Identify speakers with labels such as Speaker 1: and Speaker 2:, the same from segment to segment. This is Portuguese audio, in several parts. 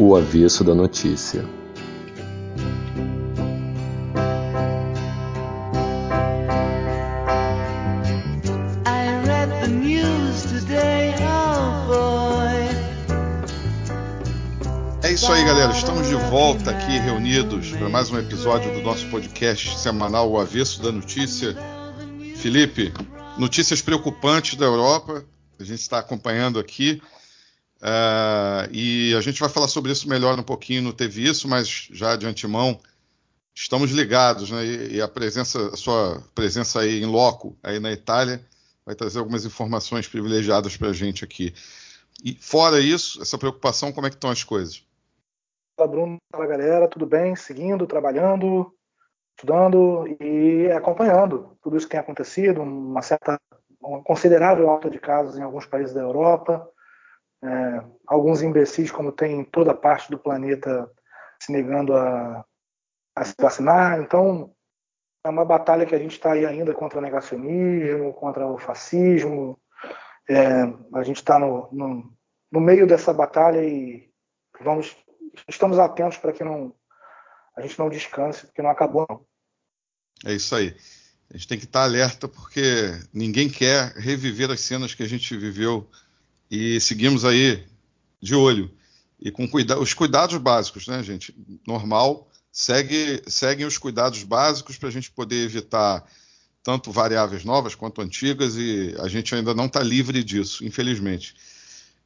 Speaker 1: O avesso da notícia.
Speaker 2: É isso aí, galera. Estamos de volta aqui reunidos para mais um episódio do nosso podcast semanal O Avesso da Notícia. Felipe, notícias preocupantes da Europa. A gente está acompanhando aqui. Uh, e a gente vai falar sobre isso melhor um pouquinho no Teve Isso, mas já de antemão estamos ligados, né? E, e a presença, a sua presença aí em loco, aí na Itália, vai trazer algumas informações privilegiadas para a gente aqui. E fora isso, essa preocupação, como é que estão as coisas?
Speaker 3: Fala Bruno, fala galera, tudo bem? Seguindo, trabalhando, estudando e acompanhando tudo isso que tem acontecido, uma certa, uma considerável alta de casos em alguns países da Europa, é, alguns imbecis, como tem em toda parte do planeta, se negando a, a se vacinar. Então, é uma batalha que a gente está aí ainda contra o negacionismo, contra o fascismo. É, a gente está no, no, no, meio dessa batalha e vamos, estamos atentos para que não, a gente não descanse, porque não acabou. Não.
Speaker 2: É isso aí. A gente tem que estar alerta porque ninguém quer reviver as cenas que a gente viveu e seguimos aí de olho e com cuida os cuidados básicos, né, gente? Normal, segue, seguem os cuidados básicos para a gente poder evitar tanto variáveis novas quanto antigas e a gente ainda não está livre disso, infelizmente.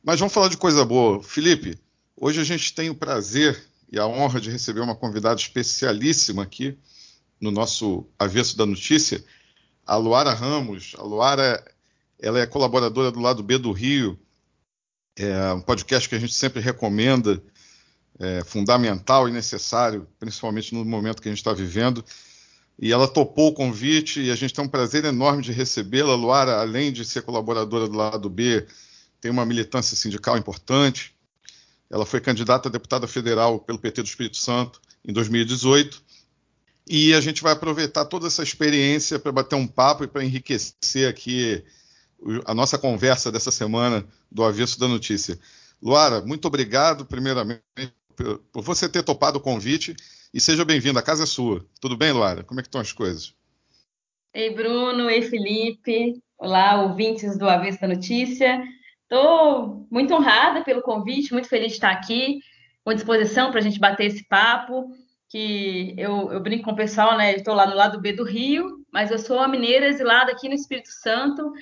Speaker 2: Mas vamos falar de coisa boa. Felipe, hoje a gente tem o prazer e a honra de receber uma convidada especialíssima aqui no nosso Avesso da Notícia, a Luara Ramos. A Luara ela é colaboradora do lado B do Rio é um podcast que a gente sempre recomenda, é fundamental e necessário, principalmente no momento que a gente está vivendo. E ela topou o convite e a gente tem um prazer enorme de recebê-la. Luara, além de ser colaboradora do lado B, tem uma militância sindical importante. Ela foi candidata a deputada federal pelo PT do Espírito Santo em 2018. E a gente vai aproveitar toda essa experiência para bater um papo e para enriquecer aqui a nossa conversa dessa semana do Avesso da Notícia. Luara, muito obrigado, primeiramente, por você ter topado o convite e seja bem-vindo, a casa é sua. Tudo bem, Luara? Como é que estão as coisas?
Speaker 4: Ei, Bruno, ei, Felipe. Olá, ouvintes do Avesso da Notícia. Estou muito honrada pelo convite, muito feliz de estar aqui, com disposição para a gente bater esse papo, que eu, eu brinco com o pessoal, né? Estou lá no lado B do Rio, mas eu sou uma mineira exilada aqui no Espírito Santo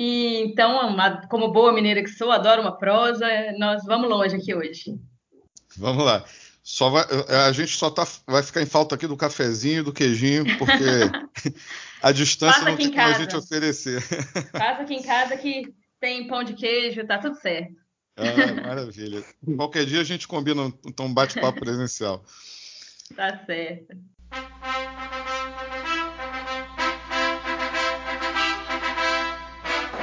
Speaker 4: e então, como boa mineira que sou, adoro uma prosa. Nós vamos longe aqui hoje.
Speaker 2: Vamos lá. Só vai, a gente só tá, vai ficar em falta aqui do cafezinho e do queijinho, porque a distância não tem como a gente oferecer.
Speaker 4: Passa aqui em casa que tem pão de queijo, tá tudo certo.
Speaker 2: Ah, maravilha. Qualquer dia a gente combina então, um bate-papo presencial.
Speaker 4: Tá certo.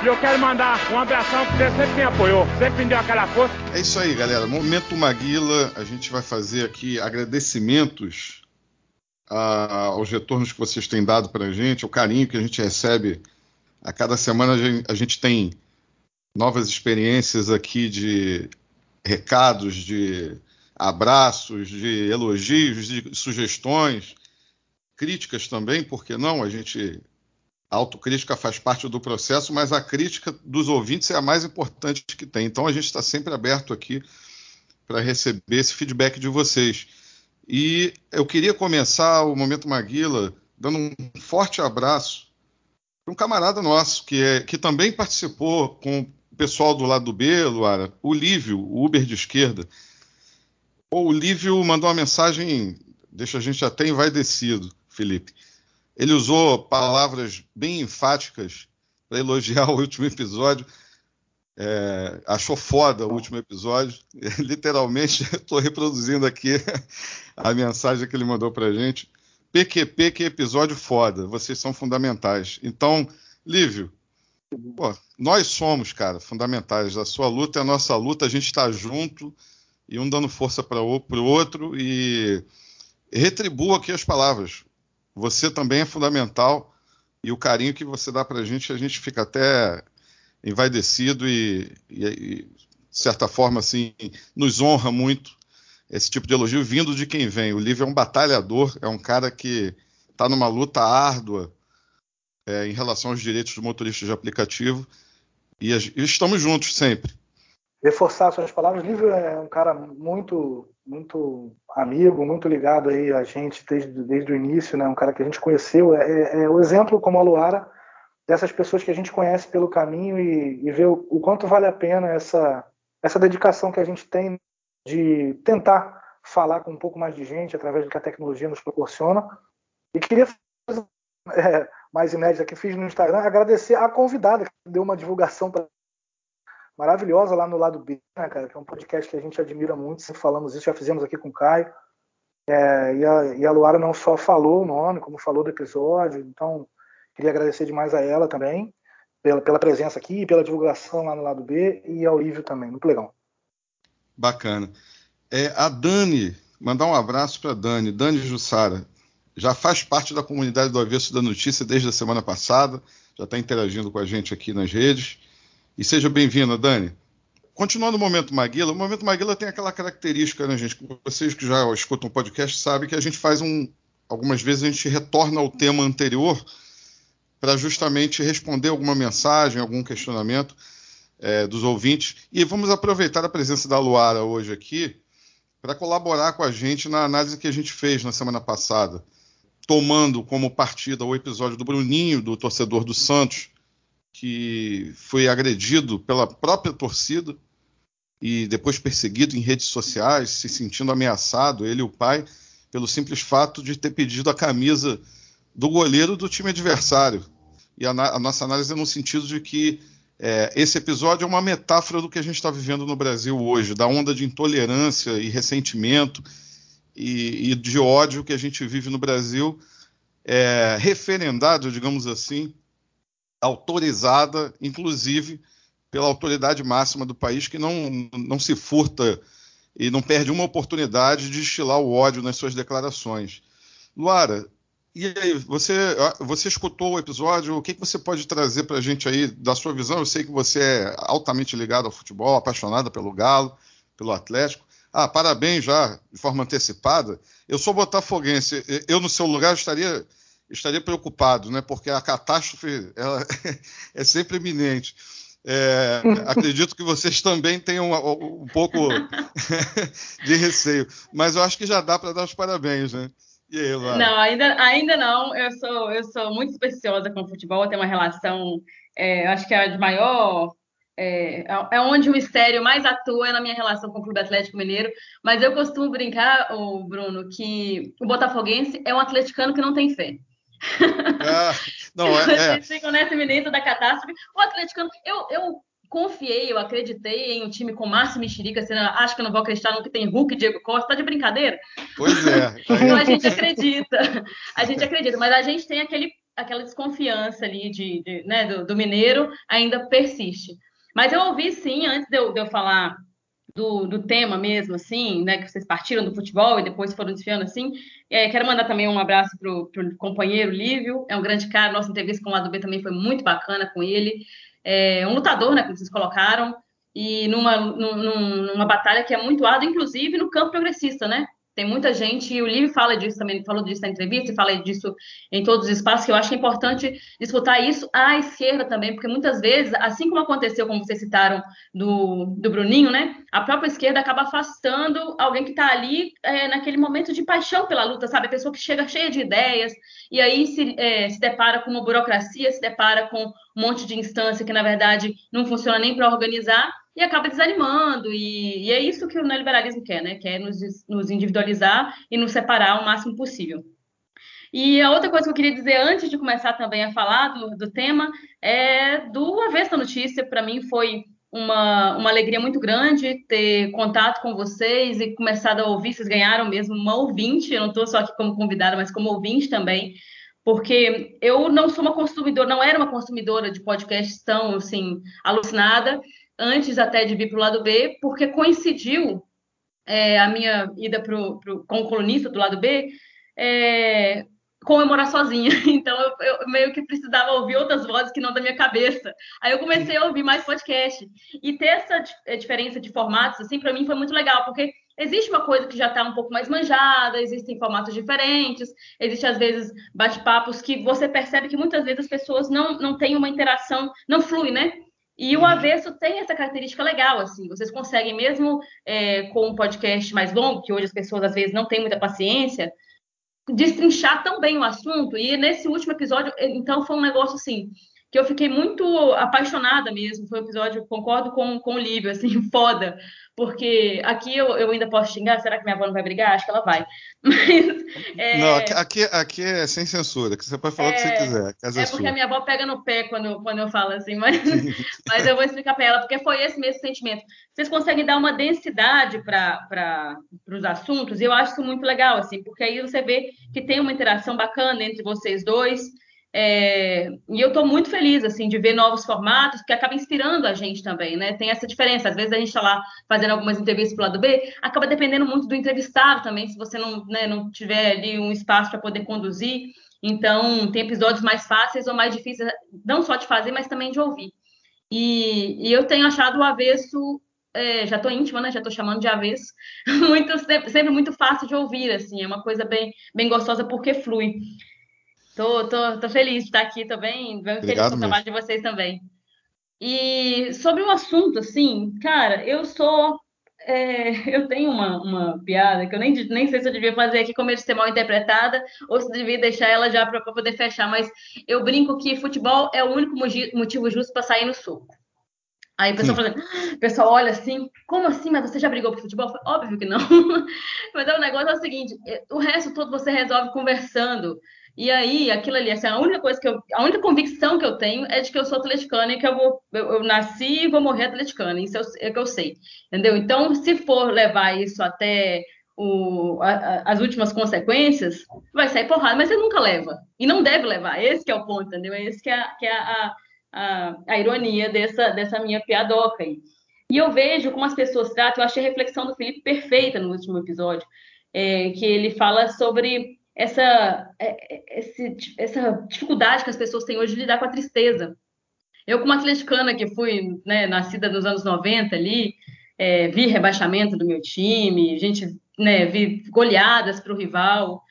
Speaker 5: E eu quero mandar um abração porque você sempre me apoiou, sempre me deu aquela força.
Speaker 2: É isso aí, galera. Momento Maguila, a gente vai fazer aqui agradecimentos a, aos retornos que vocês têm dado para a gente, o carinho que a gente recebe. A cada semana a gente, a gente tem novas experiências aqui de recados, de abraços, de elogios, de sugestões, críticas também, porque não? A gente a autocrítica faz parte do processo, mas a crítica dos ouvintes é a mais importante que tem. Então a gente está sempre aberto aqui para receber esse feedback de vocês. E eu queria começar o Momento Maguila dando um forte abraço para um camarada nosso que, é, que também participou com o pessoal do lado B, Luara, o Lívio, o Uber de esquerda. O Lívio mandou uma mensagem, deixa a gente até envaidecido, Felipe. Ele usou palavras bem enfáticas para elogiar o último episódio. É, achou foda o último episódio. Literalmente, estou reproduzindo aqui a mensagem que ele mandou para gente. PQP, que episódio foda. Vocês são fundamentais. Então, Lívio, pô, nós somos, cara, fundamentais. A sua luta é a nossa luta. A gente está junto e um dando força para o outro e retribua aqui as palavras você também é fundamental e o carinho que você dá para a gente, a gente fica até envaidecido e, e, e, de certa forma, assim, nos honra muito esse tipo de elogio vindo de quem vem. O Lívio é um batalhador, é um cara que está numa luta árdua é, em relação aos direitos do motorista de aplicativo e, e estamos juntos sempre.
Speaker 3: Reforçar suas palavras, o Lívio é um cara muito muito amigo, muito ligado aí a gente desde, desde o início, né? Um cara que a gente conheceu. É, é, é o exemplo, como a Luara, dessas pessoas que a gente conhece pelo caminho e, e ver o, o, quanto vale a pena essa, essa dedicação que a gente tem de tentar falar com um pouco mais de gente através do que a tecnologia nos proporciona. E queria fazer é, mais inédita que fiz no Instagram, agradecer a convidada que deu uma divulgação pra, maravilhosa lá no lado B, né, cara? Que é um podcast que a gente admira muito, sempre falamos isso, já fizemos aqui com o Caio. É, e, a, e a Luara não só falou o nome, como falou do episódio, então queria agradecer demais a ela também, pela, pela presença aqui, pela divulgação lá no lado B, e ao Ívio também, muito legal.
Speaker 2: Bacana. É, a Dani, mandar um abraço para Dani, Dani Jussara, já faz parte da comunidade do Avesso da Notícia desde a semana passada, já está interagindo com a gente aqui nas redes. E seja bem-vinda, Dani. Continuando o Momento Maguila, o Momento Maguila tem aquela característica, né, gente? Vocês que já escutam o podcast sabem que a gente faz um. Algumas vezes a gente retorna ao tema anterior para justamente responder alguma mensagem, algum questionamento é, dos ouvintes. E vamos aproveitar a presença da Luara hoje aqui para colaborar com a gente na análise que a gente fez na semana passada tomando como partida o episódio do Bruninho, do torcedor do Santos, que foi agredido pela própria torcida e depois perseguido em redes sociais, se sentindo ameaçado, ele e o pai, pelo simples fato de ter pedido a camisa do goleiro do time adversário. E a, a nossa análise é no sentido de que é, esse episódio é uma metáfora do que a gente está vivendo no Brasil hoje, da onda de intolerância e ressentimento e, e de ódio que a gente vive no Brasil, é, referendado, digamos assim, autorizada, inclusive pela autoridade máxima do país, que não, não se furta e não perde uma oportunidade de destilar o ódio nas suas declarações. Luara, e aí, você, você escutou o episódio, o que, que você pode trazer para a gente aí da sua visão? Eu sei que você é altamente ligado ao futebol, apaixonada pelo Galo, pelo Atlético. Ah, parabéns já, de forma antecipada. Eu sou botafoguense. Eu, no seu lugar, estaria, estaria preocupado, né? Porque a catástrofe ela é sempre iminente. É, acredito que vocês também tenham um, um pouco de receio. Mas eu acho que já dá para dar os parabéns, né?
Speaker 4: Aí, não, ainda, ainda não. Eu sou, eu sou muito supersticiosa com o futebol, eu tenho uma relação, é, acho que é a de maior é, é onde o mistério mais atua na minha relação com o Clube Atlético Mineiro. Mas eu costumo brincar, o Bruno, que o botafoguense é um atleticano que não tem fé.
Speaker 2: Ah, não, é, é.
Speaker 4: Vocês ficam nesse minuto da catástrofe. O atleticano, eu, eu confiei, eu acreditei em um time com Márcio Mexerica, você acha que eu não vou acreditar no que tem Hulk e Diego Costa, tá de brincadeira?
Speaker 2: Pois é.
Speaker 4: Então a gente acredita, a gente acredita, mas a gente tem aquele, aquela desconfiança ali de, de né, do, do mineiro ainda persiste. Mas eu ouvi sim, antes de eu, de eu falar do, do, tema mesmo, assim, né, que vocês partiram do futebol e depois foram desfiando assim. É, quero mandar também um abraço para o companheiro Lívio, é um grande cara, nossa entrevista com o lado B também foi muito bacana com ele. É um lutador, né, que vocês colocaram, e numa, num, numa batalha que é muito árdua, inclusive no campo progressista, né? Tem muita gente, e o Livre fala disso também, falou disso na entrevista e fala disso em todos os espaços, que eu acho que é importante disputar isso à esquerda também, porque muitas vezes, assim como aconteceu, como vocês citaram, do, do Bruninho, né? A própria esquerda acaba afastando alguém que está ali é, naquele momento de paixão pela luta, sabe? A pessoa que chega cheia de ideias e aí se, é, se depara com uma burocracia, se depara com um monte de instância que, na verdade, não funciona nem para organizar e acaba desanimando. E, e, é isso que o neoliberalismo quer, né? Quer nos, nos individualizar e nos separar o máximo possível. E a outra coisa que eu queria dizer antes de começar também a falar do, do tema é do Avesso da Notícia. Para mim foi uma, uma alegria muito grande ter contato com vocês e começado a ouvir. Vocês ganharam mesmo uma ouvinte, eu não estou só aqui como convidada, mas como ouvinte também, porque eu não sou uma consumidora, não era uma consumidora de podcasts tão assim alucinada, antes até de vir para o lado B, porque coincidiu é, a minha ida pro, pro, com o colunista do lado B é, comemorar sozinha. Então eu, eu, meio que precisava ouvir outras vozes que não da minha cabeça. Aí eu comecei a ouvir mais podcast. E ter essa é, diferença de formatos, assim, para mim foi muito legal, porque existe uma coisa que já está um pouco mais manjada, existem formatos diferentes, existe às vezes bate-papos que você percebe que muitas vezes as pessoas não, não têm uma interação, não flui, né? E o avesso tem essa característica legal, assim, vocês conseguem, mesmo é, com um podcast mais longo, que hoje as pessoas às vezes não têm muita paciência, destrinchar tão bem o assunto. E nesse último episódio, então, foi um negócio assim, que eu fiquei muito apaixonada mesmo. Foi um episódio, concordo com, com o Lívio, assim, foda. Porque aqui eu, eu ainda posso xingar, será que minha avó não vai brigar? Acho que ela vai. Mas.
Speaker 2: É... Não, aqui, aqui é sem censura, que você pode falar é... o que você é, quiser.
Speaker 4: É, é porque a minha avó pega no pé quando, eu, quando eu falo assim, mas, mas eu vou explicar para ela, porque foi esse mesmo sentimento. Vocês conseguem dar uma densidade para os assuntos, e eu acho isso muito legal, assim, porque aí você vê que tem uma interação bacana entre vocês dois. É, e eu estou muito feliz assim de ver novos formatos, que acaba inspirando a gente também, né? Tem essa diferença. Às vezes a gente está lá fazendo algumas entrevistas para o lado B, acaba dependendo muito do entrevistado também, se você não, né, não tiver ali um espaço para poder conduzir. Então, tem episódios mais fáceis ou mais difíceis, não só de fazer, mas também de ouvir. E, e eu tenho achado o avesso, é, já estou íntima, né? Já estou chamando de avesso, muito, sempre, sempre muito fácil de ouvir, assim, é uma coisa bem, bem gostosa porque flui. Tô, tô, tô feliz de estar aqui também, bem feliz com o trabalho de vocês também. E sobre o assunto, assim, cara, eu sou. É, eu tenho uma, uma piada que eu nem, nem sei se eu devia fazer aqui com medo de ser mal interpretada ou se devia deixar ela já para poder fechar, mas eu brinco que futebol é o único motivo justo para sair no soco. Aí o pessoal, falando, o pessoal olha assim, como assim? Mas você já brigou por futebol? Óbvio que não. Mas é o negócio é o seguinte: é, o resto todo você resolve conversando. E aí, aquilo ali, assim, a única coisa que eu, a única convicção que eu tenho é de que eu sou atleticana e que eu vou, eu, eu nasci e vou morrer atleticana, isso é que eu sei, entendeu? Então, se for levar isso até o, a, a, as últimas consequências, vai sair porrada, mas você nunca leva, e não deve levar, esse que é o ponto, entendeu? Esse que é, que é a, a, a ironia dessa, dessa minha piadoca aí. E eu vejo como as pessoas tratam, eu achei a reflexão do Felipe perfeita no último episódio, é, que ele fala sobre essa, é, é, esse, essa dificuldade que as pessoas têm hoje de lidar com a tristeza. Eu, como atleticana, que fui né, nascida nos anos 90 ali, é, vi rebaixamento do meu time, gente né, vi goleadas para o rival,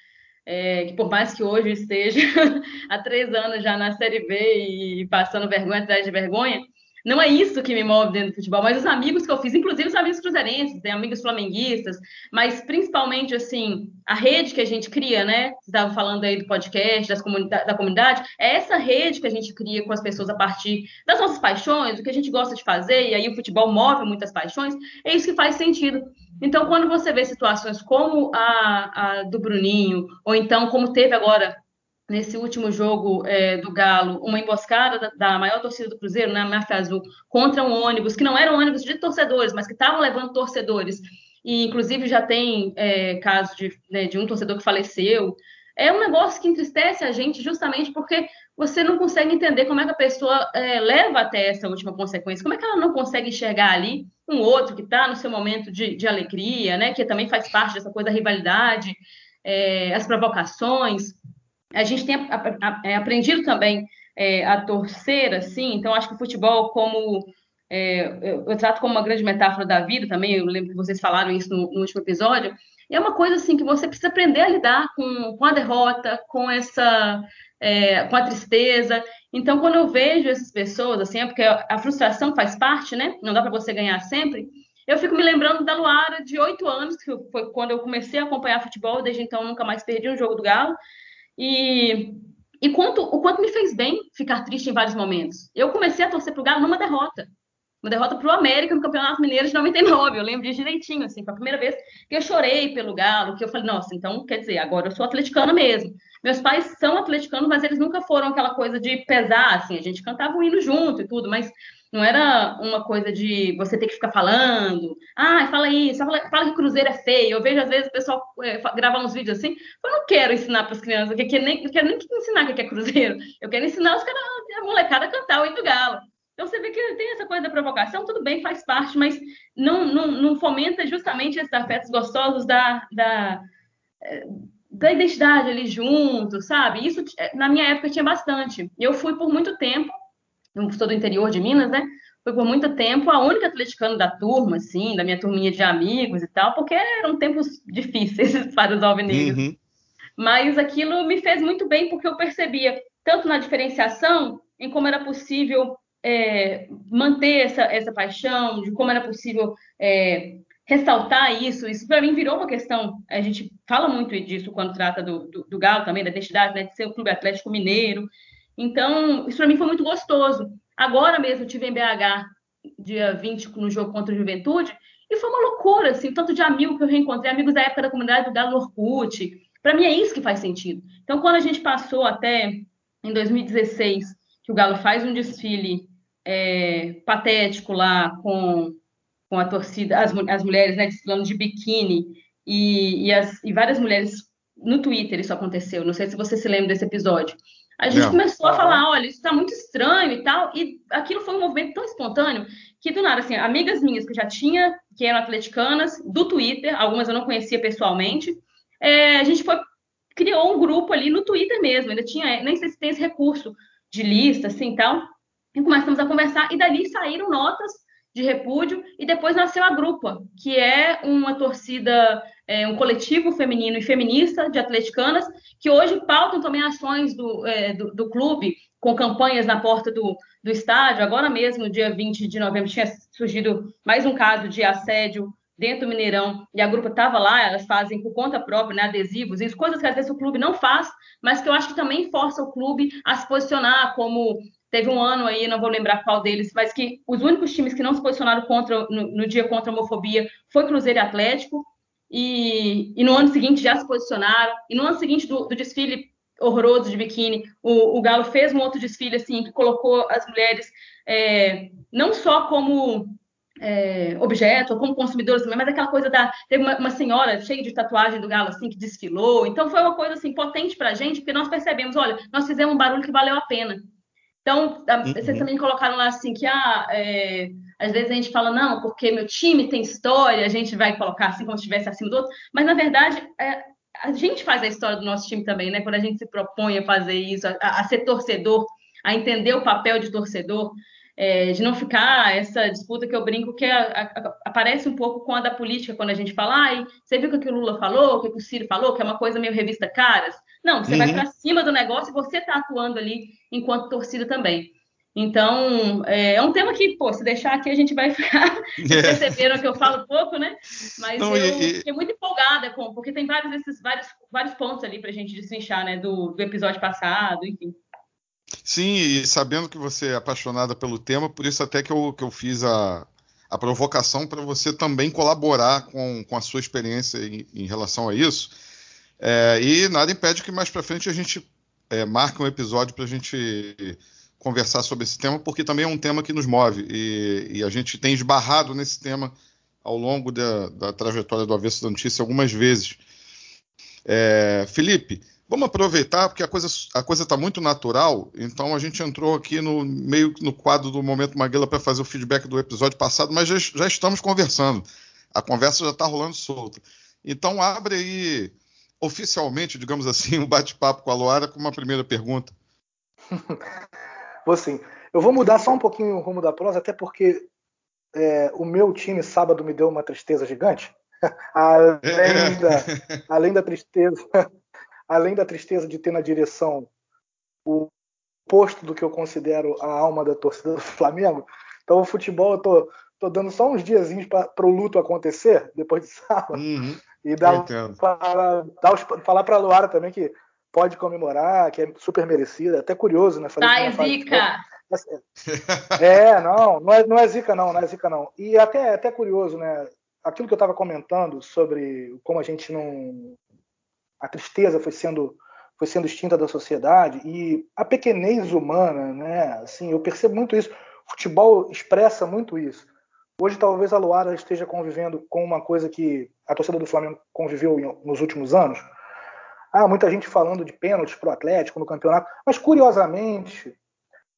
Speaker 4: é, que por mais que hoje esteja há três anos já na Série B e passando vergonha atrás de vergonha, não é isso que me move dentro do futebol, mas os amigos que eu fiz, inclusive os amigos cruzeirenses, tem amigos flamenguistas, mas principalmente, assim, a rede que a gente cria, né? Você estava falando aí do podcast, das da comunidade, é essa rede que a gente cria com as pessoas a partir das nossas paixões, do que a gente gosta de fazer, e aí o futebol move muitas paixões, é isso que faz sentido. Então, quando você vê situações como a, a do Bruninho, ou então como teve agora nesse último jogo é, do Galo, uma emboscada da, da, maior torcida do Cruzeiro, né, Máfia Azul, contra um ônibus, que não era um ônibus de torcedores, mas que estavam levando torcedores. E, inclusive, já tem é, caso de, né, de um torcedor que faleceu. É um negócio que entristece a gente justamente porque você não consegue entender como é que a pessoa é, leva até essa última consequência. Como é que ela não consegue enxergar ali um outro que está no seu momento de, de, alegria, né? Que também faz parte dessa coisa da rivalidade, é, as provocações a gente tem é, aprendido também é, a torcer, assim, então acho que o futebol como é, eu, eu, trato como uma grande metáfora da vida também, eu lembro que vocês falaram isso no, no último episódio, é uma coisa assim que você precisa aprender a lidar com, com a derrota, com essa é, com a tristeza. Então, quando eu vejo essas pessoas, assim, é porque a frustração faz parte, né? Não dá para você ganhar sempre. Eu fico me lembrando da Luara de oito anos, que foi quando eu comecei a acompanhar futebol, desde então nunca mais perdi um jogo do Galo. E, e quanto, o quanto me fez bem ficar triste em vários momentos. Eu comecei a torcer pro Galo numa derrota. Uma derrota pro América no Campeonato Mineiro de 99. Eu lembro direitinho, assim, foi a primeira vez que eu chorei pelo Galo, que eu falei, nossa, então quer dizer, agora eu sou atleticana mesmo. Meus pais são atleticanos, mas eles nunca foram aquela coisa de pesar, assim, a gente cantava o hino junto e tudo, mas não era uma coisa de você ter que ficar falando, ah, fala isso, fala, fala que Cruzeiro é feio. Eu vejo às vezes o pessoal é, gravar uns vídeos assim, eu não quero ensinar para as crianças, eu, quero nem, eu quero nem ensinar o que é Cruzeiro, eu quero ensinar os caras, a molecada a cantar o hino do Galo. Então você vê que tem essa coisa da provocação, tudo bem, faz parte, mas não, não, não fomenta justamente esses afetos gostosos da, da, é, da identidade ali junto, sabe? Isso na minha época tinha bastante. Eu fui por muito tempo eu sou do interior de Minas, né? Foi por muito tempo a única atleticana da turma, assim, da minha turminha de amigos e tal, porque eram tempos difíceis para os alvinegros. Uhum. Mas aquilo me fez muito bem, porque eu percebia, tanto na diferenciação, em como era possível é, manter essa, essa paixão, de como era possível é, ressaltar isso. Isso para mim virou uma questão. A gente fala muito disso quando trata do, do, do Galo também, da identidade, né, de ser o Clube Atlético Mineiro. Então, isso para mim foi muito gostoso. Agora mesmo tive em BH, dia 20, no jogo contra o Juventude, e foi uma loucura, assim, tanto de amigo que eu reencontrei, amigos da época da comunidade do Galo Orkut. Para mim é isso que faz sentido. Então, quando a gente passou até em 2016, que o Galo faz um desfile é, patético lá com com a torcida, as, as mulheres né, desfilando de biquíni e, e, as, e várias mulheres no Twitter isso aconteceu. Não sei se você se lembra desse episódio. A gente Não. começou a falar, olha, isso está muito estranho e tal, e aquilo foi um movimento tão espontâneo que do nada, assim, amigas minhas que eu já tinha, que eram atleticanas, do Twitter, algumas eu não conhecia pessoalmente, é, a gente foi, criou um grupo ali no Twitter mesmo, ainda tinha, nem sei se tem esse recurso de lista, assim, tal, e começamos a conversar, e dali saíram notas de repúdio, e depois nasceu a Grupa, que é uma torcida, é, um coletivo feminino e feminista de atleticanas, que hoje pautam também ações do, é, do, do, clube, com campanhas na porta do, do estádio. Agora mesmo, dia 20 de novembro, tinha surgido mais um caso de assédio dentro do Mineirão, e a Grupa estava lá, elas fazem por conta própria, né, adesivos, isso, coisas que às vezes o clube não faz, mas que eu acho que também força o clube a se posicionar como Teve um ano aí, não vou lembrar qual deles, mas que os únicos times que não se posicionaram contra, no, no dia contra a homofobia foi Cruzeiro e Atlético. E, e, no ano seguinte já se posicionaram. E no ano seguinte do, do desfile horroroso de biquíni, o, o, Galo fez um outro desfile assim que colocou as mulheres é, não só como é, objeto ou como consumidoras também, mas aquela coisa da teve uma, uma, senhora cheia de tatuagem do Galo assim que desfilou. Então foi uma coisa assim potente para a gente porque nós percebemos, olha, nós fizemos um barulho que valeu a pena. Então, uhum. vocês também colocaram lá assim que ah, é, às vezes a gente fala, não, porque meu time tem história, a gente vai colocar assim como se estivesse acima do outro, mas na verdade é, a gente faz a história do nosso time também, né? Quando a gente se propõe a fazer isso, a, a ser torcedor, a entender o papel de torcedor é, de não ficar essa disputa que eu brinco que a, a, aparece um pouco com a da política, quando a gente fala, ai, você viu o que o Lula falou, o que o Ciro falou, que é uma coisa meio revista caras. Não, você uhum. vai para cima do negócio e você está atuando ali enquanto torcida também. Então, é, é, um tema que, pô, se deixar aqui a gente vai ficar. É. perceberam que eu falo pouco, né? Mas Não, eu e, fiquei muito empolgada com, porque tem vários esses vários, vários pontos ali para a gente destrinchar, né? Do, do episódio passado, enfim.
Speaker 2: Sim, e sabendo que você é apaixonada pelo tema, por isso até que eu, que eu fiz a, a provocação para você também colaborar com, com a sua experiência em, em relação a isso. É, e nada impede que mais para frente a gente é, marque um episódio para a gente conversar sobre esse tema, porque também é um tema que nos move e, e a gente tem esbarrado nesse tema ao longo da, da trajetória do Avesso da Notícia algumas vezes. É, Felipe, Vamos aproveitar, porque a coisa a coisa está muito natural, então a gente entrou aqui no meio no quadro do Momento Maguila para fazer o feedback do episódio passado, mas já, já estamos conversando. A conversa já está rolando solta. Então abre aí oficialmente, digamos assim, um bate-papo com a Loara com uma primeira pergunta.
Speaker 3: vou sim. Eu vou mudar só um pouquinho o rumo da prosa, até porque é, o meu time sábado me deu uma tristeza gigante. além, é. da, além da tristeza além da tristeza de ter na direção o posto do que eu considero a alma da torcida do Flamengo. Então, o futebol, eu tô, tô dando só uns diazinhos para o luto acontecer, depois de sábado. Uhum, e dar, para, falar para a Luara também que pode comemorar, que é super merecida. Até curioso, né?
Speaker 4: Falei Sai, Zica!
Speaker 3: É, não, não é, não é zica não, não é zica não. E até, até curioso, né? Aquilo que eu estava comentando sobre como a gente não a tristeza foi sendo foi sendo extinta da sociedade e a pequenez humana, né? Assim, eu percebo muito isso. O futebol expressa muito isso. Hoje talvez a Luara esteja convivendo com uma coisa que a torcida do Flamengo conviveu nos últimos anos. Ah, muita gente falando de pênaltis para o Atlético no campeonato, mas curiosamente,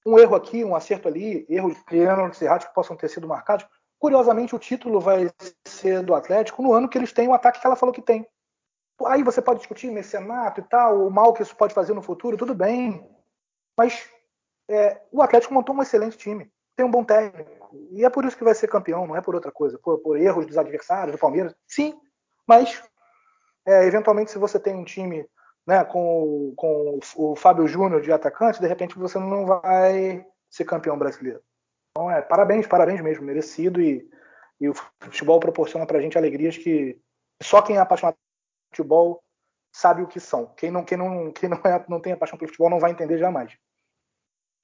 Speaker 3: um erro aqui, um acerto ali, erros de pênaltis errados que possam ter sido marcados. Curiosamente, o título vai ser do Atlético no ano que eles têm o ataque que ela falou que tem. Aí você pode discutir mecenato e tal, o mal que isso pode fazer no futuro, tudo bem. Mas é, o Atlético montou um excelente time. Tem um bom técnico. E é por isso que vai ser campeão, não é por outra coisa. Por, por erros dos adversários, do Palmeiras. Sim, mas é, eventualmente se você tem um time né, com, com o Fábio Júnior de atacante, de repente você não vai ser campeão brasileiro. Então, é, parabéns, parabéns mesmo, merecido. E, e o futebol proporciona pra gente alegrias que só quem é apaixonado por futebol sabe o que são. Quem não, quem não, quem não, é, não tem a paixão pelo futebol não vai entender jamais.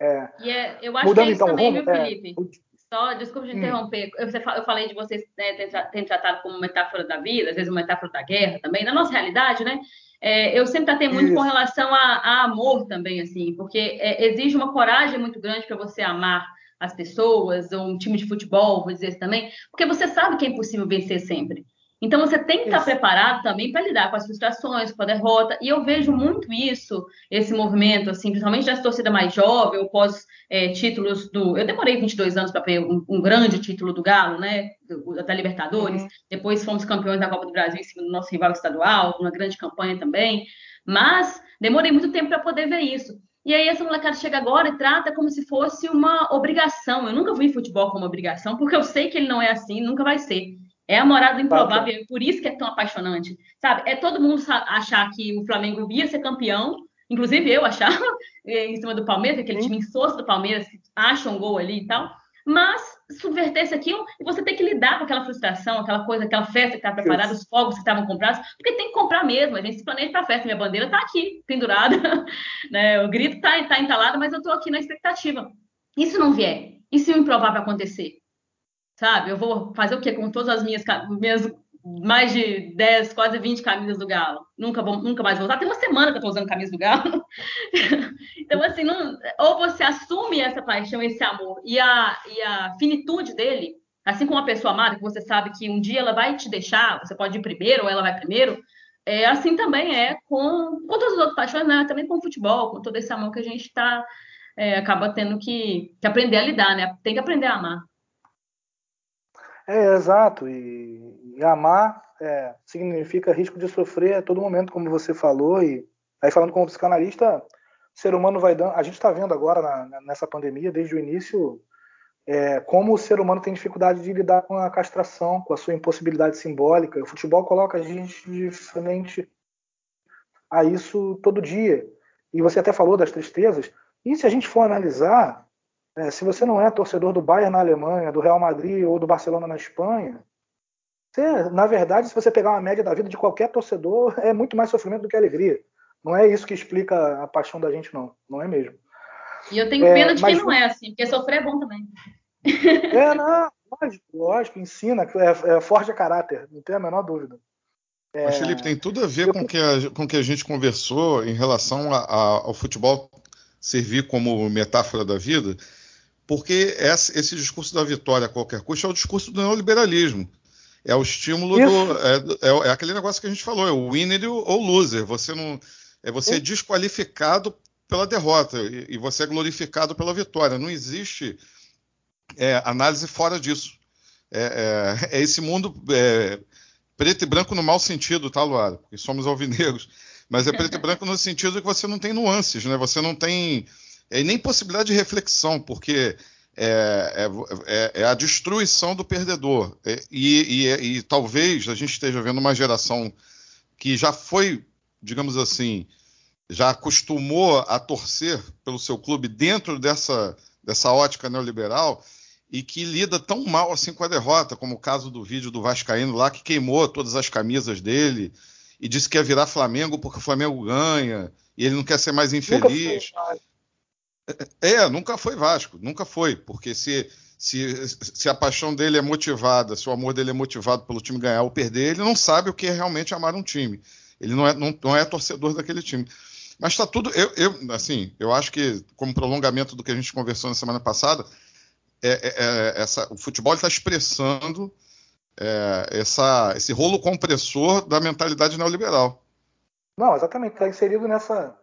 Speaker 4: É, e é, eu acho mudando, que é isso então, também, rumo, viu, é, Felipe? É, Só, desculpa de hum. interromper. Hum. Eu, eu falei de vocês né, terem tratado como metáfora da vida, às vezes uma metáfora da guerra também. Na nossa realidade, né? É, eu sempre tratei muito isso. com relação a, a, amor também, assim, porque é, exige uma coragem muito grande para você amar as pessoas, ou um time de futebol, vou dizer assim também, porque você sabe que é impossível vencer sempre. Então você tem que estar preparado também para lidar com as frustrações, com a derrota. E eu vejo muito isso, esse movimento, assim, principalmente das torcidas mais jovens, ou pós é, títulos do. Eu demorei 22 anos para ver um, um, grande título do Galo, né? Da Libertadores. Uhum. Depois fomos campeões da Copa do Brasil em cima do nosso rival estadual, uma grande campanha também. Mas demorei muito tempo para poder ver isso. E aí essa molecada chega agora e trata como se fosse uma obrigação. Eu nunca vi futebol como obrigação, porque eu sei que ele não é assim, nunca vai ser. É a morada improvável, é por isso que é tão apaixonante. Sabe? É todo mundo achar que o Flamengo ia ser campeão, inclusive eu achava, em cima do Palmeiras, aquele time insosso do Palmeiras, que acha um gol ali e tal. Mas subverter isso aqui você tem que lidar com aquela frustração, aquela coisa, aquela festa que está preparada, os fogos que estavam comprados, porque tem que comprar mesmo. A gente se planeja para a festa. Minha bandeira está aqui, pendurada, né? o grito está tá entalado, mas eu estou aqui na expectativa. Se não vier? E se o improvável acontecer? Sabe? Eu vou fazer o quê com todas as minhas, minhas mais de 10, quase 20 camisas do Galo. Nunca, vou, nunca mais vou usar. Tem uma semana que eu estou usando camisa do Galo. então, assim, não, ou você assume essa paixão, esse amor e a, e a finitude dele, assim como uma pessoa amada, que você sabe que um dia ela vai te deixar, você pode ir primeiro ou ela vai primeiro, é, assim também é com, com todas as outras paixões, né? também com o futebol, com todo esse amor que a gente está é, acaba tendo que, que aprender a lidar, né? Tem que aprender a amar.
Speaker 3: É, exato. E, e amar é, significa risco de sofrer a todo momento, como você falou. E aí, falando como psicanalista, o ser humano vai dando. A gente está vendo agora, na, nessa pandemia, desde o início, é, como o ser humano tem dificuldade de lidar com a castração, com a sua impossibilidade simbólica. O futebol coloca a gente de frente a isso todo dia. E você até falou das tristezas. E se a gente for analisar, é, se você não é torcedor do Bayern na Alemanha, do Real Madrid ou do Barcelona na Espanha, você, na verdade, se você pegar uma média da vida de qualquer torcedor, é muito mais sofrimento do que alegria. Não é isso que explica a paixão da gente, não. Não é mesmo.
Speaker 4: E eu tenho pena é, de quem não é assim, porque sofrer é bom também.
Speaker 3: É, não, lógico, lógico, ensina, é, é forte a caráter, não tem a menor dúvida.
Speaker 2: É... Mas, Felipe, tem tudo a ver eu... com que a, com que a gente conversou em relação a, a, ao futebol servir como metáfora da vida, porque esse discurso da vitória a qualquer custo é o discurso do neoliberalismo. É o estímulo do. É, é, é, aquele negócio que a gente falou, é o winner ou loser. Você não. É você é desqualificado pela derrota e, você é glorificado pela vitória. Não existe é, análise fora disso. É, é, é esse mundo é, preto e branco no mau sentido, tá, Luara? Porque somos alvinegros. Mas é preto e branco no sentido que você não tem nuances, né? Você não tem é, nem possibilidade de reflexão, porque é, é, é, é a destruição do perdedor. É, e, e, e, talvez a gente esteja vendo uma geração que já foi, digamos assim, já acostumou a torcer pelo seu clube dentro dessa, dessa ótica neoliberal e que lida tão mal assim com a derrota, como o caso do vídeo do Vascaíno lá, que queimou todas as camisas dele e disse que ia virar Flamengo porque o Flamengo ganha e ele não quer ser mais infeliz. É, nunca foi Vasco, nunca foi, porque se, se, se a paixão dele é motivada, se o amor dele é motivado pelo time ganhar ou perder, ele não sabe o que é realmente amar um time. Ele não é, não, não é torcedor daquele time. Mas está tudo. Eu, eu, assim, eu acho que, como prolongamento do que a gente conversou na semana passada, é, é, é essa, o futebol está expressando é, essa, esse rolo compressor da mentalidade neoliberal.
Speaker 3: Não, exatamente. Está inserido nessa,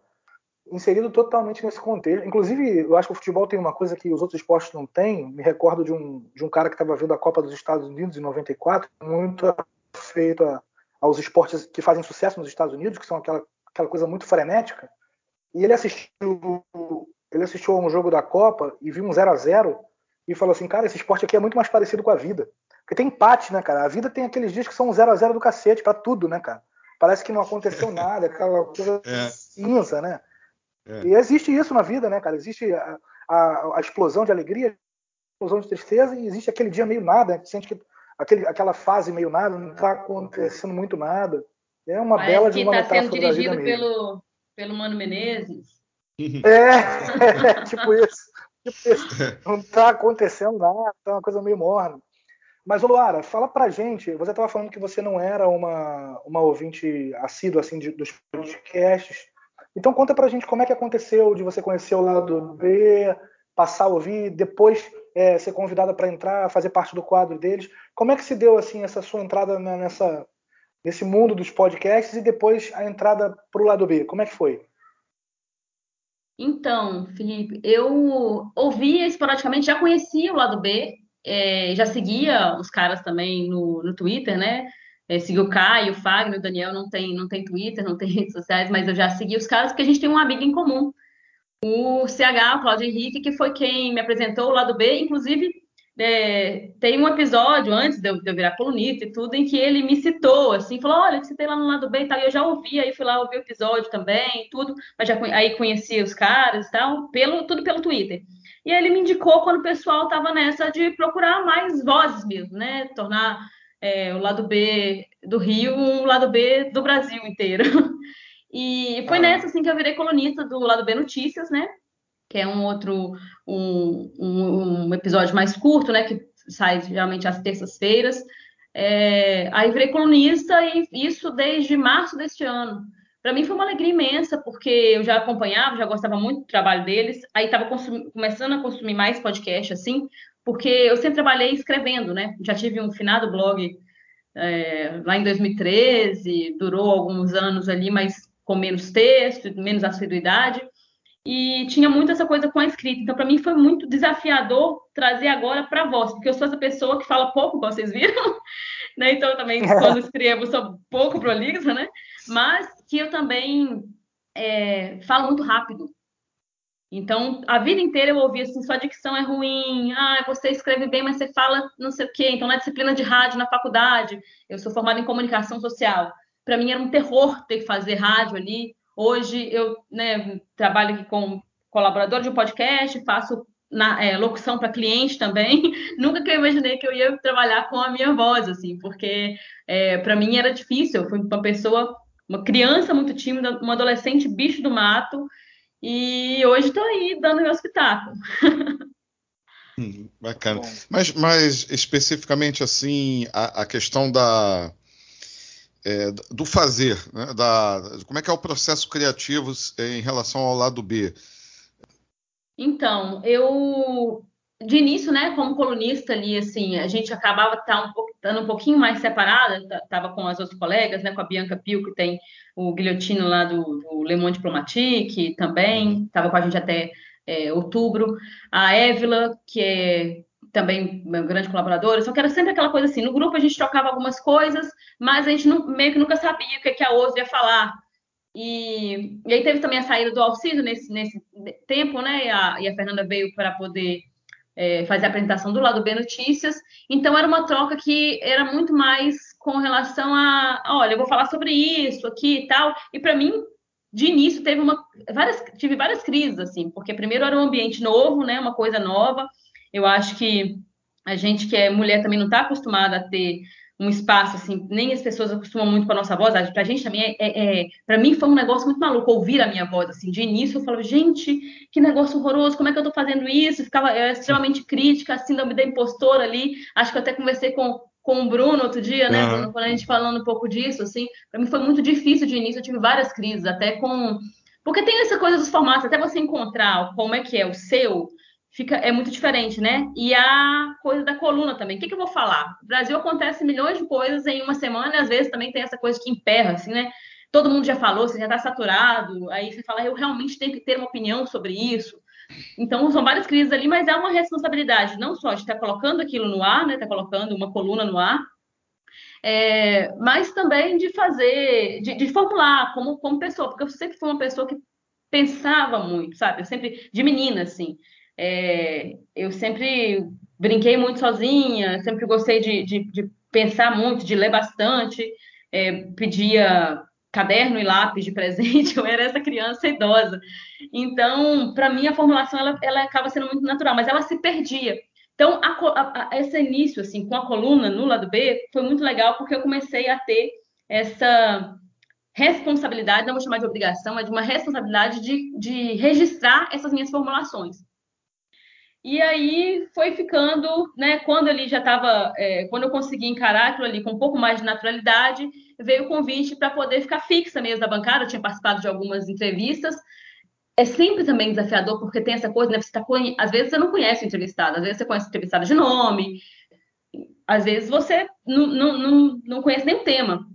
Speaker 3: inserido totalmente nesse contexto. Inclusive, eu acho que o futebol tem uma coisa que os outros esportes não têm. Me recordo de um, de um cara que estava vendo a Copa dos Estados Unidos em 94, muito feito a, aos esportes que fazem sucesso nos Estados Unidos, que são aquela, aquela coisa muito frenética. E ele assistiu, ele assistiu a um jogo da Copa e viu um 0 a 0 e falou assim, cara, esse esporte aqui é muito mais parecido com a vida. Porque tem empate, né, cara? A vida tem aqueles dias que são 0 a 0 do cacete para tudo, né, cara? Parece que não aconteceu nada, aquela coisa é. cinza, né? É. E existe isso na vida, né, cara? Existe a, a, a, explosão de alegria, a explosão de tristeza, e existe aquele dia meio nada, né? sente que aquele, aquela fase meio nada, não está acontecendo muito nada. É uma Parece bela de uma
Speaker 4: tá sendo dirigido pelo, pelo Mano Menezes.
Speaker 3: É, é tipo isso. Tipo isso. Não está acontecendo nada, tá uma coisa meio morna. Mas, Luara, fala pra gente, você estava falando que você não era uma, uma ouvinte assídua assim, de, dos podcasts. Então conta pra gente como é que aconteceu de você conhecer o lado B, passar a ouvir, depois é, ser convidada para entrar, fazer parte do quadro deles. Como é que se deu assim essa sua entrada nessa, nesse mundo dos podcasts e depois a entrada para o lado B? Como é que foi?
Speaker 4: Então, Felipe, eu ouvia esporadicamente, já conhecia o lado B, é, já seguia os caras também no, no Twitter, né? É, segui o Caio, o Fagner, o Daniel não tem, não tem Twitter, não tem redes sociais, mas eu já segui os caras porque a gente tem um amigo em comum. O CH, o Claudio Henrique, que foi quem me apresentou o lado B, inclusive é, tem um episódio antes de eu, de eu, virar colunista e tudo, em que ele me citou, assim, falou, olha, você tem lá no lado B e tal, e eu já ouvi, aí fui lá ouvir o episódio também, tudo, mas já aí conhecia os caras e tal, pelo, tudo pelo Twitter. E ele me indicou quando o pessoal estava nessa de procurar mais vozes mesmo, né? Tornar é, o lado B do Rio um lado B do Brasil inteiro. E foi ah. nessa assim que eu virei colunista do lado B Notícias, né? Que é um outro um, um, um episódio mais curto, né? Que sai geralmente às terças-feiras. É, aí virei colunista e isso desde março deste ano. Para mim foi uma alegria imensa, porque eu já acompanhava, já gostava muito do trabalho deles, aí estava começando a consumir mais podcast, assim, porque eu sempre trabalhei escrevendo, né? Já tive um finado blog é, lá em 2013, durou alguns anos ali, mas com menos texto, menos assiduidade, e tinha muito essa coisa com a escrita. Então, para mim, foi muito desafiador trazer agora para voz, porque eu sou essa pessoa que fala pouco, como vocês viram, né? Então, também, quando escrevo, sou pouco prolixa, né? Mas que eu também é, falo muito rápido. Então, a vida inteira eu ouvi assim, sua dicção é ruim, ah, você escreve bem, mas você fala não sei o quê. Então, na disciplina de rádio, na faculdade, eu sou formada em comunicação social. Para mim era um terror ter que fazer rádio ali. Hoje eu né, trabalho aqui com colaborador de um podcast, faço na, é, locução para cliente também. Nunca que eu imaginei que eu ia trabalhar com a minha voz, assim, porque é, para mim era difícil. Eu fui uma pessoa uma criança muito tímida, uma adolescente bicho do mato, e hoje estou aí dando meu espetáculo.
Speaker 2: Hum, bacana. Mas, mas especificamente assim, a, a questão da é, do fazer, né? da, como é que é o processo criativo em relação ao lado B?
Speaker 4: Então, eu de início, né, como colunista ali, assim, a gente acabava tá um estando um pouquinho mais separada, estava com as outras colegas, né, com a Bianca Pio, que tem o guilhotino lá do, do Le Monde Diplomatique, também estava com a gente até é, outubro, a Évila, que é também uma grande colaboradora, só que era sempre aquela coisa assim, no grupo a gente trocava algumas coisas, mas a gente não, meio que nunca sabia o que, que a outra ia falar, e, e, aí teve também a saída do Alciso nesse, nesse tempo, né? E a, e a Fernanda veio para poder é, fazer a apresentação do lado B Notícias. Então, era uma troca que era muito mais com relação a, olha, eu vou falar sobre isso aqui e tal. E para mim, de início, teve uma, várias, tive várias crises, assim, porque primeiro era um ambiente novo, né, uma coisa nova. Eu acho que a gente que é mulher também não está acostumada a ter um espaço, assim, nem as pessoas acostumam muito com a nossa voz. Para a gente também é, é, é para mim foi um negócio muito maluco ouvir a minha voz, assim, de início eu falava, gente, que negócio horroroso, como é que eu estou fazendo isso? ficava é, extremamente crítica, síndrome da impostora ali. Acho que eu até conversei com, com o Bruno outro dia, né, uhum. Quando a gente falando um pouco disso, assim, para mim foi muito difícil de início, eu tive várias crises, até com porque tem essa coisa dos formatos, até você encontrar como é que é o seu, fica é muito diferente, né? E a coisa da coluna também. O que, que eu vou falar? No Brasil acontece milhões de coisas em uma semana, e às vezes também tem essa coisa que emperra, assim, né? Todo mundo já falou, você já está saturado, aí você fala, eu realmente tenho que ter uma opinião sobre isso. Então, são várias crises ali, mas é uma responsabilidade, não só de estar colocando aquilo no ar, né? Estar tá colocando uma coluna no ar, é, mas também de fazer, de, de formular como, como pessoa, porque eu sempre fui uma pessoa que pensava muito, sabe? Eu sempre, de menina, assim, É, eu sempre brinquei muito sozinha, sempre gostei de, de, de pensar muito, de ler bastante, é, pedia caderno e lápis de presente, eu era essa criança idosa. Então, para mim, a formulação ela, ela acaba sendo muito natural, mas ela se perdia. Então, a, a, a, esse início, assim, com a coluna no lado B, foi muito legal, porque eu comecei a ter essa responsabilidade, não vou chamar de obrigação, mas de uma responsabilidade de, de registrar essas minhas formulações. E aí foi ficando, né? Quando ele já estava, é, quando eu consegui encarar aquilo ali com um pouco mais de naturalidade, veio o convite para poder ficar fixa mesmo da bancada. Eu tinha participado de algumas entrevistas. É sempre também desafiador, porque tem essa coisa, né? Você tá, às vezes você não conhece o entrevistado, às vezes você conhece o entrevistado de nome, às vezes você não, não, não, não conhece o tema.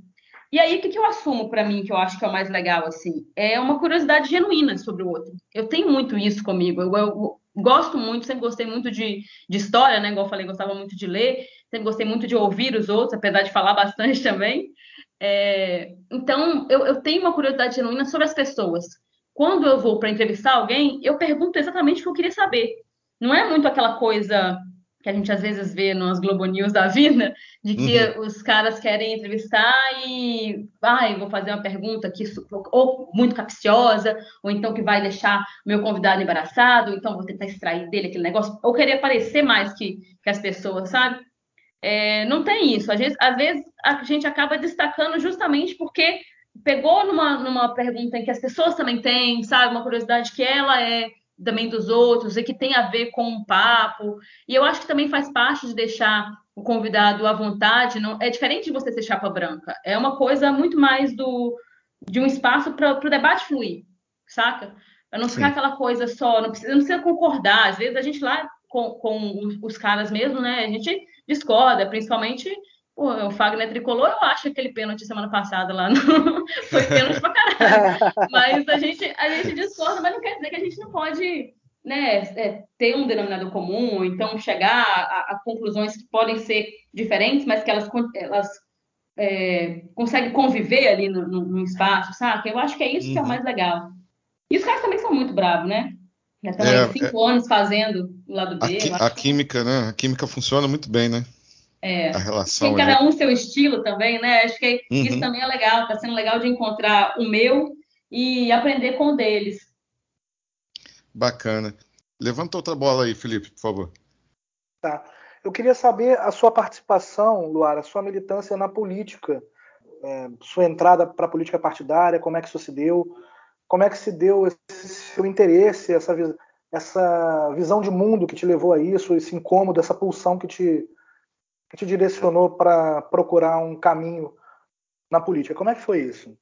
Speaker 4: E aí, o que, que eu assumo para mim, que eu acho que é o mais legal, assim? É uma curiosidade genuína sobre o outro. Eu tenho muito isso comigo. Eu, eu, gosto muito, sempre gostei muito de, de história, né? Igual eu falei, gostava muito de ler, sempre gostei muito de ouvir os outros, apesar de falar bastante também. É, então, eu, eu tenho uma curiosidade genuína sobre as pessoas. Quando eu vou para entrevistar alguém, eu pergunto exatamente o que eu queria saber. Não é muito aquela coisa que a gente às vezes vê nas Globo News da vida, de que uhum. os caras querem entrevistar e, ai, ah, vou fazer uma pergunta que ou muito capciosa, ou então que vai deixar meu convidado embaraçado, ou então vou tentar extrair dele aquele negócio, ou querer parecer mais que, que as pessoas, sabe? É, não tem isso. Às vezes, às vezes a gente acaba destacando justamente porque pegou numa, numa pergunta em que as pessoas também têm, sabe? Uma curiosidade que ela é também dos outros e que tem a ver com um papo. E eu acho que também faz parte de deixar o convidado à vontade. Não é diferente de você ser chapa branca. É uma coisa muito mais do de um espaço para o debate fluir, saca? Para não ficar Sim. aquela coisa só, não precisa, não precisa concordar. Às vezes a gente lá com, com os caras mesmo, né? A gente discorda, principalmente Pô, o Fagner tricolor, eu acho que aquele pênalti semana passada lá no... foi pênalti pra caralho. Mas a gente, a gente discorda, mas não quer dizer que a gente não pode né, é, ter um denominador comum, ou então chegar a, a, conclusões que podem ser diferentes, mas que elas, elas é, conseguem conviver ali no, no, no, espaço, sabe? Eu acho que é isso uhum. que é o uhum. mais legal. E os caras também são muito bravos, né? Já estão é, cinco é... anos fazendo o lado B.
Speaker 2: A, a química, né? A química funciona muito bem, né?
Speaker 4: É, a relação. Tem cada um seu estilo também, né? Acho que uhum. isso também é legal. Está sendo legal de encontrar o meu e aprender com o deles.
Speaker 2: Bacana. Levanta outra bola aí, Felipe, por favor.
Speaker 3: Tá. Eu queria saber a sua participação, Luara, a sua militância na política, é, sua entrada para a política partidária, como é que isso se deu, como é que se deu esse seu interesse, essa, essa visão de mundo que te levou a isso, esse incômodo, essa pulsão que te, te direcionou para procurar um caminho na política. Como é que foi isso?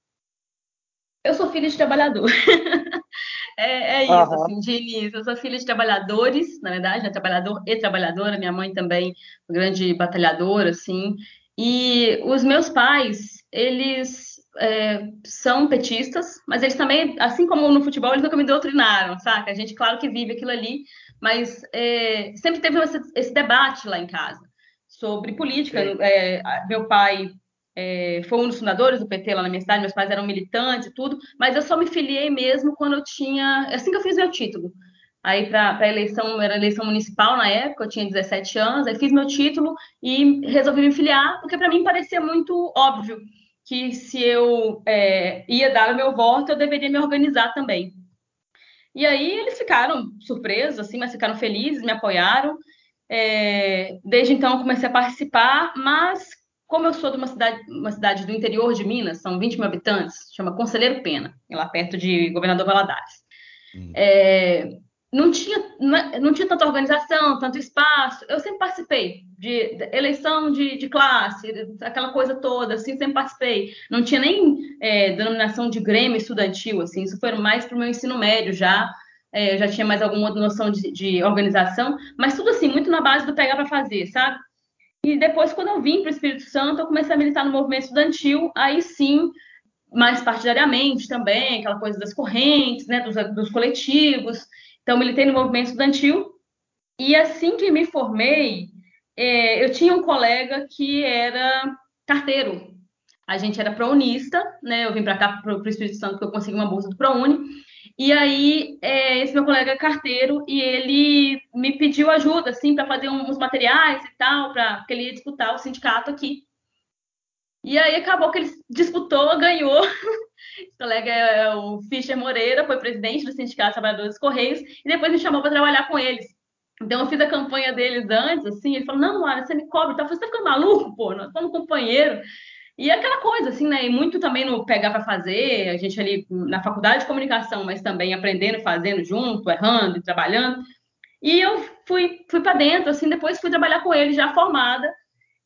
Speaker 4: Eu sou filha de trabalhador. é, é, isso, assim, de início. Eu sou filha de trabalhadores, na verdade, né? trabalhador e trabalhadora. Minha mãe também, grande batalhadora, assim. E os meus pais, eles é, são petistas, mas eles também, assim como no futebol, eles nunca me doutrinaram, saca? A gente, claro que vive aquilo ali, mas é, sempre teve esse, esse, debate lá em casa sobre política. É, meu pai é, foi um dos fundadores do PT lá na minha cidade, meus pais eram militantes e tudo, mas eu só me filiei mesmo quando eu tinha. Assim que eu fiz meu título. Aí, para a eleição, era eleição municipal na época, eu tinha 17 anos, aí fiz meu título e resolvi me filiar, porque para mim parecia muito óbvio que se eu é, ia dar o meu voto, eu deveria me organizar também. E aí eles ficaram surpresos, assim, mas ficaram felizes, me apoiaram. É, desde então comecei a participar, mas como eu sou de uma cidade, uma cidade do interior de Minas, são 20 mil habitantes, chama Conselheiro Pena, lá perto de Governador Valadares. Hum. É, não tinha, é, não tinha tanta organização, tanto espaço. Eu sempre participei de, de eleição de, de, classe, aquela coisa toda, assim, sempre participei. Não tinha nem é, denominação de grêmio estudantil, assim, isso foi mais para o meu ensino médio já é, eu já tinha mais alguma noção de, de, organização, mas tudo assim, muito na base do pegar para fazer, sabe? E depois, quando eu vim para o Espírito Santo, eu comecei a militar no movimento estudantil, aí sim, mais partidariamente também, aquela coisa das correntes, né, dos, dos coletivos. Então, militei no movimento estudantil, e assim que me formei, é, eu tinha um colega que era carteiro. A gente era prounista, né? Eu vim para cá, para o Espírito Santo, porque eu consegui uma bolsa do ProUni. E aí, é, esse meu colega é carteiro e ele me pediu ajuda, assim, para fazer uns materiais e tal, para porque ele ia disputar o sindicato aqui. E aí acabou que ele disputou, ganhou. Esse colega é o Fischer Moreira, foi presidente do Sindicato Trabalhadores Correios, e depois me chamou para trabalhar com eles. Então eu fiz a campanha deles antes, assim, ele falou, não, Luana, você me cobre, tá? você tá ficando maluco, pô, nós somos companheiro. E aquela coisa, assim, né? E muito também no pegar para fazer, a gente ali na faculdade de comunicação, mas também aprendendo, fazendo junto, errando, trabalhando. E eu fui, fui para dentro, assim, depois fui trabalhar com ele já formada.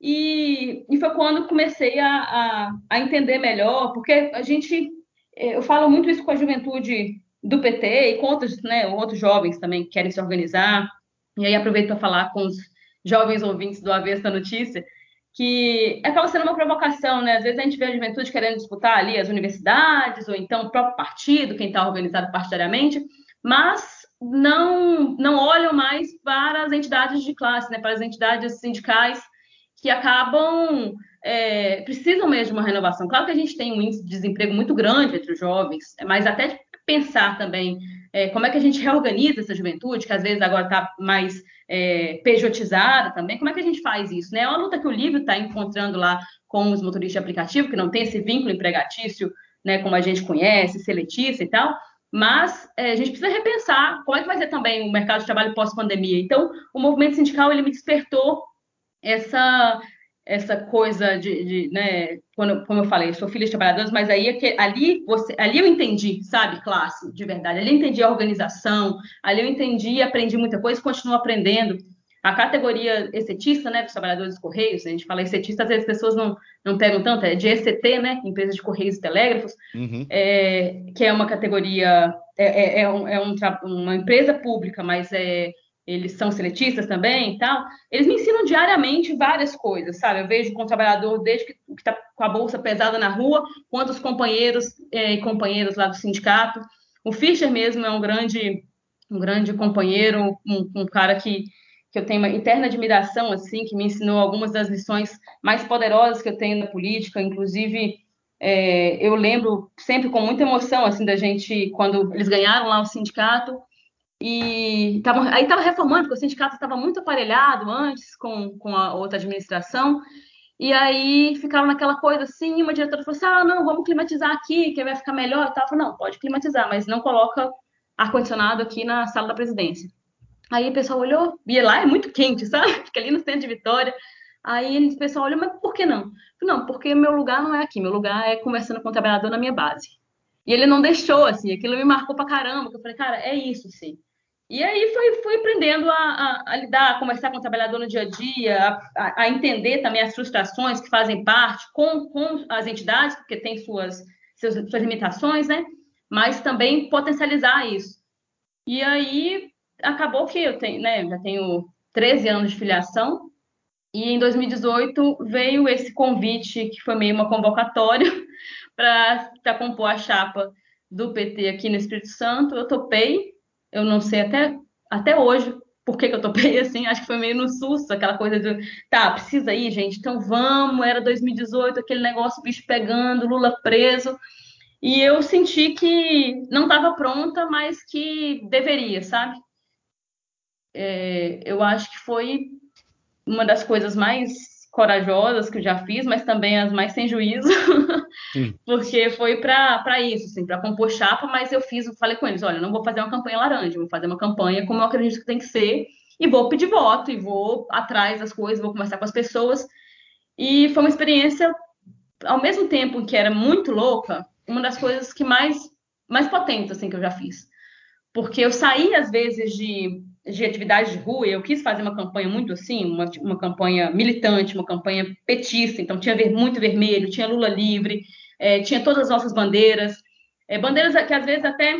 Speaker 4: E, e foi quando comecei a, a, a entender melhor, porque a gente, eu falo muito isso com a juventude do PT e com outros, né, outros jovens também que querem se organizar. E aí aproveito para falar com os jovens ouvintes do Avesta Notícia, que acaba sendo uma provocação, né? Às vezes a gente vê a juventude querendo disputar ali as universidades, ou então o próprio partido, quem está organizado partidariamente, mas não, não olham mais para as entidades de classe, né? para as entidades sindicais que acabam é, precisam mesmo de uma renovação. Claro que a gente tem um índice de desemprego muito grande entre os jovens, mas até pensar também é, como é que a gente reorganiza essa juventude, que às vezes agora está mais é, pejotizada também, como é que a gente faz isso? Né? É uma luta que o livro está encontrando lá com os motoristas de aplicativo, que não tem esse vínculo empregatício, né, como a gente conhece, seletista e tal, mas é, a gente precisa repensar como é que vai ser também o mercado de trabalho pós-pandemia. Então, o movimento sindical ele me despertou essa essa coisa de, de né, quando, como eu falei, sou filha de trabalhadores, mas aí é que, ali você, ali eu entendi, sabe, classe, de verdade. Ali eu entendi a organização, ali eu entendi e aprendi muita coisa, continuo aprendendo. A categoria exetista, né, dos trabalhadores dos correios, a gente fala exetista, às vezes as pessoas não, não pegam tanto, é de ECT, né, empresa de correios e telégrafos, uhum. é, que é uma categoria, é, é, é, um, é um, uma empresa pública, mas é eles são seletistas também e tal, eles me ensinam diariamente várias coisas, sabe? Eu vejo com o trabalhador, desde que está com a bolsa pesada na rua, quanto os companheiros é, e companheiras lá do sindicato. O Fischer mesmo é um grande, um grande companheiro, um, um cara que, que eu tenho uma interna admiração, assim, que me ensinou algumas das lições mais poderosas que eu tenho na política, inclusive... É, eu lembro sempre com muita emoção assim da gente quando eles ganharam lá o sindicato e aí estava reformando, porque o sindicato estava muito aparelhado antes com, com a outra administração. E aí ficaram naquela coisa assim, uma diretora falou assim: ah, não, vamos climatizar aqui, que vai ficar melhor e tal. Eu não, pode climatizar, mas não coloca ar-condicionado aqui na sala da presidência. Aí o pessoal olhou, e lá é muito quente, sabe? Fica ali no centro de Vitória. Aí o pessoal olhou, mas por que não? Não, porque meu lugar não é aqui, meu lugar é conversando com o trabalhador na minha base. E ele não deixou, assim, aquilo me marcou pra caramba, que eu falei, cara, é isso, sim. E aí fui, fui aprendendo a, a, a, lidar, a conversar com o trabalhador no dia a dia, a, a, entender também as frustrações que fazem parte com, com as entidades, porque tem suas, suas, suas limitações, né? Mas também potencializar isso. E aí acabou que eu tenho, né, já tenho 13 anos de filiação, e em 2018 veio esse convite, que foi meio uma convocatória, para compor a chapa do PT aqui no Espírito Santo. Eu topei, eu não sei até, até hoje por que, que eu topei assim, acho que foi meio no susto, aquela coisa de, tá, precisa ir, gente, então vamos, era 2018, aquele negócio, bicho pegando, Lula preso, e eu senti que não estava pronta, mas que deveria, sabe? É, eu acho que foi uma das coisas mais corajosas que eu já fiz, mas também as mais sem juízo, porque foi para isso, assim, para compor chapa, mas eu fiz, falei com eles, olha, não vou fazer uma campanha laranja, vou fazer uma campanha como eu acredito que tem que ser, e vou pedir voto, e vou atrás das coisas, vou conversar com as pessoas, e foi uma experiência, ao mesmo tempo que era muito louca, uma das coisas que mais, mais potentes, assim, que eu já fiz, porque eu saí, às vezes, de de atividades de rua, eu quis fazer uma campanha muito assim, uma, uma campanha militante, uma campanha petista, então tinha ver, muito vermelho, tinha Lula livre, é, tinha todas as nossas bandeiras, é, bandeiras que às vezes até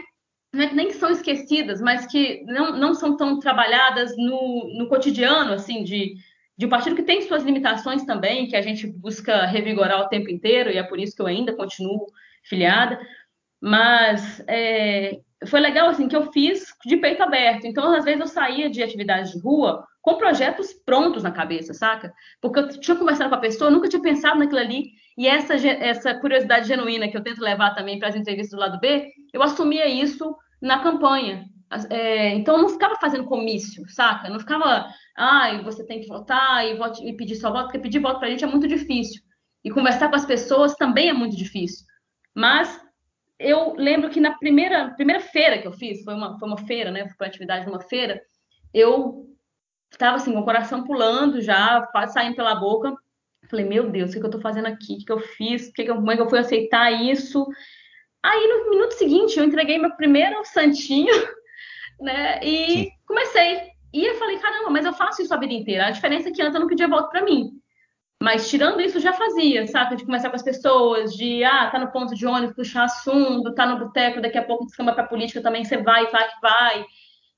Speaker 4: é nem são esquecidas, mas que não, não são tão trabalhadas no, no cotidiano, assim, de, de um partido que tem suas limitações também, que a gente busca revigorar o tempo inteiro, e é por isso que eu ainda continuo filiada, mas é, foi legal assim que eu fiz de peito aberto. Então, às vezes eu saía de atividades de rua com projetos prontos na cabeça, saca? Porque eu tinha conversado com a pessoa, nunca tinha pensado naquilo ali, e essa essa curiosidade genuína que eu tento levar também para as entrevistas do lado B, eu assumia isso na campanha. É, então eu não ficava fazendo comício, saca? Não ficava, ai, ah, você tem que votar e, vote, e pedir só voto, porque pedir voto pra gente é muito difícil. E conversar com as pessoas também é muito difícil. Mas eu lembro que na primeira, primeira feira que eu fiz, foi uma, foi uma feira, né? Foi uma atividade numa feira, eu estava assim, com o coração pulando já, quase saindo pela boca. Falei, meu Deus, o que, que eu estou fazendo aqui? O que, que eu fiz? Que que eu, como é que eu fui aceitar isso? Aí, no minuto seguinte, eu entreguei meu primeiro santinho, né? E Sim. comecei. E eu falei, caramba, mas eu faço isso a vida inteira. A diferença é que antes eu não pedia voto para mim. Mas tirando isso, já fazia, saca? De conversar com as pessoas, de, ah, tá no ponto de ônibus, puxar assunto, tá no boteco, daqui a pouco descamba pra política também, você vai, vai, vai.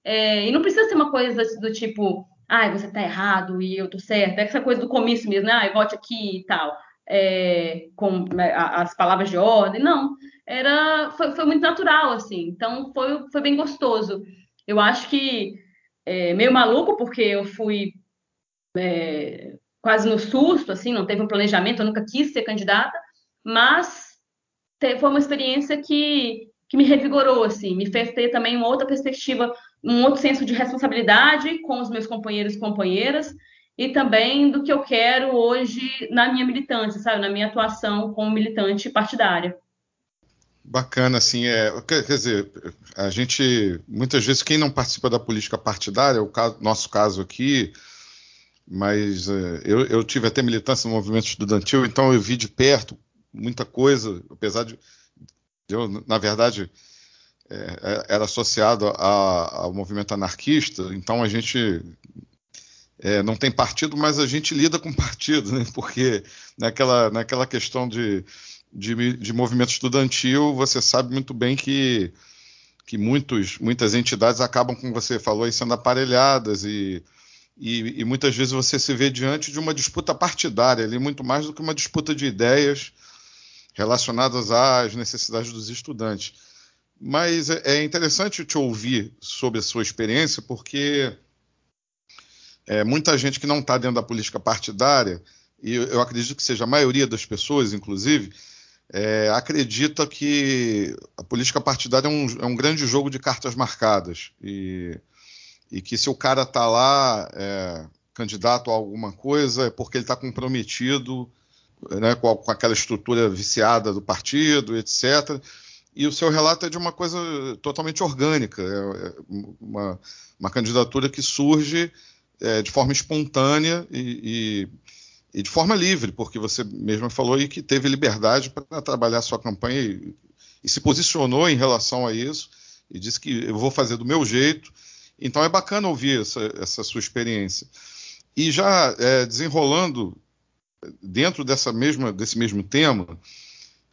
Speaker 4: É, e não precisa ser uma coisa do tipo, ah, você tá errado e eu tô certo. É essa coisa do comício mesmo, né? Ah, vote aqui e tal. É, com né, as palavras de ordem, não. Era, foi, foi muito natural, assim. Então, foi, foi bem gostoso. Eu acho que é meio maluco, porque eu fui é, quase no susto, assim, não teve um planejamento, eu nunca quis ser candidata, mas foi uma experiência que, que me revigorou, assim, me fez ter também uma outra perspectiva, um outro senso de responsabilidade com os meus companheiros e companheiras, e também do que eu quero hoje na minha militância, sabe, na minha atuação como militante partidária.
Speaker 2: Bacana, assim, é, quer, dizer, a gente, muitas vezes, quem não participa da política partidária, o caso, nosso caso aqui, mas uh, eu, eu, tive até militância no movimento estudantil, então eu vi de perto muita coisa, apesar de eu, na verdade, é, é era associado a, ao movimento anarquista, então a gente é, não tem partido, mas a gente lida com partido, né? porque naquela, naquela questão de, de, de movimento estudantil, você sabe muito bem que, que muitos, muitas entidades acabam, como você falou, sendo aparelhadas e e, e, muitas vezes você se vê diante de uma disputa partidária, ali, muito mais do que uma disputa de ideias relacionadas às necessidades dos estudantes. Mas é, é interessante te ouvir sobre a sua experiência, porque é, muita gente que não está dentro da política partidária, e eu acredito que seja a maioria das pessoas, inclusive, é, acredita que a política partidária é um, é um grande jogo de cartas marcadas. E e que se o cara está lá é, candidato a alguma coisa é porque ele está comprometido né, com, com, aquela estrutura viciada do partido, etc. E o seu relato é de uma coisa totalmente orgânica, é, é uma, uma, candidatura que surge é, de forma espontânea e, e, e, de forma livre, porque você mesmo falou aí que teve liberdade para trabalhar sua campanha e, e se posicionou em relação a isso e disse que eu vou fazer do meu jeito então é bacana ouvir essa, essa sua experiência. E já é, desenrolando dentro dessa mesma, desse mesmo tema,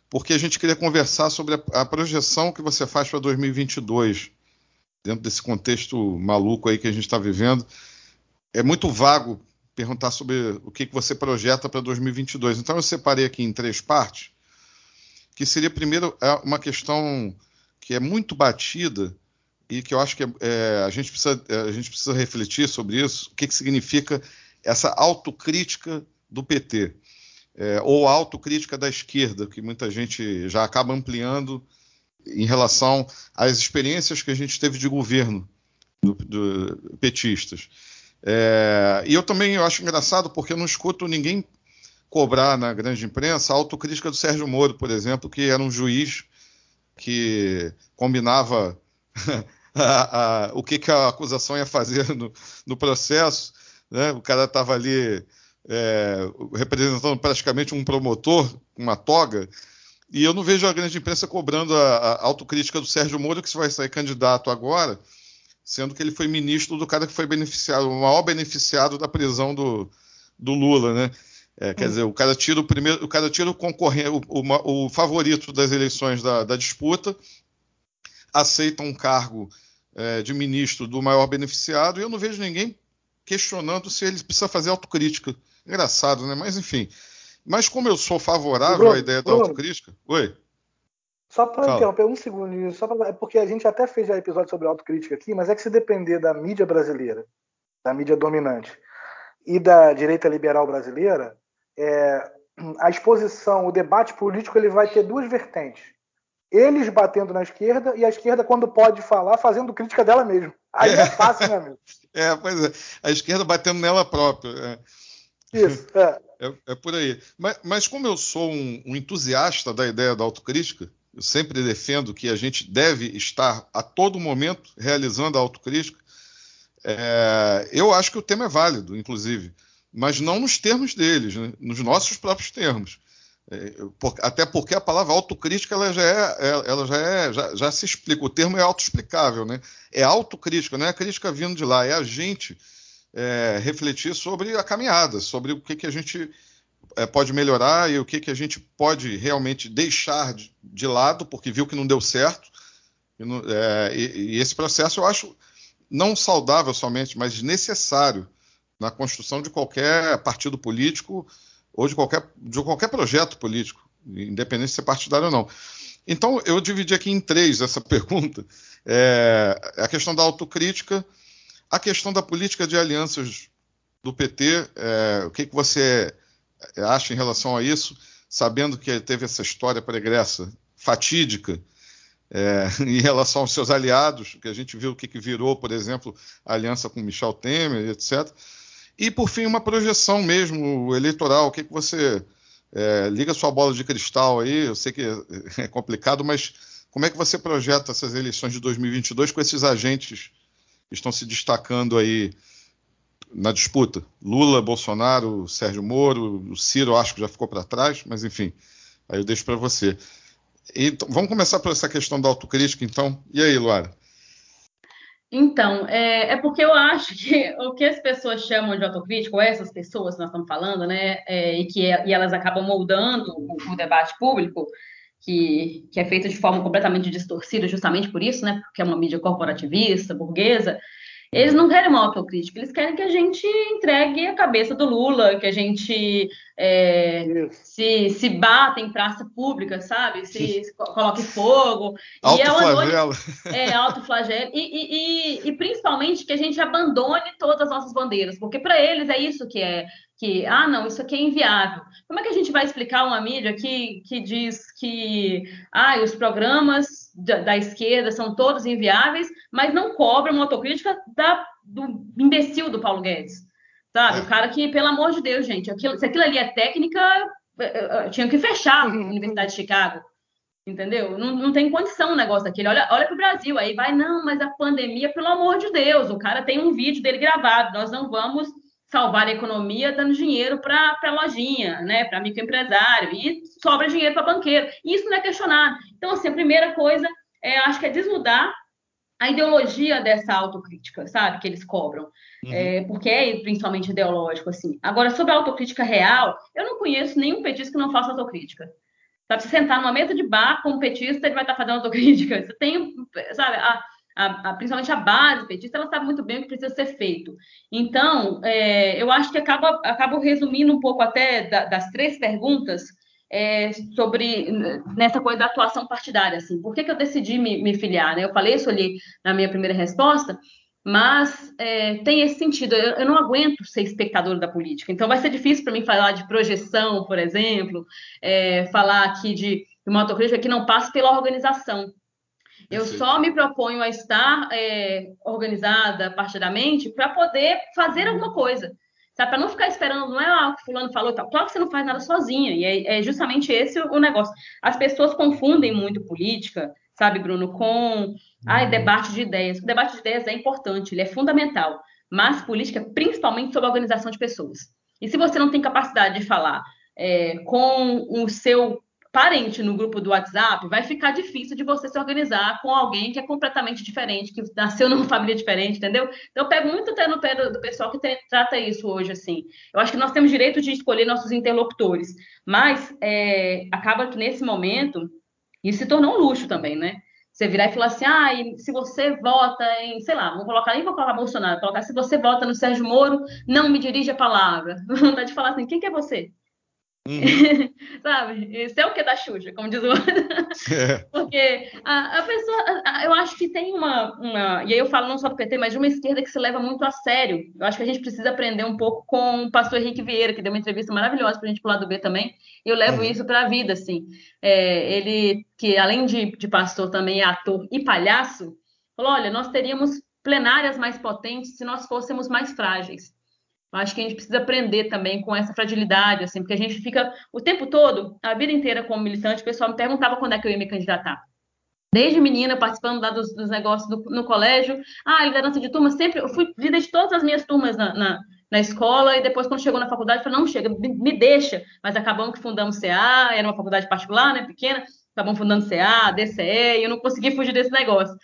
Speaker 2: porque a gente queria conversar sobre a, a projeção que você faz para 2022, dentro desse contexto maluco aí que a gente está vivendo. É muito vago perguntar sobre o que, que você projeta para 2022. Então eu separei aqui em três partes, que seria primeiro é, uma questão que é muito batida, e que eu acho que é, a, gente precisa, é, a gente precisa refletir sobre isso, o que, que significa essa autocrítica do PT, é, ou autocrítica da esquerda, que muita gente já acaba ampliando em relação às experiências que a gente teve de governo do, do petistas. É, e eu também eu acho engraçado porque eu não escuto ninguém cobrar na grande imprensa a autocrítica do Sérgio Moro, por exemplo, que era um juiz que combinava a, a, o que, que, a acusação ia fazer no, no processo. Né? O cara estava ali é, representando praticamente um promotor, uma toga, e eu não vejo a grande imprensa cobrando a, a autocrítica do Sérgio Moro, que vai sair candidato agora, sendo que ele foi ministro do cara que foi beneficiado, o maior beneficiado da prisão do, do Lula, né? É, quer hum. dizer, o cara tira o primeiro, o cara tira o concorrente, o, o, o favorito das eleições da, da disputa, aceita um cargo é, de ministro do maior beneficiado, e eu não vejo ninguém questionando se ele precisa fazer autocrítica. Engraçado, né? Mas enfim. Mas como eu sou favorável Bruno, à ideia da autocrítica. Oi.
Speaker 3: Só para interromper um segundo, só pra, é porque a gente até fez já episódio sobre autocrítica aqui, mas é que se depender da mídia brasileira, da mídia dominante e da direita liberal brasileira, é, a exposição, o debate político, ele vai ter duas vertentes. Eles batendo na esquerda e a esquerda, quando pode falar, fazendo crítica dela mesma. Aí é, é fácil, né, amigo?
Speaker 2: É, pois é. A esquerda batendo nela própria. É.
Speaker 3: Isso, é.
Speaker 2: é. É, por aí. Mas, mas como eu sou um, um, entusiasta da ideia da autocrítica, eu sempre defendo que a gente deve estar a todo momento realizando a autocrítica. É, eu acho que o tema é válido, inclusive, mas não nos termos deles, né? nos nossos próprios termos. É, até porque a palavra autocrítica ela já é, é, ela já, é já, já, se explica, o termo é autoexplicável, né? É autocrítica, não é a crítica vindo de lá, é a gente é, refletir sobre a caminhada, sobre o que, que a gente é, pode melhorar e o que, que a gente pode realmente deixar de, de lado, porque viu que não deu certo. E, é, e, e esse processo eu acho não saudável somente, mas necessário na construção de qualquer partido político ou de qualquer, de qualquer projeto político, independente de ser partidário ou não. Então, eu dividi aqui em três essa pergunta. É, a questão da autocrítica, a questão da política de alianças do PT, é, o que, que você acha em relação a isso, sabendo que teve essa história pregressa, fatídica, é, em relação aos seus aliados, que a gente viu o que, que virou, por exemplo, a aliança com Michel Temer, etc. E, por fim, uma projeção mesmo eleitoral. O que, que você. É, liga sua bola de cristal aí, eu sei que é complicado, mas como é que você projeta essas eleições de 2022 com esses agentes que estão se destacando aí na disputa? Lula, Bolsonaro, Sérgio Moro, o Ciro acho que já ficou para trás, mas enfim, aí eu deixo para você. Então, vamos começar por essa questão da autocrítica, então. E aí, Luara?
Speaker 4: Então, é, é, porque eu acho que o que as pessoas chamam de autocrítica, ou essas pessoas que nós estamos falando, né, é, e que e elas acabam moldando o, o, debate público, que, que é feito de forma completamente distorcida, justamente por isso, né, porque é uma mídia corporativista, burguesa, eles não querem uma autocrítica, eles querem que a gente entregue a cabeça do Lula, que a gente é, se, se bata em praça pública, sabe? Se, se coloque fogo.
Speaker 2: Autoflagelo.
Speaker 4: É, autoflagelo. E, e, e, e principalmente que a gente abandone todas as nossas bandeiras, porque para eles é isso que é que, ah, não, isso aqui é inviável. Como é que a gente vai explicar uma mídia que, que diz que ah, os programas da, da esquerda são todos inviáveis, mas não cobra uma autocrítica da, do imbecil do Paulo Guedes? Sabe? É. O cara que, pelo amor de Deus, gente, aquilo, se aquilo ali é técnica, tinha que fechar a uhum. Universidade de Chicago. Entendeu? Não, não tem condição um negócio daquele. Olha, olha para o Brasil, aí vai, não, mas a pandemia, pelo amor de Deus, o cara tem um vídeo dele gravado, nós não vamos salvar a economia dando dinheiro para a lojinha, né, para microempresário, e sobra dinheiro para banqueiro. E isso não é questionado. Então, assim, a primeira coisa, é, acho que é desmudar a ideologia dessa autocrítica, sabe, que eles cobram, uhum. é, porque é principalmente ideológico, assim. Agora, sobre a autocrítica real, eu não conheço nenhum petista que não faça autocrítica. Sabe, se sentar numa mesa de bar com um petista, ele vai estar fazendo autocrítica. Você tem, sabe, a, a, a, principalmente a base petista, ela sabe muito bem o que precisa ser feito. Então, é, eu acho que acaba, acabo resumindo um pouco até da, das três perguntas é, sobre nessa coisa da atuação partidária. Assim. Por que, que eu decidi me, me filiar? Né? Eu falei isso ali na minha primeira resposta, mas é, tem esse sentido. Eu, eu, não aguento ser espectador da política, então vai ser difícil para mim falar de projeção, por exemplo, é, falar aqui de uma autocrítica que não passa pela organização. Eu só me proponho a estar é, organizada partidamente para poder fazer alguma coisa. Para não ficar esperando, não é ah, o que fulano falou, tal. claro que você não faz nada sozinha, e é, é justamente esse o, negócio. As pessoas confundem muito política, sabe, Bruno, com uhum. debate de ideias. O debate de ideias é importante, ele é fundamental, mas política, principalmente sobre a organização de pessoas. E se você não tem capacidade de falar é, com o seu parente no grupo do WhatsApp, vai ficar difícil de você se organizar com alguém que é completamente diferente, que nasceu numa família diferente, entendeu? Então, eu pego muito até no pé do, do pessoal que tem, trata isso hoje, assim. Eu acho que nós temos direito de escolher nossos interlocutores, mas é, acaba que nesse momento isso se tornou um luxo também, né? Você virar e falar assim, ah, se você vota em, sei lá, vamos colocar, nem vou colocar Bolsonaro, vou colocar, se você vota no Sérgio Moro, não me dirige a palavra. Vontade de falar assim, quem que é você? Uhum. Sabe? Isso é o que da Xuxa, como diz o outro. É. Porque a, a pessoa, a, eu acho que tem uma, uma. E aí eu falo não só do PT, mas de uma esquerda que se leva muito a sério. Eu acho que a gente precisa aprender um pouco com o pastor Henrique Vieira, que deu uma entrevista maravilhosa para a gente pro lado B também. E eu levo uhum. isso para a vida, assim. É, ele, que além de, de pastor, também é ator e palhaço, falou: olha, nós teríamos plenárias mais potentes se nós fôssemos mais frágeis. Acho que a gente precisa aprender também com essa fragilidade, assim, porque a gente fica o tempo todo, a vida inteira como militante, o pessoal me perguntava quando é que eu ia me candidatar. Desde menina, participando lá dos, dos negócios do, no colégio, ah, liderança de turma, sempre, eu fui líder de todas as minhas turmas na, na, na escola, e depois, quando chegou na faculdade, falei, não, chega, me, me deixa. Mas acabamos que fundamos CA, era uma faculdade particular, né, pequena, acabamos fundando CA, DCE, e eu não consegui fugir desse negócio.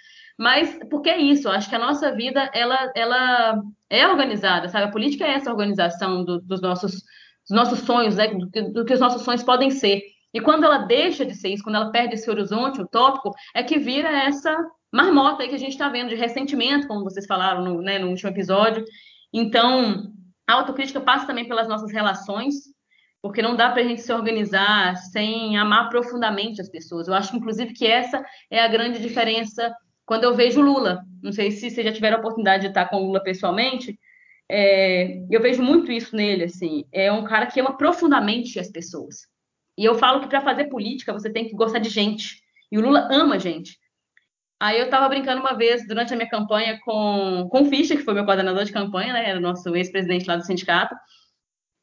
Speaker 4: Mas porque é isso, eu acho que a nossa vida ela, ela é organizada, sabe? A política é essa organização do, dos, nossos, dos nossos sonhos, né? Do que, do que os nossos sonhos podem ser. E quando ela deixa de ser isso, quando ela perde esse horizonte utópico, é que vira essa marmota aí que a gente está vendo de ressentimento, como vocês falaram no, né, no último episódio. Então, a autocrítica passa também pelas nossas relações, porque não dá para a gente se organizar sem amar profundamente as pessoas. Eu acho, inclusive, que essa é a grande diferença quando eu vejo Lula. Não sei se vocês já tiveram a oportunidade de estar com Lula pessoalmente. É, eu vejo muito isso nele, assim. É um cara que ama profundamente as pessoas. E eu falo que para fazer política você tem que gostar de gente. E o Lula ama gente. Aí eu estava brincando uma vez durante a minha campanha com, com o Fischer, que foi meu coordenador de campanha, né? Era o nosso ex-presidente lá do sindicato.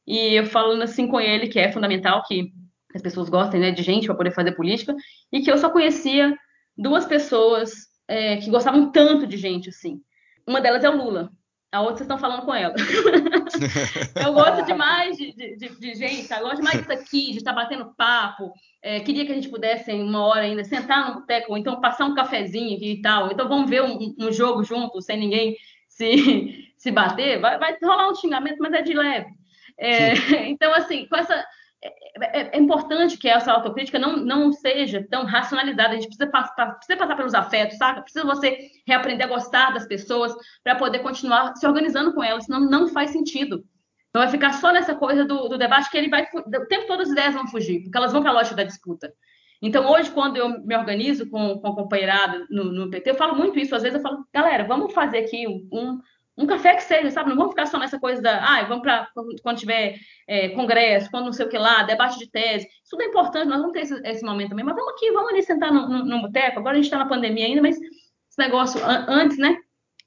Speaker 4: E eu falando assim com ele que é fundamental que as pessoas gostem né, de gente para poder fazer política, e que eu só conhecia duas pessoas é, que gostavam tanto de gente, assim. Uma delas é o Lula. A outra vocês estão falando com ela. eu gosto demais de, de, de, gente, eu gosto demais disso aqui, de estar batendo papo. É, queria que a gente pudesse, uma hora ainda, sentar no boteco, ou então passar um cafezinho aqui e tal. Então vamos ver um, um jogo junto, sem ninguém se, se bater. Vai, vai rolar um xingamento, mas é de leve. É, então, assim, com essa é, é, é, importante que essa autocrítica não, não seja tão racionalizada. A gente precisa, passar, precisa passar pelos afetos, sabe? Precisa você reaprender a gostar das pessoas para poder continuar se organizando com elas, senão não faz sentido. Não vai ficar só nessa coisa do, do debate que ele vai. O tempo todo as ideias vão fugir, porque elas vão para a lógica da disputa. Então, hoje, quando eu me organizo com, com a companheirada no, no PT, eu falo muito isso. Às vezes eu falo, galera, vamos fazer aqui um, um café que seja, sabe? Não vamos ficar só nessa coisa da, ah, vamos para quando tiver é, congresso, quando não sei o que lá, debate de tese. Isso é importante, nós vamos ter esse, esse, momento também, mas vamos aqui, vamos ali sentar no boteco. Agora a gente está na pandemia ainda, mas esse negócio an antes, né?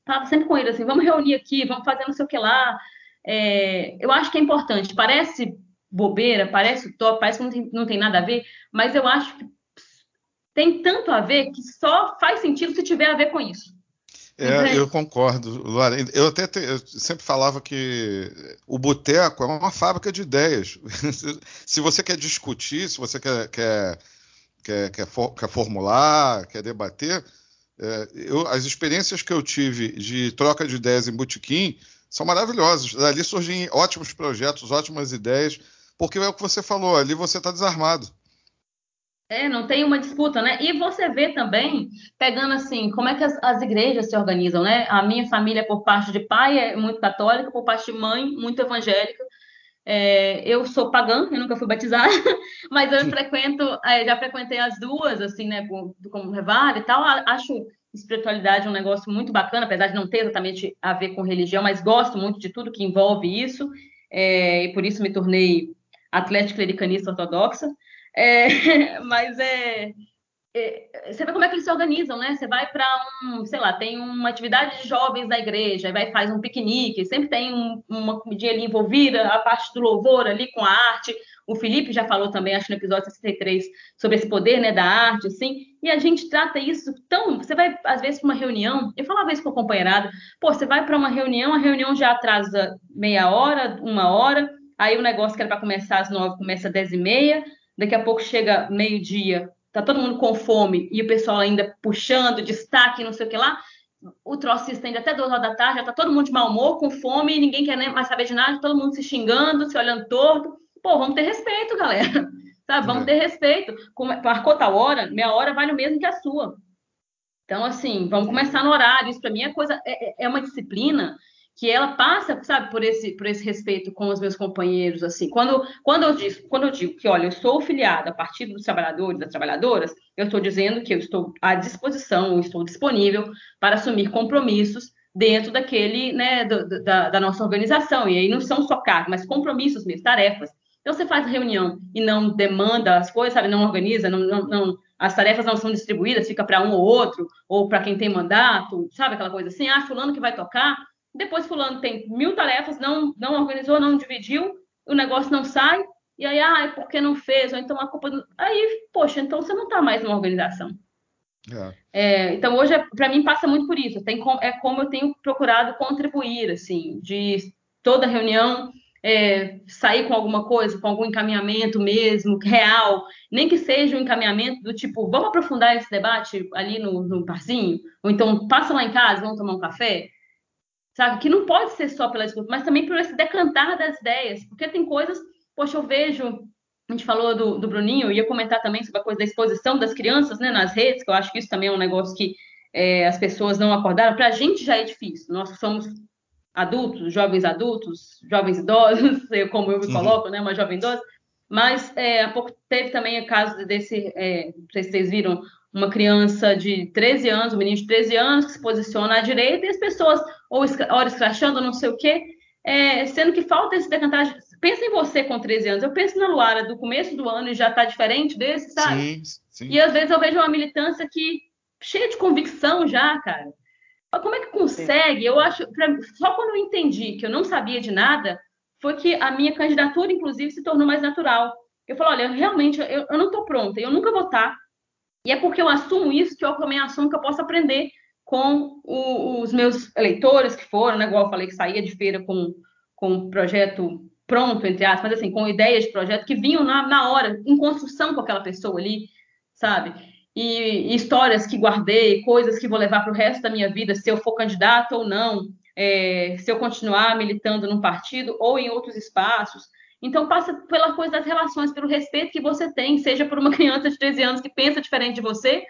Speaker 4: Tava sempre com ele assim, vamos reunir aqui, vamos fazer não sei o que lá. É, eu acho que é importante. Parece bobeira, parece top, parece que não tem, não tem nada a ver, mas eu acho que tem tanto a ver que só faz sentido se tiver a ver com isso.
Speaker 2: É, eu concordo, Luara. Eu até te, eu sempre falava que o boteco é uma fábrica de ideias. se você quer discutir, se você quer, quer, quer, quer, for, quer formular, quer debater, é, eu, as experiências que eu tive de troca de ideias em botequim são maravilhosas. Dali surgem ótimos projetos, ótimas ideias, porque é o que você falou, ali você está desarmado.
Speaker 4: É, não tem uma disputa, né? E você vê também, pegando assim, como é que as, as, igrejas se organizam, né? A minha família, por parte de pai, é muito católica, por parte de mãe, muito evangélica. É, eu sou pagã, eu nunca fui batizada, mas eu frequento, é, já frequentei as duas, assim, né, como, Revale e tal. Acho espiritualidade um negócio muito bacana, apesar de não ter exatamente a ver com religião, mas gosto muito de tudo que envolve isso, é, e por isso me tornei atlético clericanista ortodoxa. É, mas é, é, Você vê como é que eles se organizam, né? Você vai para um, sei lá, tem uma atividade de jovens da igreja, vai faz um piquenique, sempre tem um, uma comidinha ali envolvida, a parte do louvor ali com a arte. O Felipe já falou também, acho no episódio 63, sobre esse poder né, da arte, assim, e a gente trata isso tão. Você vai, às vezes, para uma reunião, eu falava isso com a companheirada, pô, você vai para uma reunião, a reunião já atrasa meia hora, uma hora, aí o negócio que era para começar às nove começa às dez e meia, daqui a pouco chega meio-dia, tá todo mundo com fome e o pessoal ainda puxando, destaque, não sei o que lá. O troço se estende até duas horas da tarde, já tá todo mundo de mau humor, com fome, ninguém quer nem mais saber de nada, todo mundo se xingando, se olhando torto. Pô, vamos ter respeito, galera. Sabe? Vamos é. ter respeito. Marcou tal hora, minha hora vale o mesmo que a sua. Então, assim, vamos começar no horário. Isso para mim é coisa, é, é, é uma disciplina que ela passa, sabe, por esse, por esse respeito com os meus companheiros, assim. Quando, quando, eu digo, quando eu digo que, olha, eu sou filiada a Partido dos Trabalhadores, das Trabalhadoras, eu estou dizendo que eu estou à disposição, estou disponível para assumir compromissos dentro daquele, né, do, da, da, nossa organização. E aí não são só cargos, mas compromissos mesmo, tarefas. Então você faz reunião e não demanda as coisas, sabe, não organiza, não, não, não as tarefas não são distribuídas, fica para um ou outro, ou para quem tem mandato, sabe aquela coisa assim, ah, fulano que vai tocar, depois fulano tem mil tarefas, não, não organizou, não dividiu, o negócio não sai, e aí, ah, é porque não fez, ou então a culpa... Do... Aí, poxa, então você não está mais numa organização. É. É, então, hoje, para mim, passa muito por isso. Tem é como eu tenho procurado contribuir, assim, de toda reunião é, sair com alguma coisa, com algum encaminhamento mesmo, real, nem que seja um encaminhamento do tipo, vamos aprofundar esse debate ali no, no barzinho, ou então passa lá em casa, vamos tomar um café, sabe? Que não pode ser só pela disputa, mas também por esse decantar das ideias, porque tem coisas, poxa, eu vejo, a gente falou do, do Bruninho, eu ia comentar também sobre a coisa da exposição das crianças né, nas redes, que eu acho que isso também é um negócio que é, as pessoas não acordaram. Para a gente já é difícil, nós somos adultos, jovens adultos, jovens idosos, como eu me uhum. coloco, né, uma jovem idosa, mas é, há pouco teve também o caso desse, é, não sei se vocês viram, uma criança de 13 anos, um menino de 13 anos, que se posiciona à direita, e as pessoas, ou hora escrachando, não sei o quê, é, sendo que falta esse decantagem. Pensa em você com 13 anos, eu penso na Luara do começo do ano e já está diferente desse, sabe? Sim, sim. E às vezes eu vejo uma militância que cheia de convicção já, cara. Como é que consegue? Eu acho, pra, só quando eu entendi que eu não sabia de nada, foi que a minha candidatura, inclusive, se tornou mais natural. Eu falo, olha, realmente, eu, eu não estou pronta, eu nunca vou estar. E é porque eu assumo isso que eu também assumo que eu posso aprender com o, os meus eleitores que foram, né? Igual eu falei que saía de feira com, com um projeto pronto, entre aspas, mas assim, com ideias de projeto que vinham na, na hora, em construção com aquela pessoa ali, sabe? e, histórias que guardei, coisas que vou levar para o resto da minha vida, se eu for candidato ou não, é, se eu continuar militando num partido ou em outros espaços. Então, passa pela coisa das relações, pelo respeito que você tem, seja por uma criança de 13 anos que pensa diferente de você,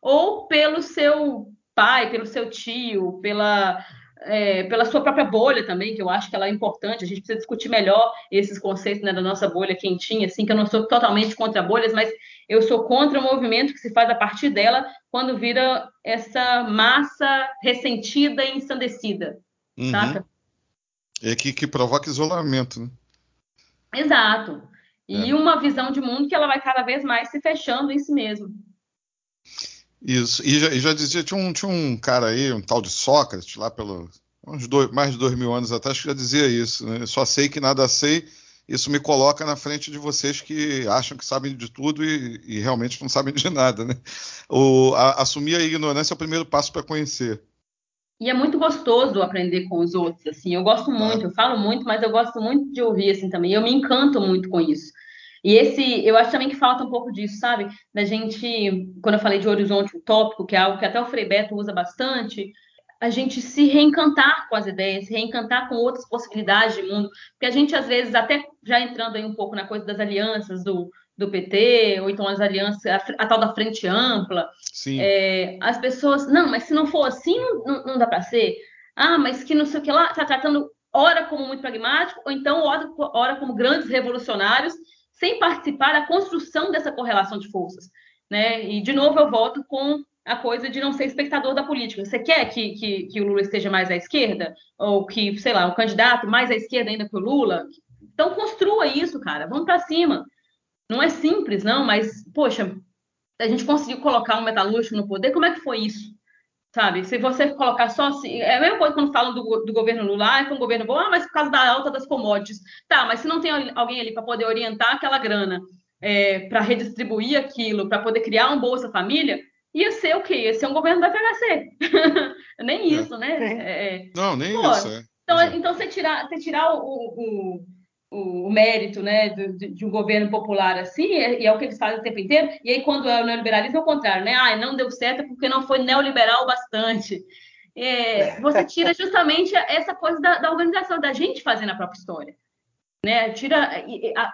Speaker 4: ou pelo seu pai, pelo seu tio, pela, é, pela sua própria bolha também, que eu acho que ela é importante. A gente precisa discutir melhor esses conceitos né, da nossa bolha quentinha, assim, que eu não sou totalmente contra bolhas, mas eu sou contra o movimento que se faz a partir dela quando vira essa massa ressentida e ensandecida, uhum. saca?
Speaker 2: É que, que provoca isolamento, né?
Speaker 4: Exato. E é. uma visão de mundo que ela vai cada vez mais se fechando em si mesmo.
Speaker 2: Isso. E já, e já dizia, tinha um, tinha um cara aí, um tal de Sócrates, lá pelo uns dois, mais de dois mil anos atrás, que já dizia isso. Né? Só sei que nada sei isso me coloca na frente de vocês que acham que sabem de tudo e, e realmente não sabem de nada, né? O, a, assumir a ignorância é o primeiro passo para conhecer.
Speaker 4: E é muito gostoso aprender com os outros, assim. Eu gosto muito, eu falo muito, mas eu gosto muito de ouvir assim também. Eu me encanto muito com isso. E esse, eu acho também que falta um pouco disso, sabe? Da gente, quando eu falei de horizonte utópico, que é algo que até o Frei Beto usa bastante, a gente se reencantar com as ideias, se reencantar com outras possibilidades de mundo, porque a gente às vezes até já entrando aí um pouco na coisa das alianças do, do PT, ou então as alianças, a, a tal da frente ampla, é, as pessoas, não, mas se não for assim, não, não dá para ser. Ah, mas que não sei o que lá, está tratando ora como muito pragmático, ou então ora, ora como grandes revolucionários, sem participar da construção dessa correlação de forças. Né? E, de novo, eu volto com a coisa de não ser espectador da política. Você quer que, que, que, o Lula esteja mais à esquerda? Ou que, sei lá, o candidato mais à esquerda ainda que o Lula? Então construa isso, cara. Vamos para cima. Não é simples, não, mas, poxa, a gente conseguiu colocar um metalúrgico no poder, como é que foi isso? Sabe? Se você colocar só assim. É a mesma coisa quando falam do, do governo Lula, ah, é um governo bom, ah, mas por causa da alta das commodities. Tá, mas se não tem alguém ali para poder orientar aquela grana, é, para redistribuir aquilo, para poder criar um Bolsa Família, ia ser o quê? Ia ser um governo da FHC. nem é. isso, né?
Speaker 2: É, é, não, nem Pô, isso. É.
Speaker 4: Então, então você tirar, você tirar o, o, o, o mérito né, de, de, um governo popular assim, e é o que eles fazem o tempo inteiro, e aí quando é o neoliberalismo é o contrário, né? Ah, não deu certo porque não foi neoliberal bastante. É, você tira justamente essa coisa da, da, organização, da gente fazendo a própria história. Né? Tira,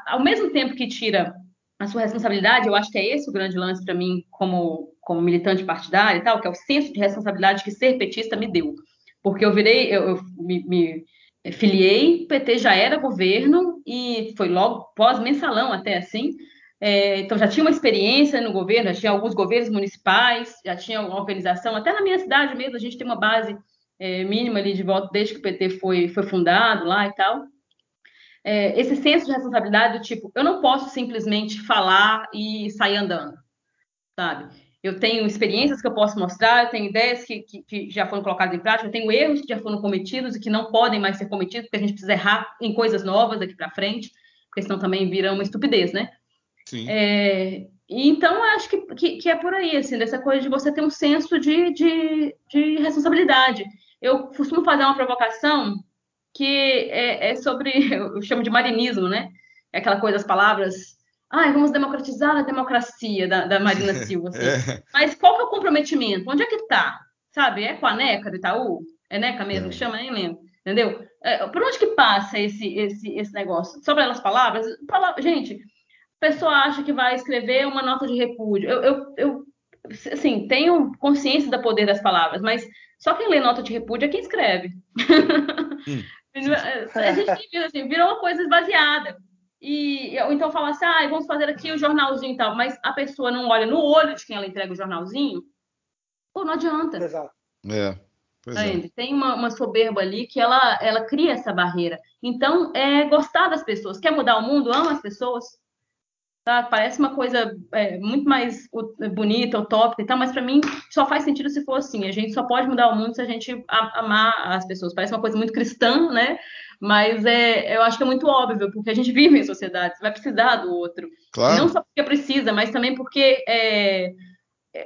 Speaker 4: ao mesmo tempo que tira a sua responsabilidade, eu acho que é esse o grande lance para mim como, como militante partidário e tal, que é o senso de responsabilidade que ser petista me deu. porque eu virei, eu, eu me, me filiei, o PT já era governo e foi logo pós-mensalão até assim, é, então já tinha uma experiência no governo, já tinha alguns governos municipais, já tinha uma organização, até na minha cidade mesmo, a gente tem uma base é, mínima ali de voto desde que o PT foi, foi fundado lá e tal. É, esse senso de responsabilidade do tipo, eu não posso simplesmente falar e sair andando, sabe? Eu tenho experiências que eu posso mostrar, eu tenho ideias que, que, que, já foram colocadas em prática, eu tenho erros que já foram cometidos e que não podem mais ser cometidos, porque a gente precisa errar em coisas novas daqui para frente, porque senão também vira uma estupidez, né? Sim. É, então, acho que, que, que, é por aí, assim, dessa coisa de você ter um senso de, de, de responsabilidade. Eu costumo fazer uma provocação que é, é, sobre, eu chamo de marinismo, né? É aquela coisa, as palavras, ah, vamos democratizar a democracia da, da Marina Silva. Assim. É. Mas qual que é o comprometimento? Onde é que está? Sabe? É com a NECA do Itaú? É NECA mesmo que é. chama? Nem lembro. Entendeu? É, por onde que passa esse, esse, esse negócio? Sobre elas palavras? Palavra, gente, a pessoa acha que vai escrever uma nota de repúdio. Eu, eu, eu assim, tenho consciência do poder das palavras, mas só quem lê nota de repúdio é quem escreve. Hum. a gente vira, assim, virou uma coisa esvaziada. E, ou então fala assim, ah, vamos fazer aqui o jornalzinho e tal, mas a pessoa não olha no olho de quem ela entrega o jornalzinho, pô, não adianta.
Speaker 2: Exato. É.
Speaker 4: Tá é. Tem uma, uma, soberba ali que ela, ela cria essa barreira. Então, é gostar das pessoas. Quer mudar o mundo? Ama as pessoas. Tá? Parece uma coisa é, muito mais bonita, utópica e tal, mas para mim só faz sentido se for assim. A gente só pode mudar o mundo se a gente amar as pessoas. Parece uma coisa muito cristã, né? Mas é, eu acho que é muito óbvio, porque a gente vive em sociedade, você vai precisar do outro. Claro. Não só porque precisa, mas também porque é,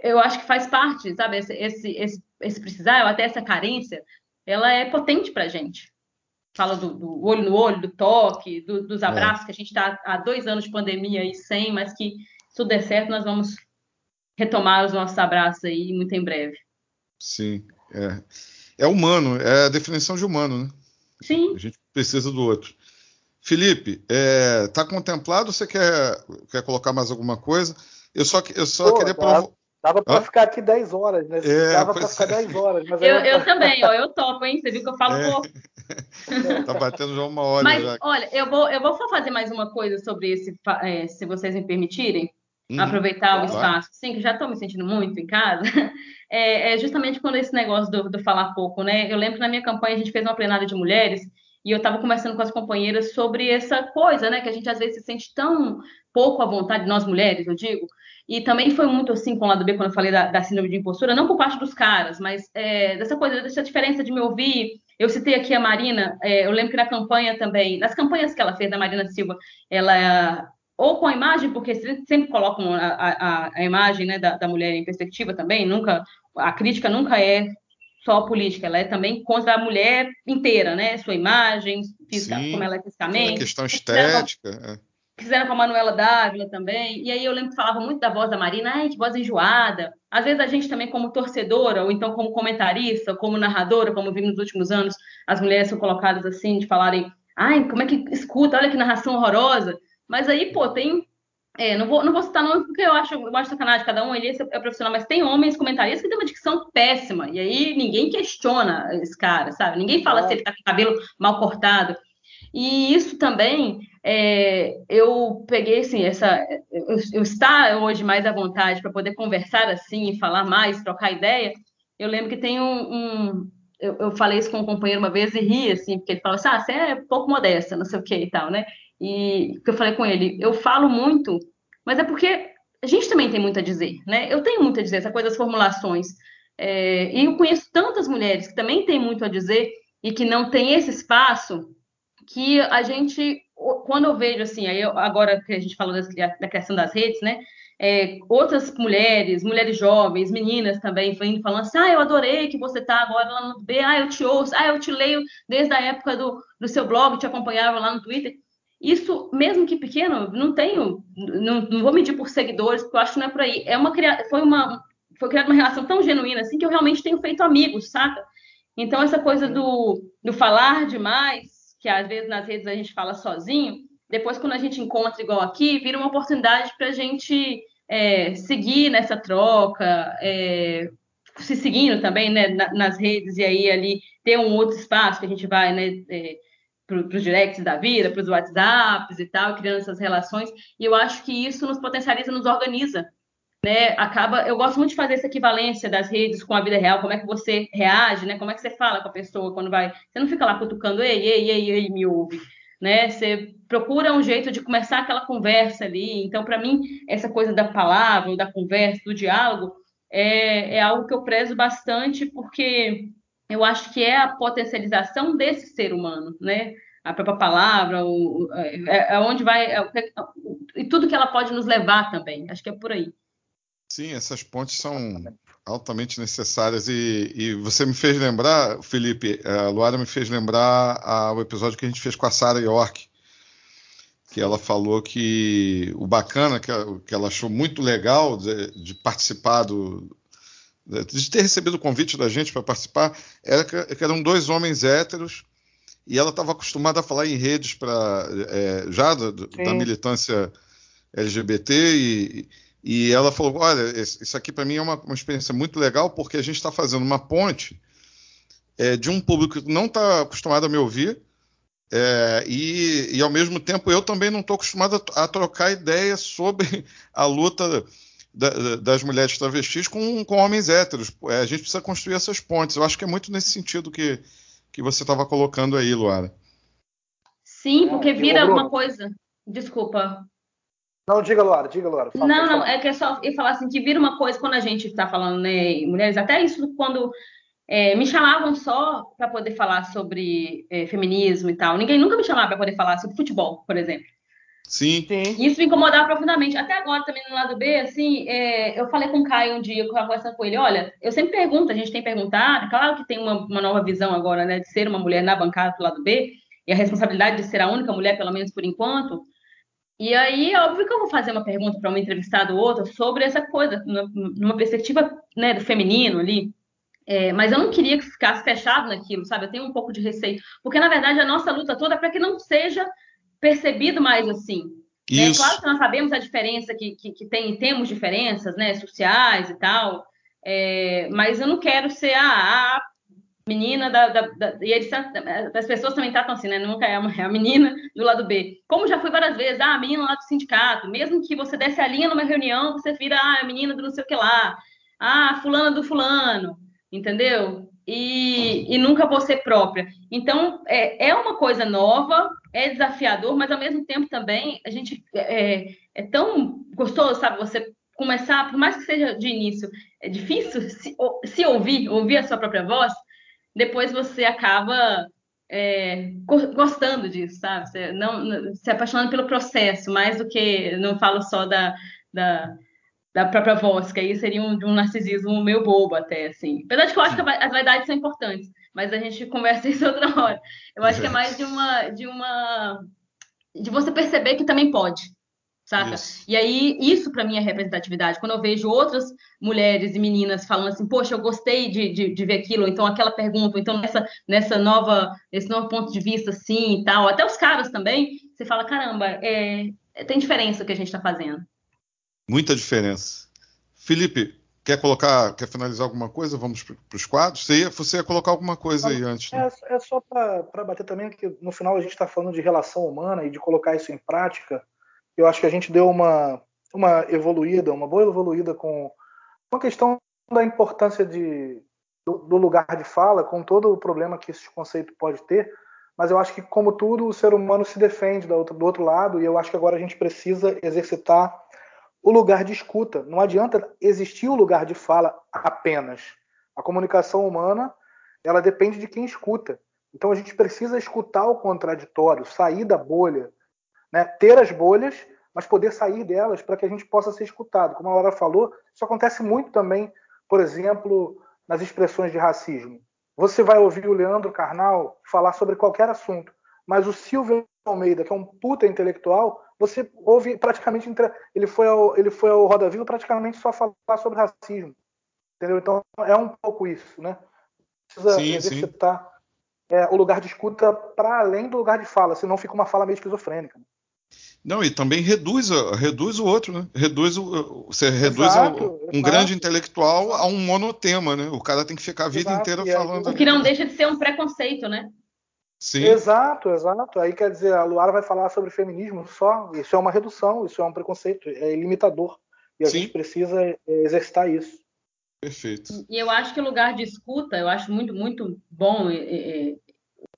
Speaker 4: eu acho que faz parte, sabe? Esse, esse, esse, esse precisar, ou até essa carência, ela é potente para a gente fala do, do, olho no olho, do toque, do, dos é. abraços, é. que a gente está há dois anos de pandemia aí sem, mas que se tudo der certo, nós vamos retomar os nossos abraços aí muito em breve.
Speaker 2: Sim, é. É humano, é a definição de humano, né?
Speaker 4: Sim.
Speaker 2: A gente precisa do outro. Felipe, está é, contemplado ou você quer, quer colocar mais alguma coisa? Eu só, eu só Pô, queria provar.
Speaker 3: Dava para ficar aqui 10 horas, né? É, Dava para ficar 10 horas.
Speaker 4: Mas eu, eu também, ó, eu topo, hein? Você viu que eu falo é. pouco.
Speaker 2: tá batendo já uma hora.
Speaker 4: Mas,
Speaker 2: já.
Speaker 4: olha, eu vou, eu vou fazer mais uma coisa sobre esse, é, se vocês me permitirem. Uhum, aproveitar o espaço, sim, que já estou me sentindo muito em casa, é, é, justamente quando esse negócio do, do falar pouco, né? Eu lembro que na minha campanha a gente fez uma plenária de mulheres e eu estava conversando com as companheiras sobre essa coisa, né? Que a gente às vezes se sente tão pouco à vontade, nós mulheres, eu digo, e também foi muito assim com o lado B, quando eu falei da, da síndrome de impostura, não por parte dos caras, mas é, dessa coisa, dessa diferença de me ouvir. Eu citei aqui a Marina, é, eu lembro que na campanha também, nas campanhas que ela fez da Marina Silva, ela ou com a imagem, porque sempre colocam a, a, a imagem né, da, da, mulher em perspectiva também, nunca a crítica nunca é só política, ela é também contra a mulher inteira, né? Sua imagem, física, como ela é fisicamente. A
Speaker 2: questão estética. É
Speaker 4: fizeram com a Manuela Dávila também. E aí eu lembro que falava muito da voz da Marina, ai, que voz enjoada. Às vezes a gente também, como torcedora, ou então como comentarista, ou como narradora, como vimos nos últimos anos, as mulheres são colocadas assim, de falarem, ai, como é que escuta, olha que narração horrorosa. Mas aí, pô, tem. É, não, vou, não vou citar nomes porque eu acho, eu acho sacanagem, cada um ali é profissional, mas tem homens comentaristas que têm uma dicção péssima, e aí ninguém questiona esse cara, sabe? Ninguém fala é. se ele tá com o cabelo mal cortado. E isso também, é, eu peguei assim, essa, eu, eu estar hoje mais à vontade para poder conversar assim, falar mais, trocar ideia. Eu lembro que tem um, um eu, eu, falei isso com um companheiro uma vez e ri assim, porque ele falou assim, ah, você é pouco modesta, não sei o que e tal, né? E que eu falei com ele, eu falo muito, mas é porque a gente também tem muito a dizer, né? Eu tenho muito a dizer, essa coisa das formulações. É, e eu conheço tantas mulheres que também têm muito a dizer e que não têm esse espaço que a gente, quando eu vejo assim, aí eu, agora que a gente falou das, da criação das redes, né? É, outras mulheres, mulheres jovens, meninas também, falando assim, ah, eu adorei que você está agora lá no B, ah, eu te ouço, ah, eu te leio desde a época do, do seu blog, te acompanhava lá no Twitter. Isso, mesmo que pequeno, não tenho, não, não vou medir por seguidores, porque eu acho que não é por aí. É uma, foi uma, foi criada uma relação tão genuína assim que eu realmente tenho feito amigos, saca? Então, essa coisa do, do falar demais, que às vezes nas redes a gente fala sozinho, depois quando a gente encontra igual aqui, vira uma oportunidade para a gente é, seguir nessa troca, é, se seguindo também, né, nas redes e aí ali ter um outro espaço que a gente vai, né, é, para os directs da vida, para os WhatsApps e tal, criando essas relações. E eu acho que isso nos potencializa, nos organiza. Né? Acaba, eu gosto muito de fazer essa equivalência das redes com a vida real, como é que você reage, né? Como é que você fala com a pessoa quando vai. Você não fica lá cutucando, ei, ei, ei, ei, me ouve. Né? Você procura um jeito de começar aquela conversa ali. Então, para mim, essa coisa da palavra, da conversa, do diálogo, é, é algo que eu prezo bastante, porque eu acho que é a potencialização desse ser humano, né? A própria palavra, o, é, é onde vai. É, é, e tudo que ela pode nos levar também. Acho que é por aí.
Speaker 2: Sim, essas pontes são altamente necessárias. E, e você me fez lembrar, Felipe, a Luara me fez lembrar a, o episódio que a gente fez com a Sarah York, que ela falou que o bacana, que, que ela achou muito legal de, de participar do, de ter recebido o convite da gente para participar, era que, eram dois homens héteros e ela estava acostumada a falar em redes para é, já da, da, militância LGBT e, e ela falou, olha, isso aqui para mim é uma, uma, experiência muito legal porque a gente está fazendo uma ponte é, de um público que não está acostumado a me ouvir é, e, e, ao mesmo tempo eu também não estou acostumado a, a trocar ideias sobre a luta da, das mulheres travestis com, com homens héteros. É, a gente precisa construir essas pontes. Eu acho que é muito nesse sentido que, que você estava colocando aí, Luara.
Speaker 4: Sim, porque vira uma coisa. Desculpa.
Speaker 3: Não, diga, Luara, diga, Luara.
Speaker 4: Fala, não, não, é que é só eu falar assim, que vira uma coisa quando a gente está falando, né, mulheres, até isso quando é, me chamavam só para poder falar sobre é, feminismo e tal. Ninguém nunca me chamava para poder falar sobre futebol, por exemplo.
Speaker 2: Sim.
Speaker 4: Sim. Isso me incomodava profundamente. Até agora, também no lado B, assim, é, eu falei com o Caio um dia, eu estava conversando com ele, olha, eu sempre pergunto, a gente tem perguntado, claro que tem uma, uma, nova visão agora, né, de ser uma mulher na bancada do lado B, e a responsabilidade de ser a única mulher, pelo menos por enquanto. E aí, é óbvio que eu vou fazer uma pergunta para uma entrevistada ou outra sobre essa coisa, numa perspectiva né, do feminino ali. É, mas eu não queria que ficasse fechado naquilo, sabe? Eu tenho um pouco de receio. Porque, na verdade, a nossa luta toda é para que não seja percebido mais assim. Né? Claro que nós sabemos a diferença que, que, que tem, temos diferenças né, sociais e tal, é, mas eu não quero ser a, a menina da, da, da, E eles, as pessoas também tratam assim, né? Nunca é, uma, é a menina do lado B. Como já fui várias vezes, ah, a menina lá do sindicato. Mesmo que você desse a linha numa reunião, você vira ah, a menina do não sei o que lá. Ah, fulana do fulano. Entendeu? E, e nunca vou ser própria. Então, é, é uma coisa nova, é desafiador, mas ao mesmo tempo também a gente é, é tão gostoso, sabe? Você começar, por mais que seja de início, é difícil se, se ouvir, ouvir a sua própria voz, depois você acaba é, gostando disso, sabe? Você não se apaixonando pelo processo, mais do que não falo só da, da, da própria voz, que aí seria um, um narcisismo meio bobo até, assim. Apesar de que eu acho que as vaidades são importantes, mas a gente conversa isso outra hora. Eu acho que é mais de uma, de uma, de você perceber que também pode, saca? Isso. E aí isso para mim é representatividade. Quando eu vejo outras mulheres e meninas falando assim, poxa, eu gostei de, de, de ver aquilo, então aquela pergunta, então nessa, nessa nova, esse novo ponto de vista, assim e tal, até os caras também, você fala, caramba, é, tem diferença o que a gente está fazendo.
Speaker 2: Muita diferença. Felipe, Quer colocar, quer finalizar alguma coisa? Vamos para os quadros? Você ia, você ia colocar alguma coisa aí antes?
Speaker 3: Né? É, é, só para bater também que no final a gente está falando de relação humana e de colocar isso em prática. Eu acho que a gente deu uma, uma evoluída, uma boa evoluída com, com a questão da importância de, do, do, lugar de fala, com todo o problema que esse conceito pode ter. Mas eu acho que, como tudo, o ser humano se defende do outro, do outro lado e eu acho que agora a gente precisa exercitar o lugar de escuta. Não adianta existir o lugar de fala apenas. A comunicação humana ela depende de quem escuta. Então a gente precisa escutar o contraditório, sair da bolha, né? ter as bolhas, mas poder sair delas para que a gente possa ser escutado. Como a Laura falou, isso acontece muito também, por exemplo, nas expressões de racismo. Você vai ouvir o Leandro Carnal falar sobre qualquer assunto, mas o Silvio Almeida, que é um puta intelectual, você ouve praticamente ele foi ao, ele foi ao Roda Viva praticamente só falar sobre racismo, entendeu? Então é um pouco isso, né? Precisa sim, exercitar sim. É, o lugar de escuta para além do lugar de fala, senão fica uma fala meio esquizofrênica.
Speaker 2: Não, e também reduz, reduz o outro, né? Reduz o, você reduz
Speaker 3: Exato,
Speaker 2: o, um
Speaker 3: exato.
Speaker 2: grande intelectual a um monotema, né? O cara tem que ficar a vida
Speaker 3: Exato,
Speaker 2: inteira
Speaker 3: aí-
Speaker 2: falando.
Speaker 4: O que não deixa de ser um preconceito, né?
Speaker 2: Sim,
Speaker 3: Exato, exato. Aí quer dizer, a Luara vai falar sobre feminismo só. Isso é uma redução, isso é um preconceito, é limitador. E a
Speaker 2: Sim.
Speaker 3: gente precisa é, exercitar isso.
Speaker 2: perfeito.
Speaker 4: E eu acho que o lugar de escuta, eu acho muito, muito bom é, é,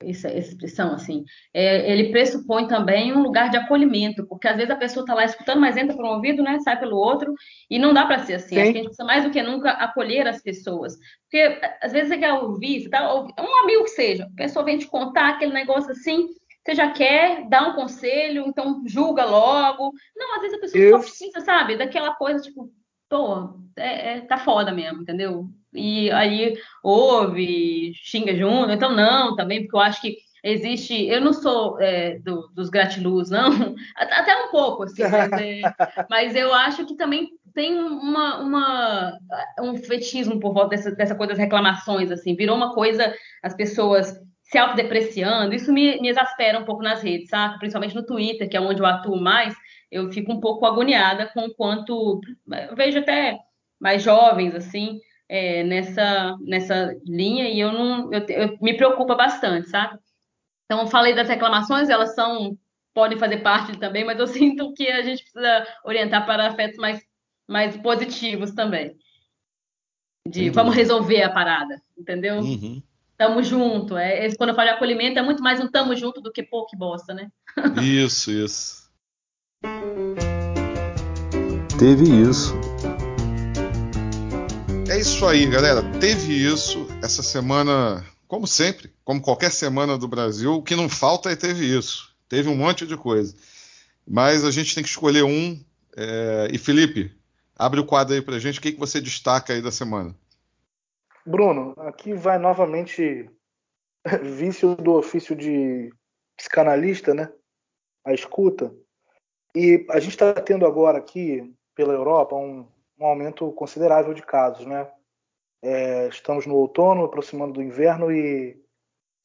Speaker 4: essa, essa expressão, assim. É, ele pressupõe também um lugar de acolhimento, porque às vezes a pessoa está lá escutando, mas entra por um ouvido, né, sai pelo outro, e não dá para ser assim.
Speaker 3: Sim.
Speaker 4: Acho que a gente precisa mais do que nunca acolher as pessoas. Porque às vezes você quer ouvir, você tá, um amigo que seja, a pessoa vem te contar aquele negócio assim, você já quer dar um conselho, então julga logo. Não, às vezes a pessoa só
Speaker 3: Isso.
Speaker 4: precisa, sabe, daquela coisa, tipo, pô, é, é- tá foda mesmo, entendeu? E aí ouve, xinga junto, então não, também, porque eu acho que existe. Eu não sou é, do- dos gratiluz, não, até um pouco, assim, mas, é, mas eu acho que também tem uma, uma- um fetichismo por volta dessa, dessa coisa das reclamações, assim, virou uma coisa, as pessoas se autodepreciando, isso me, me exaspera um pouco nas redes, sabe? Principalmente no Twitter, que é onde eu atuo mais, eu fico um pouco agoniada com o quanto eu vejo até mais jovens assim é, nessa nessa linha e eu não eu, eu- me preocupa bastante, sabe? Então eu falei das reclamações, elas são podem fazer parte também, mas eu sinto que a gente precisa orientar para afetos mais mais positivos também. De
Speaker 2: Sem
Speaker 4: vamos resolver a parada, entendeu?
Speaker 2: Uhum.
Speaker 4: Tamo junto. É, esse- quando eu falo de acolhimento, é muito mais um tamo junto do que pô, que bosta, né?
Speaker 2: Isso, isso.
Speaker 1: Teve isso.
Speaker 2: É isso aí, galera. Teve isso essa semana, como sempre, como qualquer semana do Brasil. O que não falta é teve isso. Teve um monte de coisa. Mas a gente tem que escolher um. é, E Felipe, abre o quadro aí pra gente. O que, que você destaca aí da semana?
Speaker 3: Bruno, aqui vai novamente vício do ofício de psicanalista, né? A escuta. E a gente está tendo agora aqui, pela Europa, um, um aumento considerável de casos, né? É, estamos no outono, aproximando do inverno e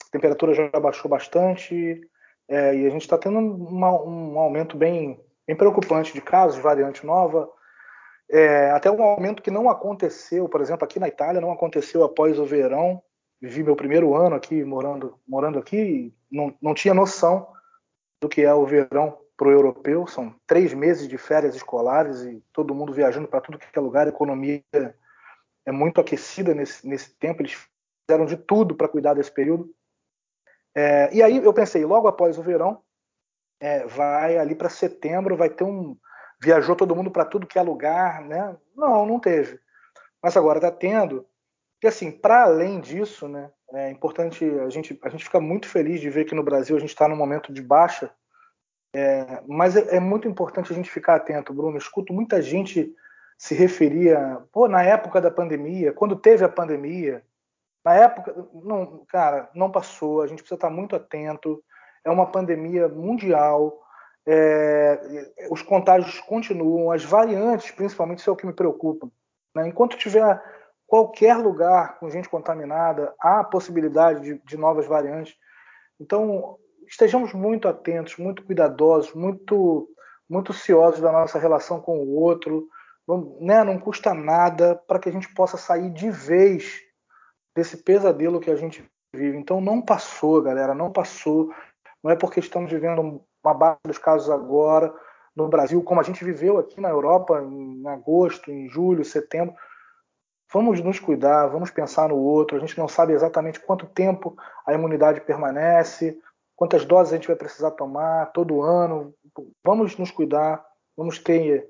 Speaker 3: a temperatura já baixou bastante é, e a gente está tendo uma, um aumento bem, bem preocupante de casos, variante nova, é, até um aumento que não aconteceu, por exemplo, aqui na Itália, não aconteceu após o verão. Vivi meu primeiro ano aqui, morando, morando aqui, não, não tinha noção do que é o verão para o europeu. São três meses de férias escolares e todo mundo viajando para tudo que é lugar. A economia é muito aquecida nesse, nesse tempo. Eles fizeram de tudo para cuidar desse período. É, e aí eu pensei, logo após o verão, é, vai ali para setembro, vai ter um, viajou todo mundo para tudo que é lugar, né? Não, não teve. Mas agora está tendo. E assim, para além disso, né? É importante a gente a gente fica muito feliz de ver que no Brasil a gente está num momento de baixa. É, mas é, é, muito importante a gente ficar atento, Bruno. Eu escuto muita gente se referia, pô, na época da pandemia, quando teve a pandemia, na época, não, cara, não passou. A gente precisa estar muito atento. É uma pandemia mundial. É, os contágios continuam, as variantes, principalmente, isso é o que me preocupa. Né? Enquanto tiver qualquer lugar com gente contaminada, há possibilidade de, de, novas variantes. Então, estejamos muito atentos, muito cuidadosos, muito, muito ciosos da nossa relação com o outro. Não, né? não custa nada para que a gente possa sair de vez desse pesadelo que a gente vive. Então, não passou, galera, não passou. Não é porque estamos vivendo uma baixa dos casos agora no Brasil, como a gente viveu aqui na Europa em agosto, em julho, setembro. Vamos nos cuidar, vamos pensar no outro. A gente não sabe exatamente quanto tempo a imunidade permanece, quantas doses a gente vai precisar tomar todo ano. Vamos nos cuidar, vamos ter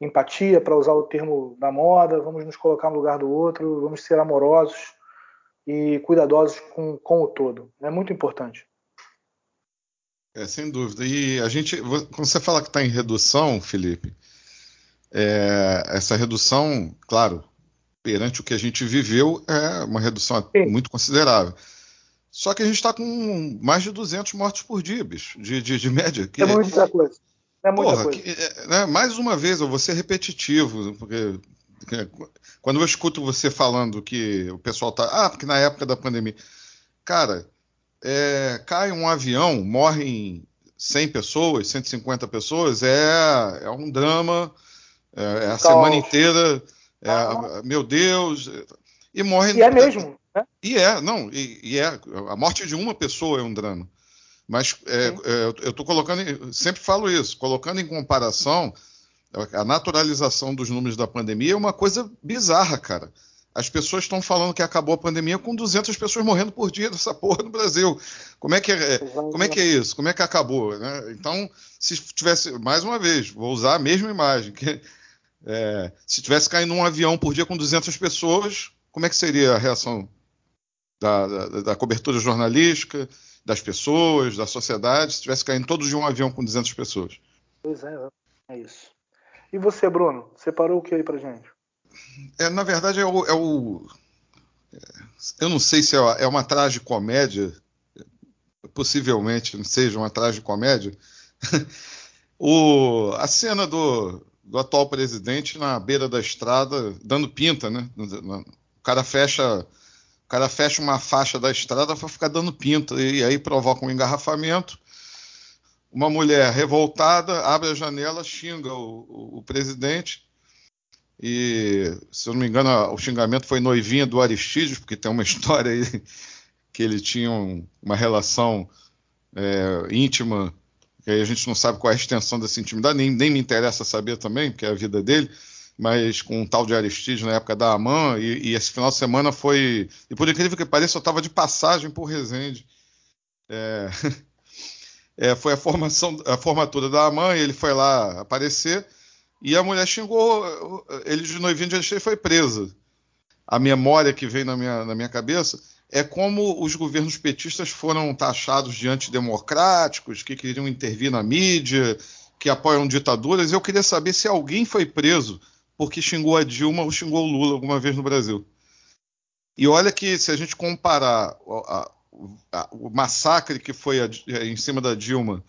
Speaker 3: empatia, para usar o termo da moda, vamos nos colocar no lugar do outro, vamos ser amorosos e cuidadosos com, com o todo. É muito importante.
Speaker 2: É, sem dúvida. E a gente, quando você fala que está em redução, Felipe, é, essa redução, claro, perante o que a gente viveu, é uma redução Sim. muito considerável. Só que a gente está com mais de 200 mortos por dia, bicho, de, de, de média.
Speaker 3: Que é muita coisa. É muita
Speaker 2: porra,
Speaker 3: coisa.
Speaker 2: Que, né, mais uma vez, eu vou ser repetitivo, porque, quando eu escuto você falando que o pessoal tá. Ah, porque na época da pandemia. Cara, é, cai um avião, morrem 100 pessoas, 150 pessoas, é, é um drama. É, é a semana inteira. É. Meu Deus. E morre.
Speaker 3: E é mesmo. Né?
Speaker 2: E é, não, e, e, é. A morte de uma pessoa é um drama. Mas é, é, eu estou colocando, sempre falo isso, colocando em comparação, a naturalização dos números da pandemia é uma coisa bizarra, cara. As pessoas estão falando que acabou a pandemia com 200 pessoas morrendo por dia dessa porra no Brasil. Como é que é, como é, que é isso? Como é que acabou? Né? Então, se tivesse, mais uma vez, vou usar a mesma imagem, que, é, se tivesse caindo um avião por dia com 200 pessoas, como é que seria a reação da, da, da cobertura jornalística, das pessoas, da sociedade, se tivesse caindo todos de um avião com 200 pessoas?
Speaker 3: Pois é, é isso. E você, Bruno, separou o que aí pra gente?
Speaker 2: É, na verdade, é o, é o, Eu não sei se é, é uma tragicomédia, possivelmente seja uma tragicomédia. o, a cena do, do atual presidente na beira da estrada, dando pinta, né? O cara fecha, o cara fecha uma faixa da estrada para ficar dando pinta e aí provoca um engarrafamento. Uma mulher revoltada abre a janela, xinga o, o, o presidente e, se eu não me engano, o xingamento foi noivinha do Aristides, porque tem uma história aí que ele tinha uma relação é, íntima, que aí a gente não sabe qual é a extensão dessa intimidade, nem, nem me interessa saber também, porque é a vida dele, mas com um tal de Aristides na época da Amã, e, e esse final de semana foi. E por incrível que pareça, eu estava de passagem por Resende. É, é, foi a formação, a formatura da Amã, e ele foi lá aparecer. E a mulher xingou ele de noivinho de e foi presa. A memória que veio na minha, na minha cabeça é como os governos petistas foram taxados de antidemocráticos, que queriam intervir na mídia, que apoiam ditaduras. Eu queria saber se alguém foi preso porque xingou a Dilma ou xingou o Lula alguma vez no Brasil. E olha que se a gente comparar a, a, o massacre que foi a, em cima da Dilma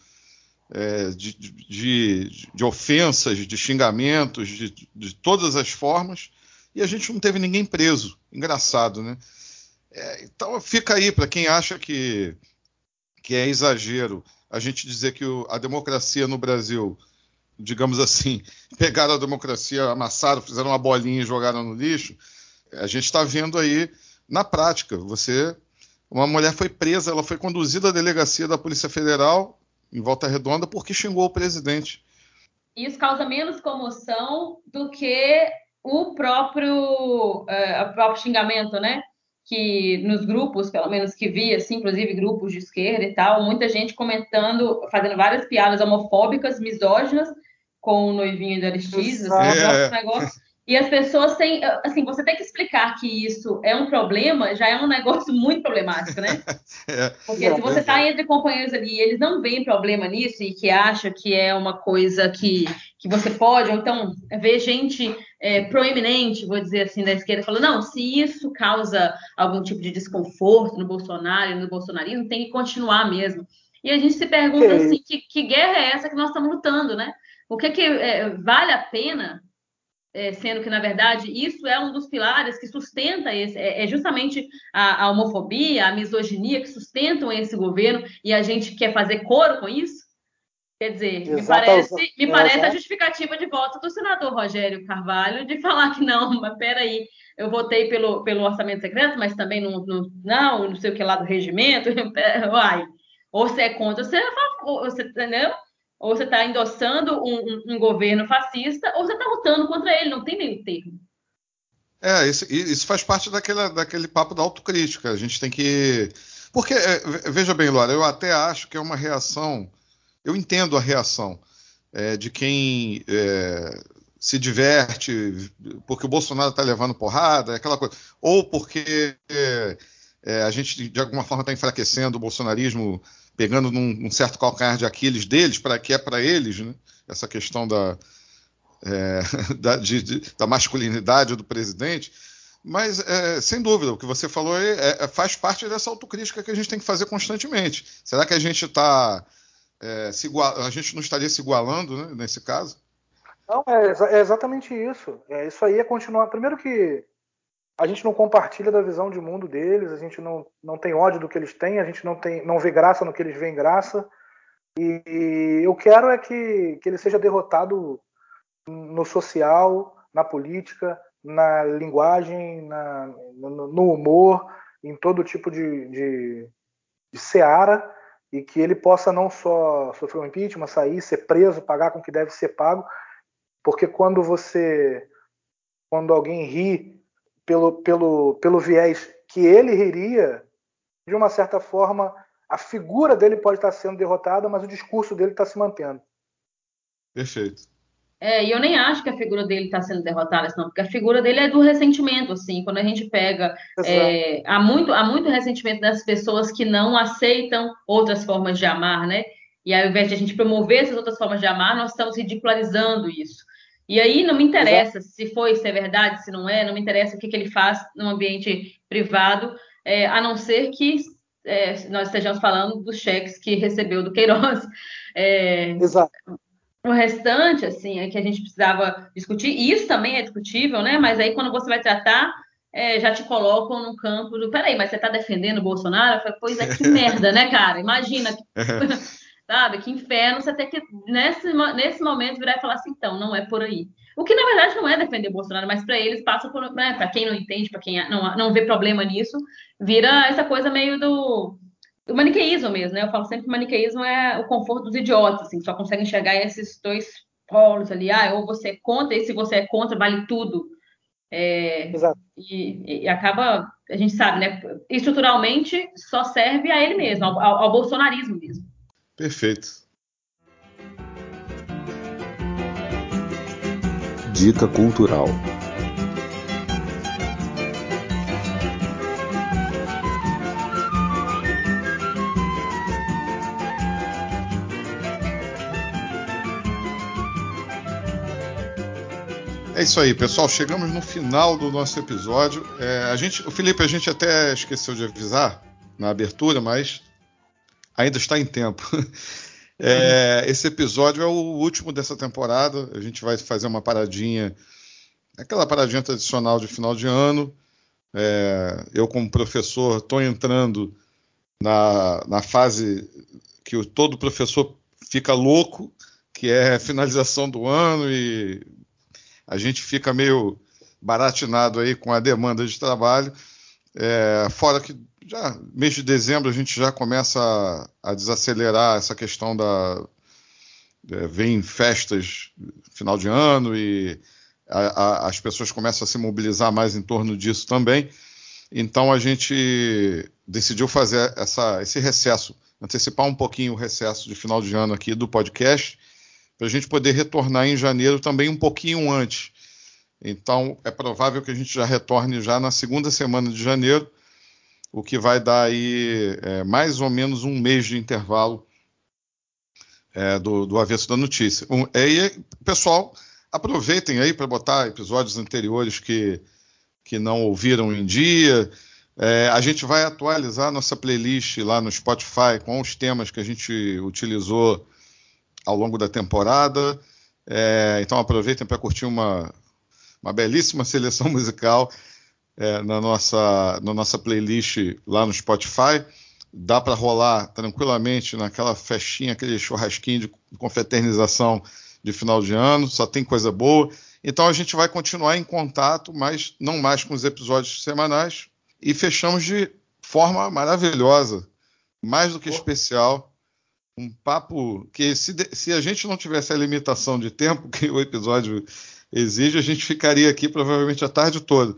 Speaker 2: é, de, de, de, ofensas, de xingamentos, de, de, todas as formas, e a gente não teve ninguém preso. Engraçado, né? É, então fica aí para quem acha que, que é exagero a gente dizer que o, a democracia no Brasil, digamos assim, pegaram a democracia, amassaram, fizeram uma bolinha e jogaram no lixo. A gente está vendo aí na prática. Você, uma mulher foi presa, ela foi conduzida à delegacia da Polícia Federal em Volta Redonda porque xingou o presidente.
Speaker 4: Isso causa menos comoção do que o próprio, uh, o próprio xingamento, né? Que nos grupos, pelo menos que vi, assim, inclusive grupos de esquerda e tal, muita gente comentando, fazendo várias piadas homofóbicas, misóginas, com o noivinho de Aristides, assim, é. negócio. E as pessoas têm, assim, você tem que explicar que isso é um problema, já é um negócio muito problemático, né? é, Porque se você está entre companheiros ali e eles não veem problema nisso e que acham que é uma coisa que, que você pode, ou então ver gente é, proeminente, vou dizer assim, da esquerda, falando, não, se isso causa algum tipo de desconforto no Bolsonaro e no bolsonarismo, tem que continuar mesmo. E a gente se pergunta, assim, que, que guerra é essa que nós estamos lutando, né? O que, que é, vale a pena é, sendo que, na verdade, isso é um dos pilares que sustenta esse, é, é justamente a, a, homofobia, a misoginia que sustentam esse governo e a gente quer fazer coro com isso? Quer dizer, Exato, me parece, me parece a justificativa de voto do senador Rogério Carvalho de falar que não, mas peraí, eu votei pelo, pelo orçamento secreto, mas também não, não, não, não sei o que lá do regimento, uai, ou você é contra, você é a favor, você, entendeu? Ou você está endossando um, um, um, governo fascista, ou você está lutando contra ele, não tem meio termo.
Speaker 2: É, isso, isso faz parte daquela, daquele papo da autocrítica. A gente tem que. Porque, é, veja bem, Laura, eu até acho que é uma reação. Eu entendo a reação é, de quem é, se diverte porque o Bolsonaro está levando porrada, aquela coisa. Ou porque é, a gente, de alguma forma, está enfraquecendo o bolsonarismo pegando num, certo calcanhar de Aquiles deles, para que é para eles, né? essa questão da, é, da, de, de, da, masculinidade do presidente. Mas, é, sem dúvida, o que você falou aí é, é, faz parte dessa autocrítica que a gente tem que fazer constantemente. Será que a gente está. É, a gente não estaria se igualando né, nesse caso?
Speaker 3: Não, é, é exatamente isso. É, isso aí é continuar. Primeiro que a gente não compartilha da visão de mundo deles, a gente não, não tem ódio do que eles têm, a gente não, tem, não vê graça no que eles veem graça. E eu quero é que, que ele seja derrotado no social, na política, na linguagem, na, no, no, humor, em todo tipo de, de, de seara, e que ele possa não só sofrer um impeachment, sair, ser preso, pagar com o que deve ser pago, porque quando você, quando alguém ri pelo, pelo, pelo viés que ele riria, de uma certa forma, a figura dele pode estar sendo derrotada, mas o discurso dele está se mantendo.
Speaker 2: Perfeito.
Speaker 4: É, e eu nem acho que a figura dele está sendo derrotada, não, porque a figura dele é do ressentimento, assim, quando a gente pega. É, há, muito, há muito ressentimento das pessoas que não aceitam outras formas de amar, né? E ao invés de a gente promover essas outras formas de amar, nós estamos ridicularizando isso. E aí não me interessa Exato. se foi, se é verdade, se não é, não me interessa o que, que ele faz no ambiente privado, é, a não ser que é, nós estejamos falando dos cheques que recebeu do Queiroz. É,
Speaker 3: Exato.
Speaker 4: O restante, assim, é que a gente precisava discutir, e isso também é discutível, né? Mas aí quando você vai tratar, é, já te colocam no campo do. Peraí, mas você está defendendo o Bolsonaro? Eu falei, pois é, que merda, né, cara? Imagina. Sabe? Que inferno você ter que, nesse, nesse momento, virar e falar assim, então, não é por aí. O que, na verdade, não é defender Bolsonaro, mas para eles passa por. Né, para quem não entende, para quem não, não vê problema nisso, vira essa coisa meio do, do maniqueísmo mesmo, né? Eu falo sempre que o maniqueísmo é o conforto dos idiotas, assim, só conseguem enxergar esses dois polos ali, ah, ou você é contra, e se você é contra, vale tudo. É,
Speaker 3: Exato.
Speaker 4: E, e, acaba, a gente sabe, né? Estruturalmente só serve a ele mesmo, ao, ao bolsonarismo mesmo.
Speaker 2: Perfeito.
Speaker 1: Dica cultural.
Speaker 2: É isso aí, pessoal. Chegamos no final do nosso episódio. É, a gente, o Felipe, a gente até esqueceu de avisar na abertura, mas ainda está em tempo. É, esse episódio é o último dessa temporada. A gente vai fazer uma paradinha, aquela paradinha tradicional de final de ano. É, eu, como professor, estou entrando na, na fase que o, todo professor fica louco, que é finalização do ano e a gente fica meio baratinado aí com a demanda de trabalho. É, fora que já mês de dezembro a gente já começa a, a desacelerar essa questão da é, vem festas final de ano e a, a, as pessoas começam a se mobilizar mais em torno disso também. Então a gente decidiu fazer essa, esse recesso, antecipar um pouquinho o recesso de final de ano aqui do podcast, para a gente poder retornar em janeiro também um pouquinho antes. Então é provável que a gente já retorne já na segunda semana de janeiro o que vai dar aí é, mais ou menos um mês de intervalo é, do, do avesso da notícia. Um, é, pessoal, aproveitem aí para botar episódios anteriores que, que não ouviram em dia. É, a gente vai atualizar nossa playlist lá no Spotify com os temas que a gente utilizou ao longo da temporada. É, então aproveitem para curtir uma, uma belíssima seleção musical é, na, nossa, na nossa playlist lá no Spotify. Dá para rolar tranquilamente naquela festinha, aquele churrasquinho de confraternização de final de ano, só tem coisa boa. Então a gente vai continuar em contato, mas não mais com os episódios semanais. E fechamos de forma maravilhosa, mais do que especial. Um papo que, se, se a gente não tivesse a limitação de tempo que o episódio exige, a gente ficaria aqui provavelmente a tarde toda.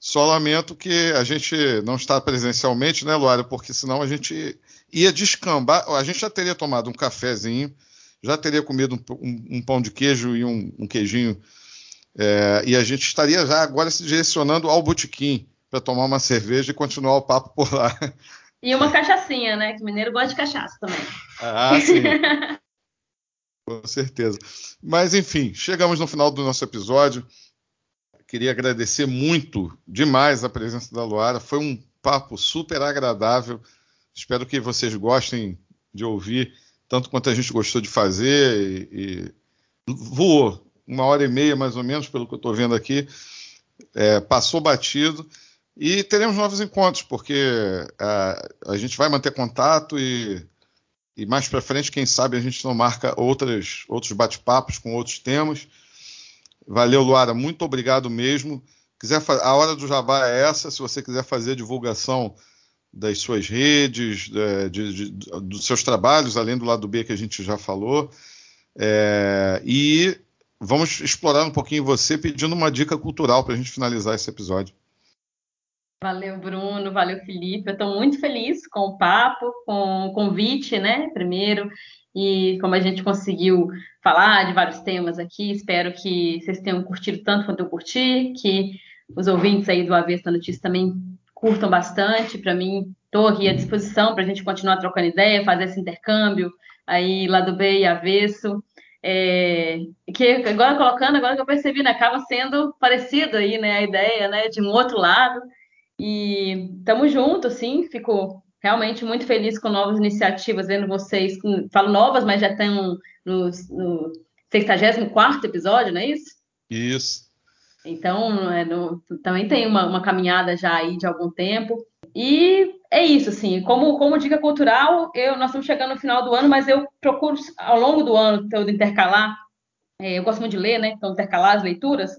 Speaker 2: Só lamento que a gente não está presencialmente, né, Luário? Porque senão a gente ia descambar. A gente já teria tomado um cafezinho, já teria comido um, um, um pão de queijo e um, um queijinho. É, e a gente estaria já agora se direcionando ao botequim para tomar uma cerveja e continuar o papo por lá.
Speaker 4: E uma cachaçinha, né? Que mineiro gosta de cachaça também.
Speaker 2: Ah, sim. Com certeza. Mas, enfim, chegamos no final do nosso episódio. Queria agradecer muito, demais, a presença da Luara. Foi um papo super agradável. Espero que vocês gostem de ouvir, tanto quanto a gente gostou de fazer. E, e voou uma hora e meia, mais ou menos, pelo que eu estou vendo aqui. É, passou batido. E teremos novos encontros, porque a, a gente vai manter contato e E mais para frente, quem sabe a gente não marca outras, outros bate-papos com outros temas. Valeu, Luara, muito obrigado mesmo. Quiser a hora do Jabá é essa. Se você quiser fazer a divulgação das suas redes, de, de, de, dos seus trabalhos, além do lado B que a gente já falou. É, e vamos explorar um pouquinho você pedindo uma dica cultural para a gente finalizar esse episódio.
Speaker 4: Valeu, Bruno. Valeu, Felipe. Eu estou muito feliz com o papo, com o convite, né? Primeiro, e como a gente conseguiu falar de vários temas aqui, espero que vocês tenham curtido tanto quanto eu curti, que os ouvintes aí do Avesta Notícia também curtam bastante. Para mim, estou aqui à disposição para a gente continuar trocando ideia, fazer esse intercâmbio aí lado B e avesso. É, que agora colocando, agora que eu percebi, né, acaba sendo parecido aí, né, a ideia, né, de um outro lado. E estamos juntos, assim, fico realmente muito feliz com novas iniciativas, vendo vocês, falo novas, mas já estão no, no 64 episódio, não é isso?
Speaker 2: Isso.
Speaker 4: Então, é no, também tem uma, uma, caminhada já aí de algum tempo. E é isso, assim, como, como dica cultural, eu, nós estamos chegando no final do ano, mas eu procuro, ao longo do ano todo, intercalar, é, eu gosto muito de ler, né? Então, intercalar as leituras.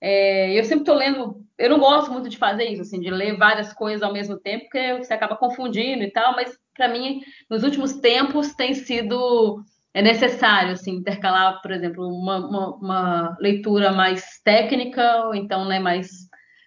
Speaker 4: É, eu sempre estou lendo, eu não gosto muito de fazer isso, assim, de ler várias coisas ao mesmo tempo, porque você acaba confundindo e tal, mas para mim, nos últimos tempos, tem sido é necessário assim, intercalar, por exemplo, uma, uma, uma leitura mais técnica, ou então né, mais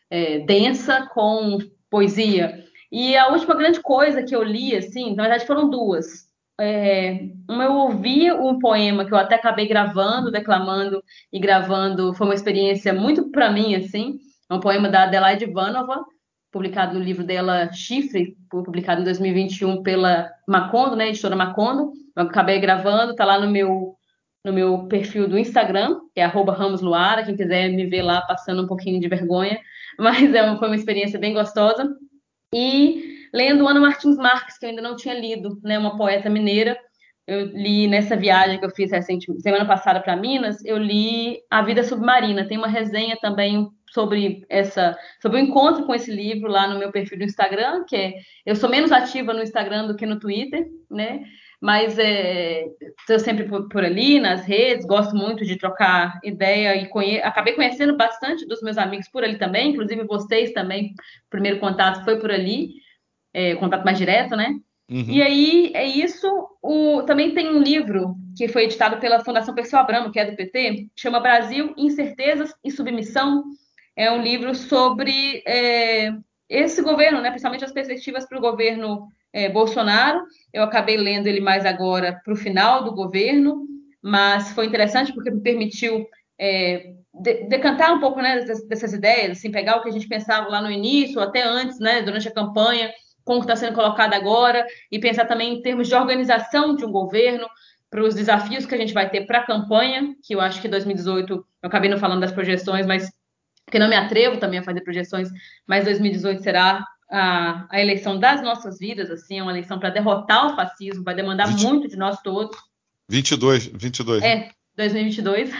Speaker 4: é, densa, com poesia. E a última grande coisa que eu li, assim, na verdade foram duas. É, eu ouvi um poema que eu até acabei gravando, declamando e gravando, foi uma experiência muito para mim, assim, é um poema da Adelaide Ivanova, publicado no livro dela Chifre, publicado em 2021 pela Macondo, né, editora Macondo. Eu acabei gravando, tá lá no meu no meu perfil do Instagram, que é @ramosluara, quem quiser me ver lá passando um pouquinho de vergonha, mas é foi uma experiência bem gostosa. E lendo Ana Martins Marques, que eu ainda não tinha lido, né, uma poeta mineira. Eu li nessa viagem que eu fiz recentemente, semana passada para Minas, eu li A Vida Submarina. Tem uma resenha também sobre essa sobre o encontro com esse livro lá no meu perfil do Instagram, que é eu sou menos ativa no Instagram do que no Twitter, né? Mas é, sempre por, por, ali nas redes, gosto muito de trocar ideia e conhe acabei conhecendo bastante dos meus amigos por ali também, inclusive vocês também. O primeiro contato foi por ali, é, contato mais direto, né? Uhum. E aí é isso. O, também tem um livro que foi editado pela Fundação Perseu Abramo, que é do PT, chama Brasil, Incertezas e Submissão. É um livro sobre é, esse governo, né, principalmente as perspectivas para o governo é, Bolsonaro. Eu acabei lendo ele mais agora para o final do governo, mas foi interessante porque me permitiu é, de, decantar um pouco né, dessas, dessas, ideias, assim, pegar o que a gente pensava lá no início, até antes, né, durante a campanha, como está sendo colocado agora, e pensar também em termos de organização de um governo, para os desafios que a gente vai ter para a campanha, que eu acho que 2018, eu acabei não falando das projeções, mas porque não me atrevo também a fazer projeções, mas 2018 será a, a eleição das nossas vidas, assim, é uma eleição para derrotar o fascismo, vai demandar 20, muito de nós todos.
Speaker 2: 22, 22.
Speaker 4: É, 2022.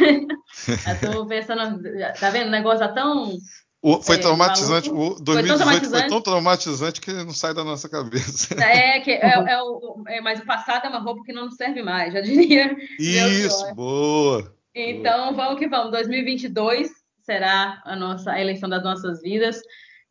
Speaker 4: Estou pensando, tá vendo? O negócio tá tão
Speaker 2: o, foi é, traumatizante. O 2018 foi tão traumatizante. foi tão traumatizante que não sai da nossa cabeça.
Speaker 4: É, que é, é, o, é, mas o passado é uma roupa que não serve mais, já diria.
Speaker 2: Isso, boa.
Speaker 4: Então, boa. vamos que vamos. 2022 será a nossa a eleição das nossas vidas.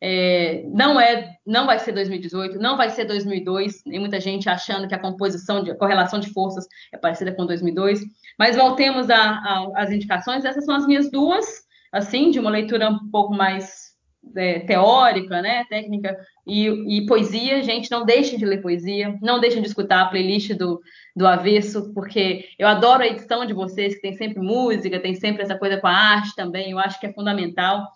Speaker 4: É, não é, não vai ser 2018, não vai ser 2002. Tem muita gente achando que a composição de a correlação de forças é parecida com 2002. Mas voltemos às indicações. Essas são as minhas duas, assim, de uma leitura um pouco mais é, teórica, né, técnica e, e, poesia. Gente, não deixem de ler poesia, não deixem de escutar a playlist do, do Avesso, porque eu adoro a edição de vocês, que tem sempre música, tem sempre essa coisa com a arte também, eu acho que é fundamental.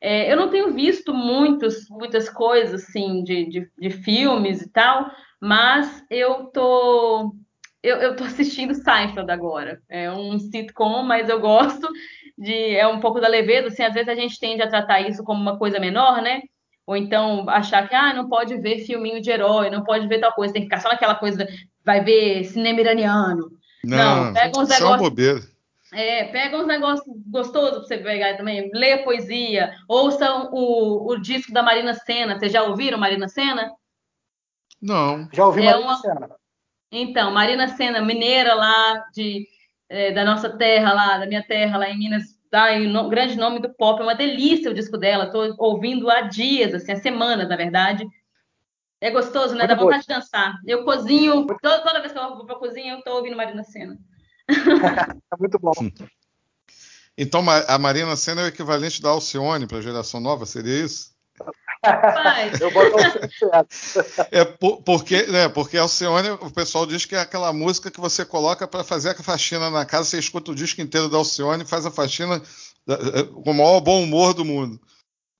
Speaker 4: É, eu não tenho visto muitos, muitas coisas assim de, de, de filmes e tal, mas eu tô eu, eu tô assistindo Seinfeld agora. É um sitcom, mas eu gosto de é um pouco da leveza, assim, às vezes a gente tende a tratar isso como uma coisa menor, né? Ou então achar que ah, não pode ver filminho de herói, não pode ver tal coisa, tem que ficar só naquela coisa, vai ver cinema iraniano.
Speaker 2: Não, não pega uns negócios. bobeira.
Speaker 4: É, pega uns negócios gostosos para você pegar também, lê poesia, ouçam o, o disco da Marina Senna. Vocês já ouviram Marina Senna?
Speaker 2: Não.
Speaker 3: Já ouvi é Marina uma... Senna.
Speaker 4: Então, Marina Senna, mineira lá de, é, da nossa terra, lá da minha terra, lá em Minas, dá o no, grande nome do pop, é uma delícia o disco dela, estou ouvindo há dias, assim, há semanas, na verdade. É gostoso, né? Muito Dá vontade de dançar. Eu cozinho, toda, toda vez que eu vou para a cozinha, eu estou ouvindo Marina Senna.
Speaker 3: é muito bom.
Speaker 2: Então, a Marina Senna é o equivalente da Alcione para a geração nova, seria isso?
Speaker 3: Eu boto
Speaker 2: é porque, né, porque Alcione, o pessoal diz que é aquela música que você coloca para fazer a faxina na casa, você escuta o disco inteiro da Alcione e faz a faxina eh, com o maior bom humor do mundo.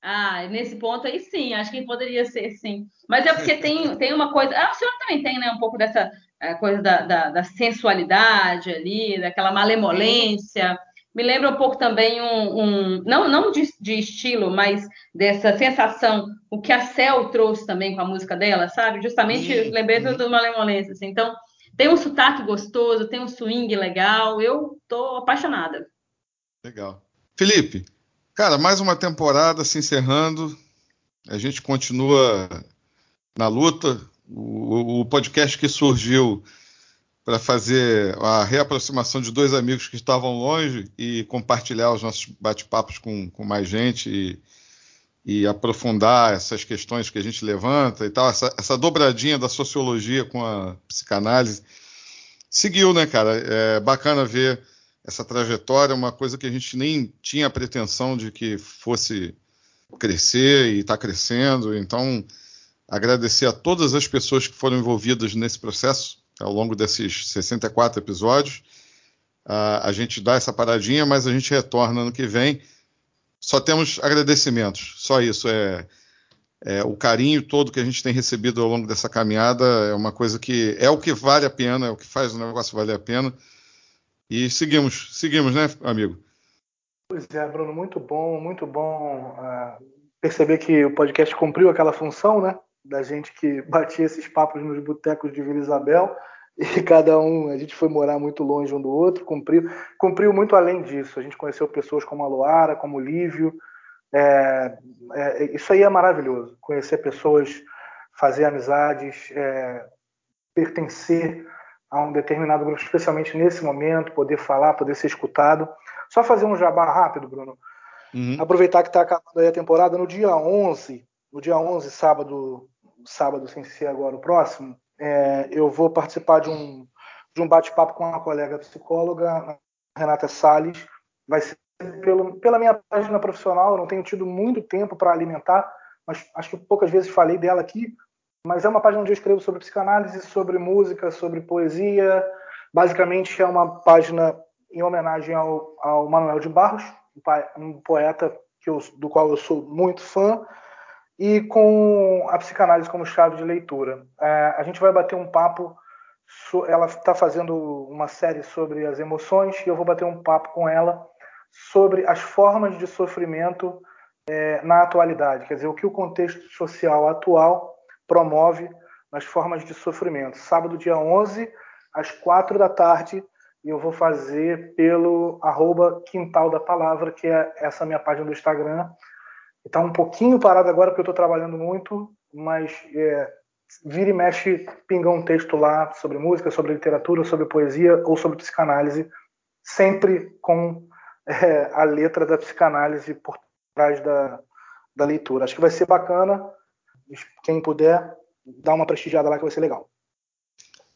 Speaker 4: Ah, nesse ponto aí sim, acho que poderia ser sim. Mas é porque tem, tem uma coisa. A Alcione também tem, né? Um pouco dessa eh, coisa da, da, da sensualidade ali, daquela malemolência me lembra um pouco também um, um não, não de, de, estilo, mas dessa sensação, o que a Cel trouxe também com a música dela, sabe? Justamente sim, lembrei sim. do Malemolência, assim. Então, tem um sotaque gostoso, tem um swing legal, eu tô apaixonada.
Speaker 2: Legal. Felipe, cara, mais uma temporada se encerrando, a gente continua na luta, o, o podcast que surgiu para fazer a reaproximação de dois amigos que estavam longe e compartilhar os nossos bate-papos com, com, mais gente e, e, aprofundar essas questões que a gente levanta e tal, essa, essa, dobradinha da sociologia com a psicanálise. Seguiu, né, cara? É bacana ver essa trajetória, uma coisa que a gente nem tinha pretensão de que fosse crescer e está crescendo. Então, agradecer a todas as pessoas que foram envolvidas nesse processo ao longo desses 64 episódios. Uh, a gente dá essa paradinha, mas a gente retorna no que vem. Só temos agradecimentos, só isso. É, é, o carinho todo que a gente tem recebido ao longo dessa caminhada é uma coisa que é o que vale a pena, é o que faz o negócio valer a pena. E seguimos, seguimos, né, amigo?
Speaker 3: Pois é, Bruno, muito bom, muito bom uh, perceber que o podcast cumpriu aquela função, né? Da gente que batia esses papos nos botecos de Vila Isabel e cada um, a gente foi morar muito longe um do outro, cumpriu, cumpriu muito além disso. A gente conheceu pessoas como a Luara, como o Lívio. É, é, isso aí é maravilhoso. Conhecer pessoas, fazer amizades, é, pertencer a um determinado grupo, especialmente nesse momento, poder falar, poder ser escutado. Só fazer um jabá rápido, Bruno. Uhum. Aproveitar que está acabando aí a temporada, no dia 11, no dia 11, sábado sábado, sem ser agora o próximo, é, eu vou participar de um, de um bate-papo com uma colega psicóloga, Renata Salles. Vai ser pelo, pela minha página profissional, eu não tenho tido muito tempo para alimentar, mas acho que poucas vezes falei dela aqui. Mas é uma página onde eu escrevo sobre psicanálise, sobre música, sobre poesia. Basicamente, é uma página em homenagem ao, ao Manuel de Barros, um poeta eu, do qual eu sou muito fã e com a psicanálise como chave de leitura. É, a gente vai bater um papo, ela está fazendo uma série sobre as emoções e eu vou bater um papo com ela sobre as formas de sofrimento é, na atualidade, quer dizer, o que o contexto social atual promove nas formas de sofrimento. Sábado, dia 11, às 4 da tarde, e eu vou fazer pelo arroba Quintal da Palavra, que é essa minha página do Instagram, Está um pouquinho parado agora porque eu estou trabalhando muito, mas é, vira e mexe, pinga um texto lá sobre música, sobre literatura, sobre poesia ou sobre psicanálise, sempre com é, a letra da psicanálise por trás da, da leitura. Acho que vai ser bacana. Quem puder, dá uma prestigiada lá que vai ser legal.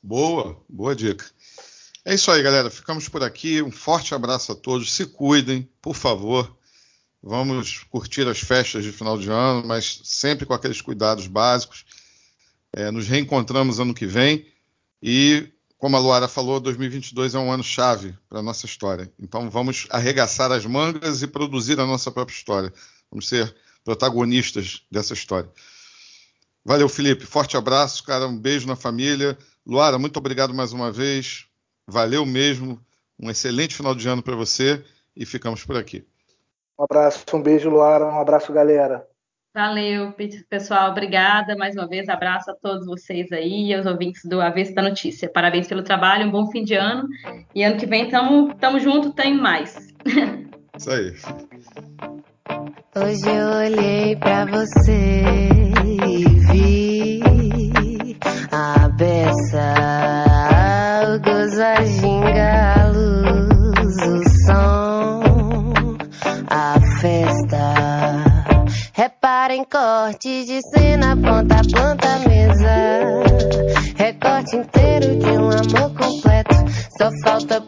Speaker 2: Boa, boa dica. É isso aí, galera. Ficamos por aqui. Um forte abraço a todos. Se cuidem, por favor. Vamos curtir as festas de final de ano, mas sempre com aqueles cuidados básicos. É, nos reencontramos ano que vem e, como a Luara falou, 2022 é um ano chave para a nossa história. Então vamos arregaçar as mangas e produzir a nossa própria história. Vamos ser protagonistas dessa história. Valeu, Felipe. Forte abraço, cara. Um beijo na família. Luara, muito obrigado mais uma vez. Valeu mesmo. Um excelente final de ano para você e ficamos por aqui.
Speaker 3: Um abraço, um beijo, Luara. Um abraço, galera.
Speaker 4: Valeu, pessoal. Obrigada mais uma vez. Abraço a todos vocês aí aos ouvintes do Avesso da Notícia. Parabéns pelo trabalho, um bom fim de ano. E ano que vem tamo, tamo junto, tem mais.
Speaker 2: Isso aí.
Speaker 6: Hoje eu olhei para você e vi a beça Recorte de cena, ponta a ponta, mesa. Recorte inteiro de um amor completo. Só falta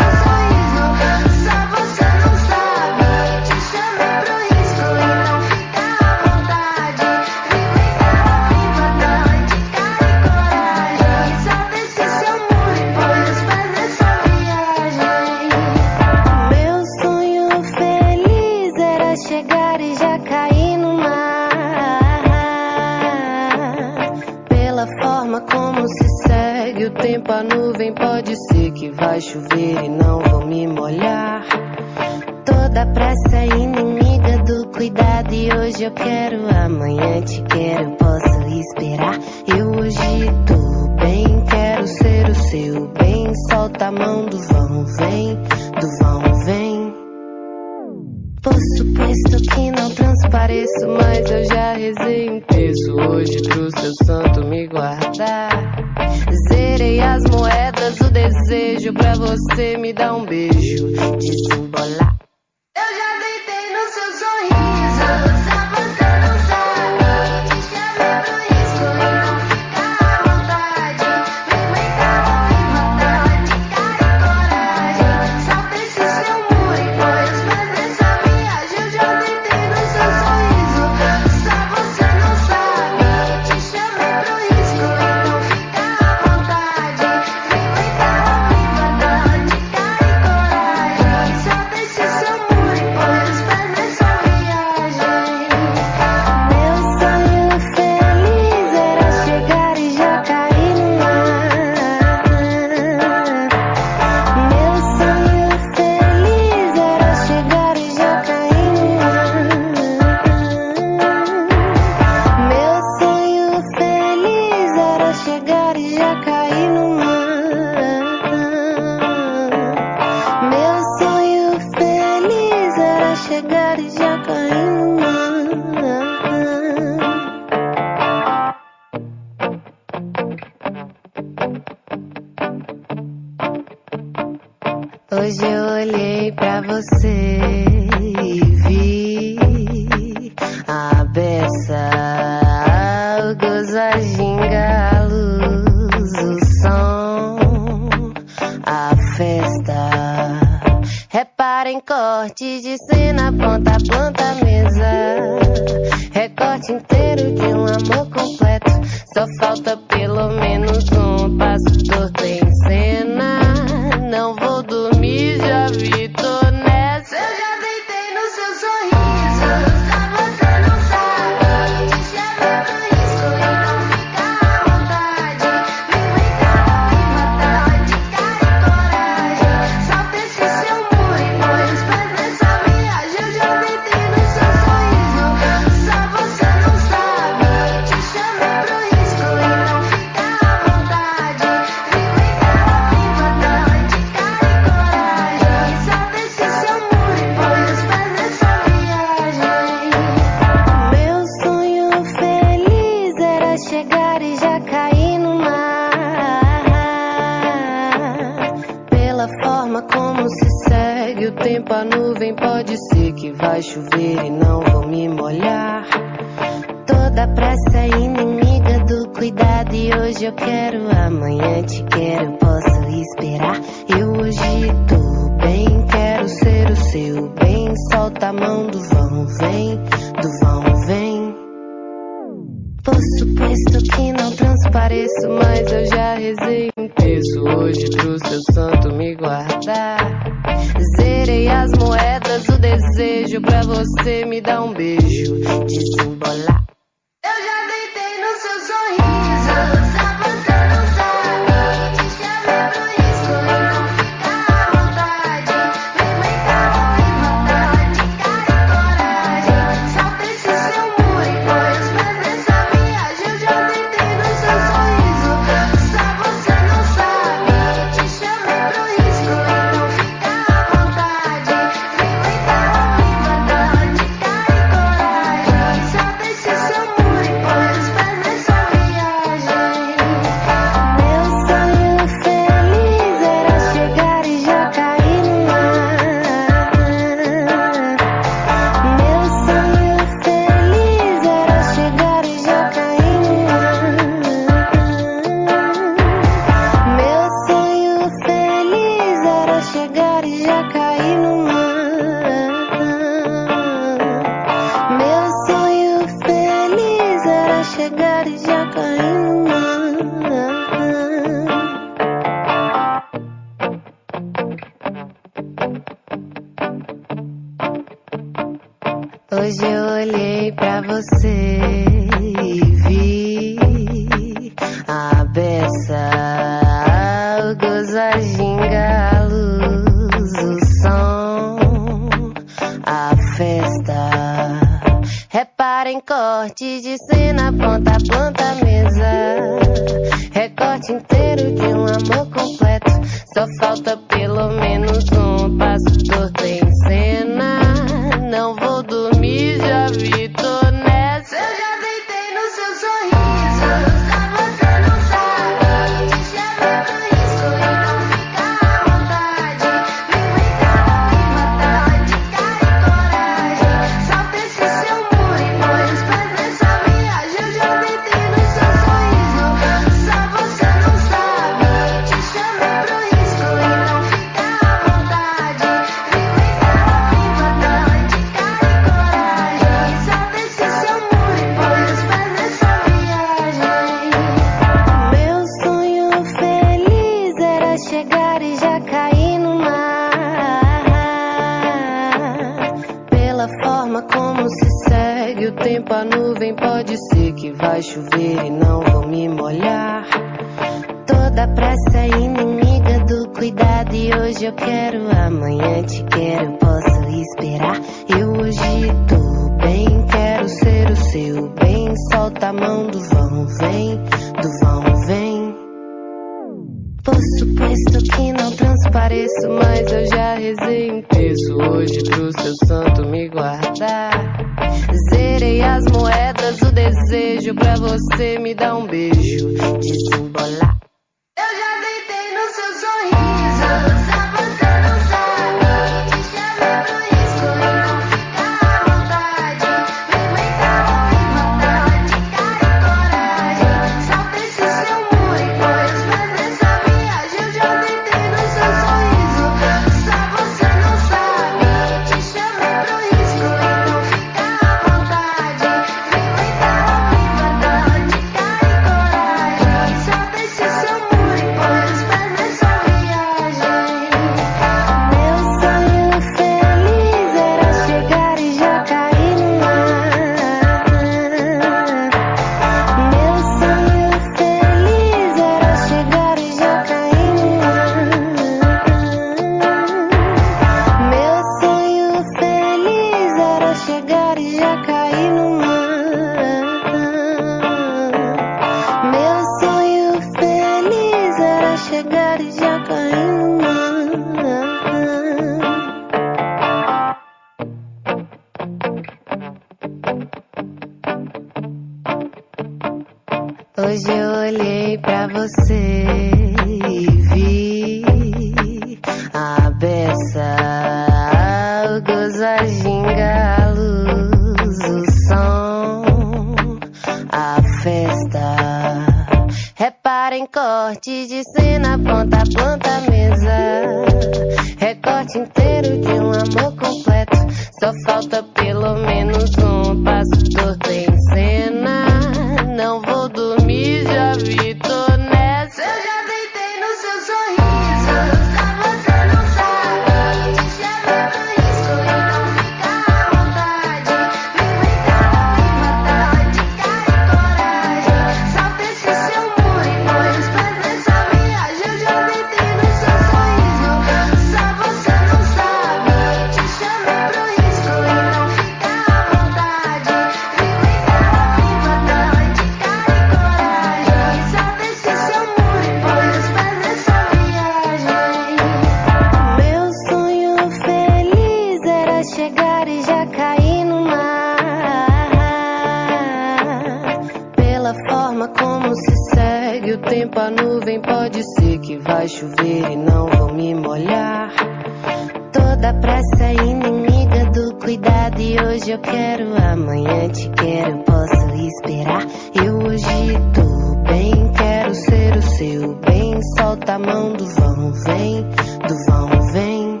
Speaker 6: mão do vão, vem, do vão, vem.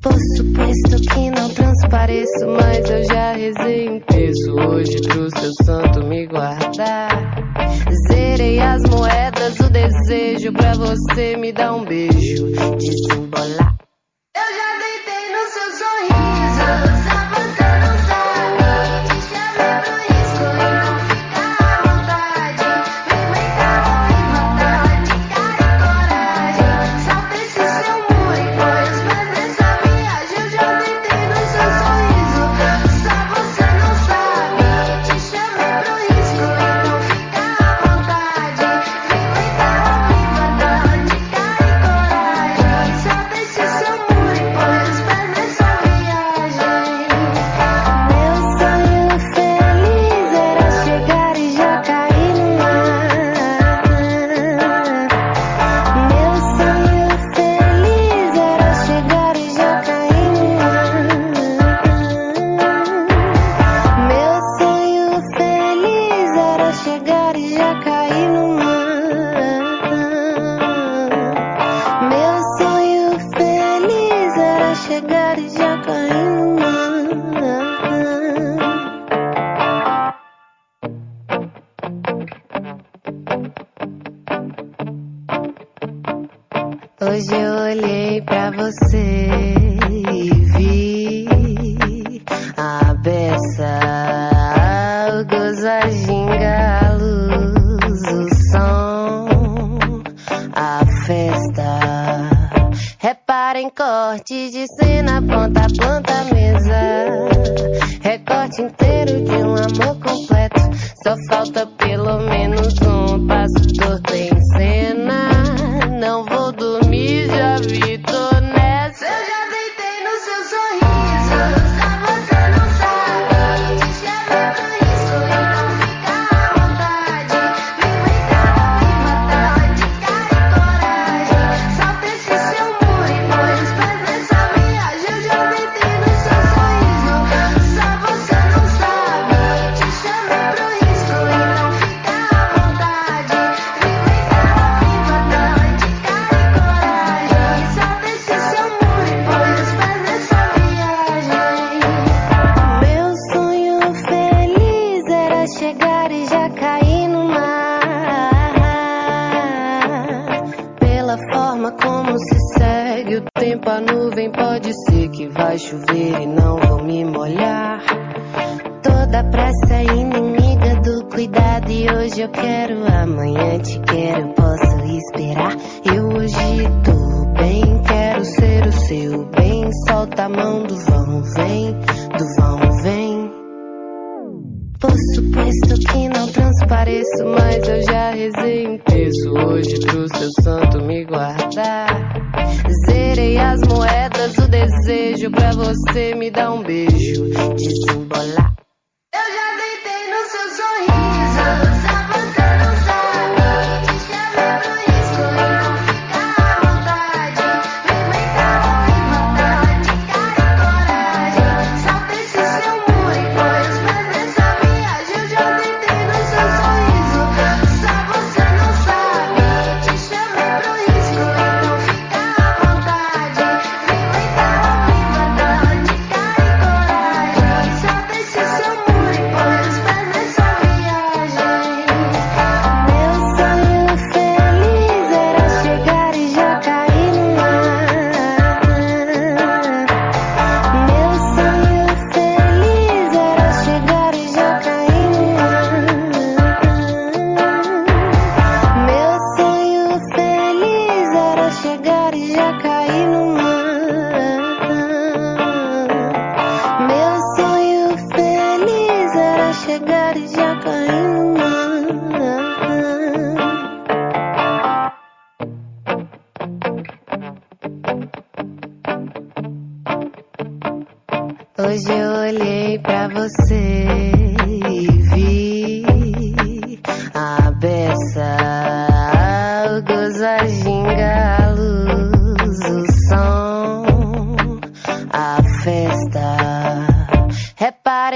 Speaker 6: Por suposto que não transpareço, mas eu já rezei um peso hoje pro seu santo me guardar. Zerei as moedas, o desejo pra você me dar um beijo.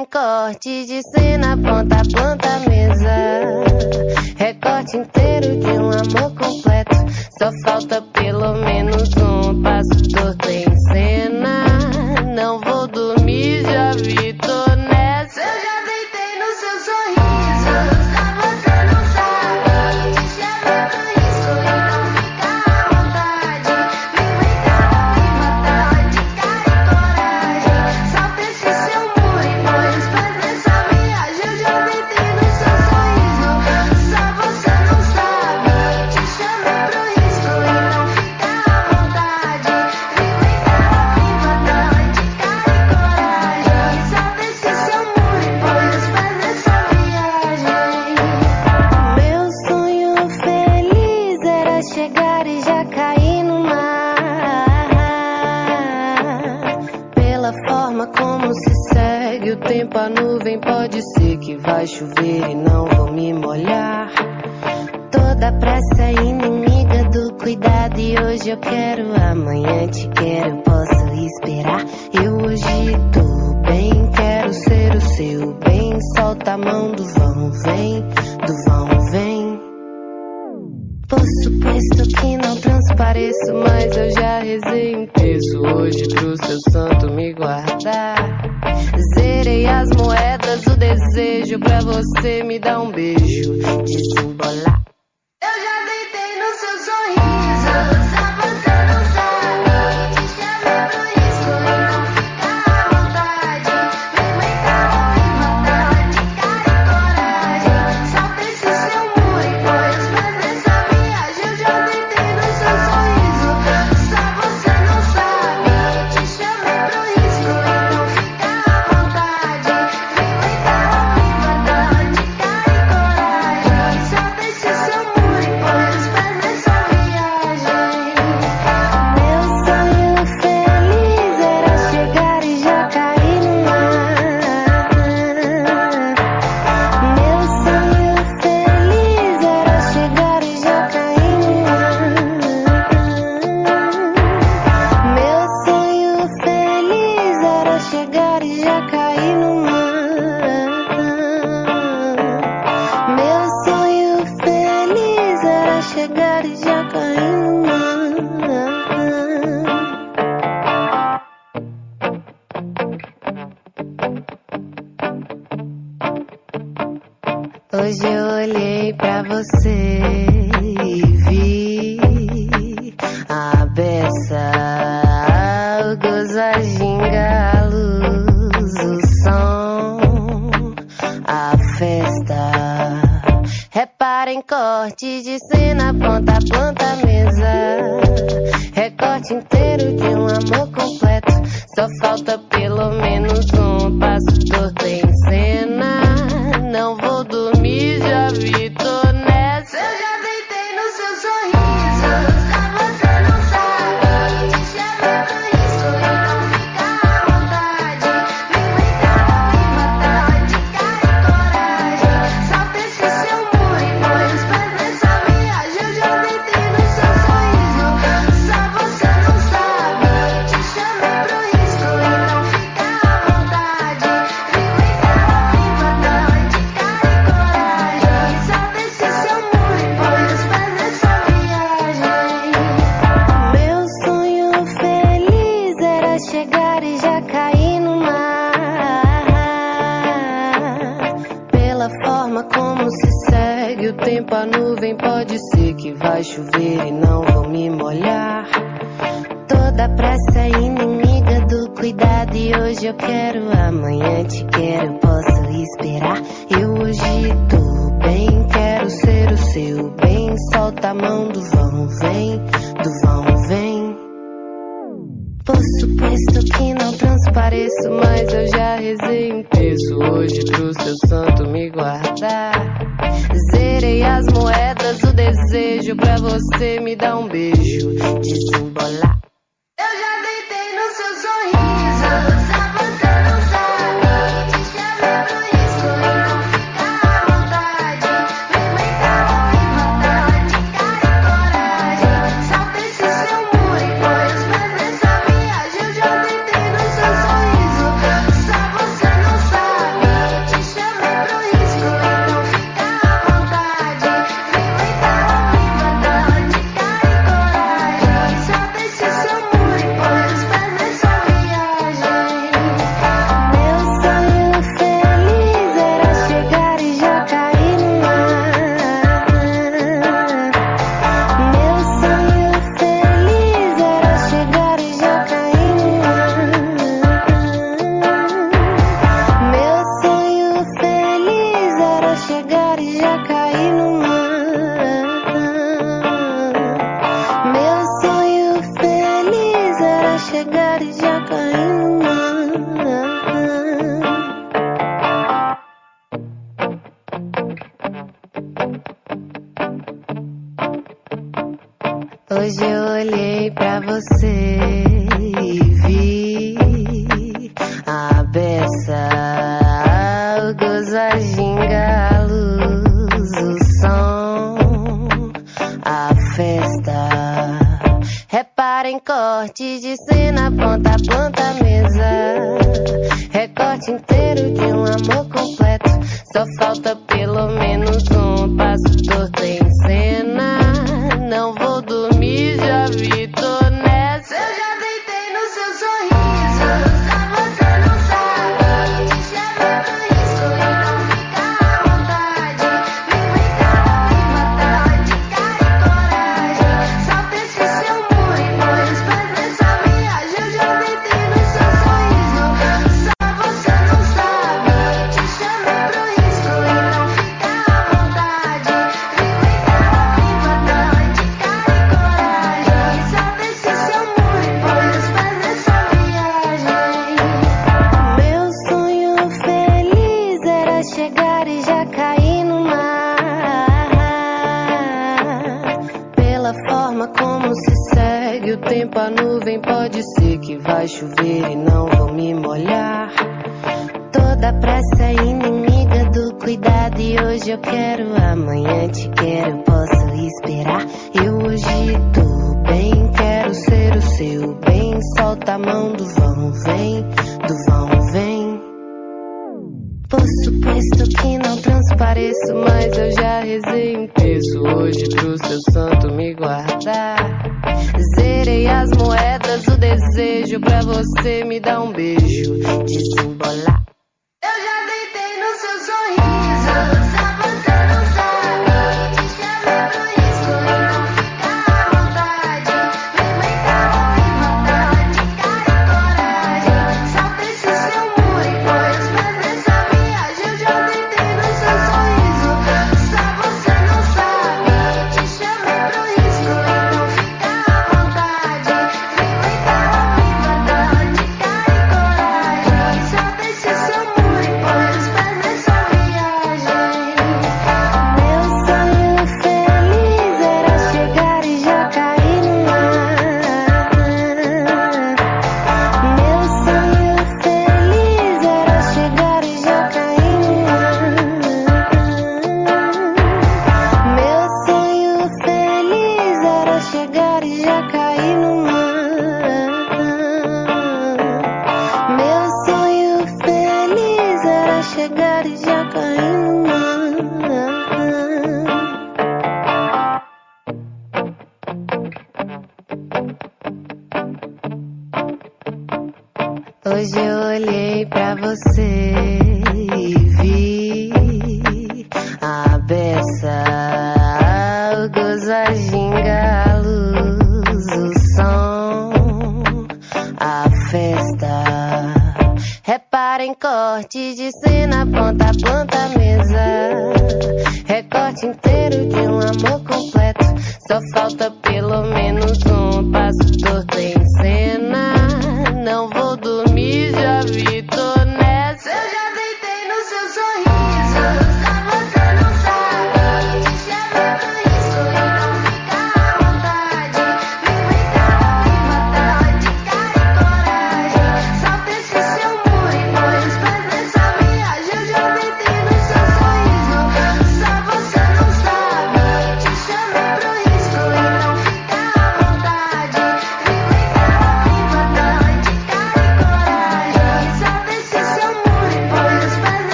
Speaker 6: Reparem corte de cena, ponta a ponta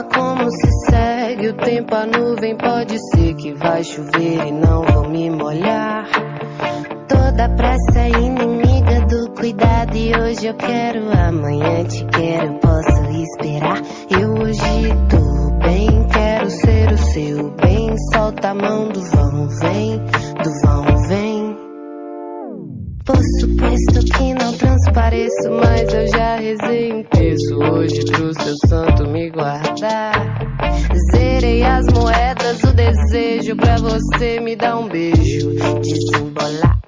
Speaker 6: forma como se segue o tempo, a nuvem pode ser que vai chover e não vou me molhar. Toda pressa é inimiga do cuidado e hoje eu quero, amanhã te quero, posso esperar. Eu hoje tô bem, quero ser o seu bem, solta a mão do vento. pareço, mas eu já rezei um terço hoje pro seu santo me guardar. Zerei as moedas, o desejo pra você me dar um beijo. Desembolar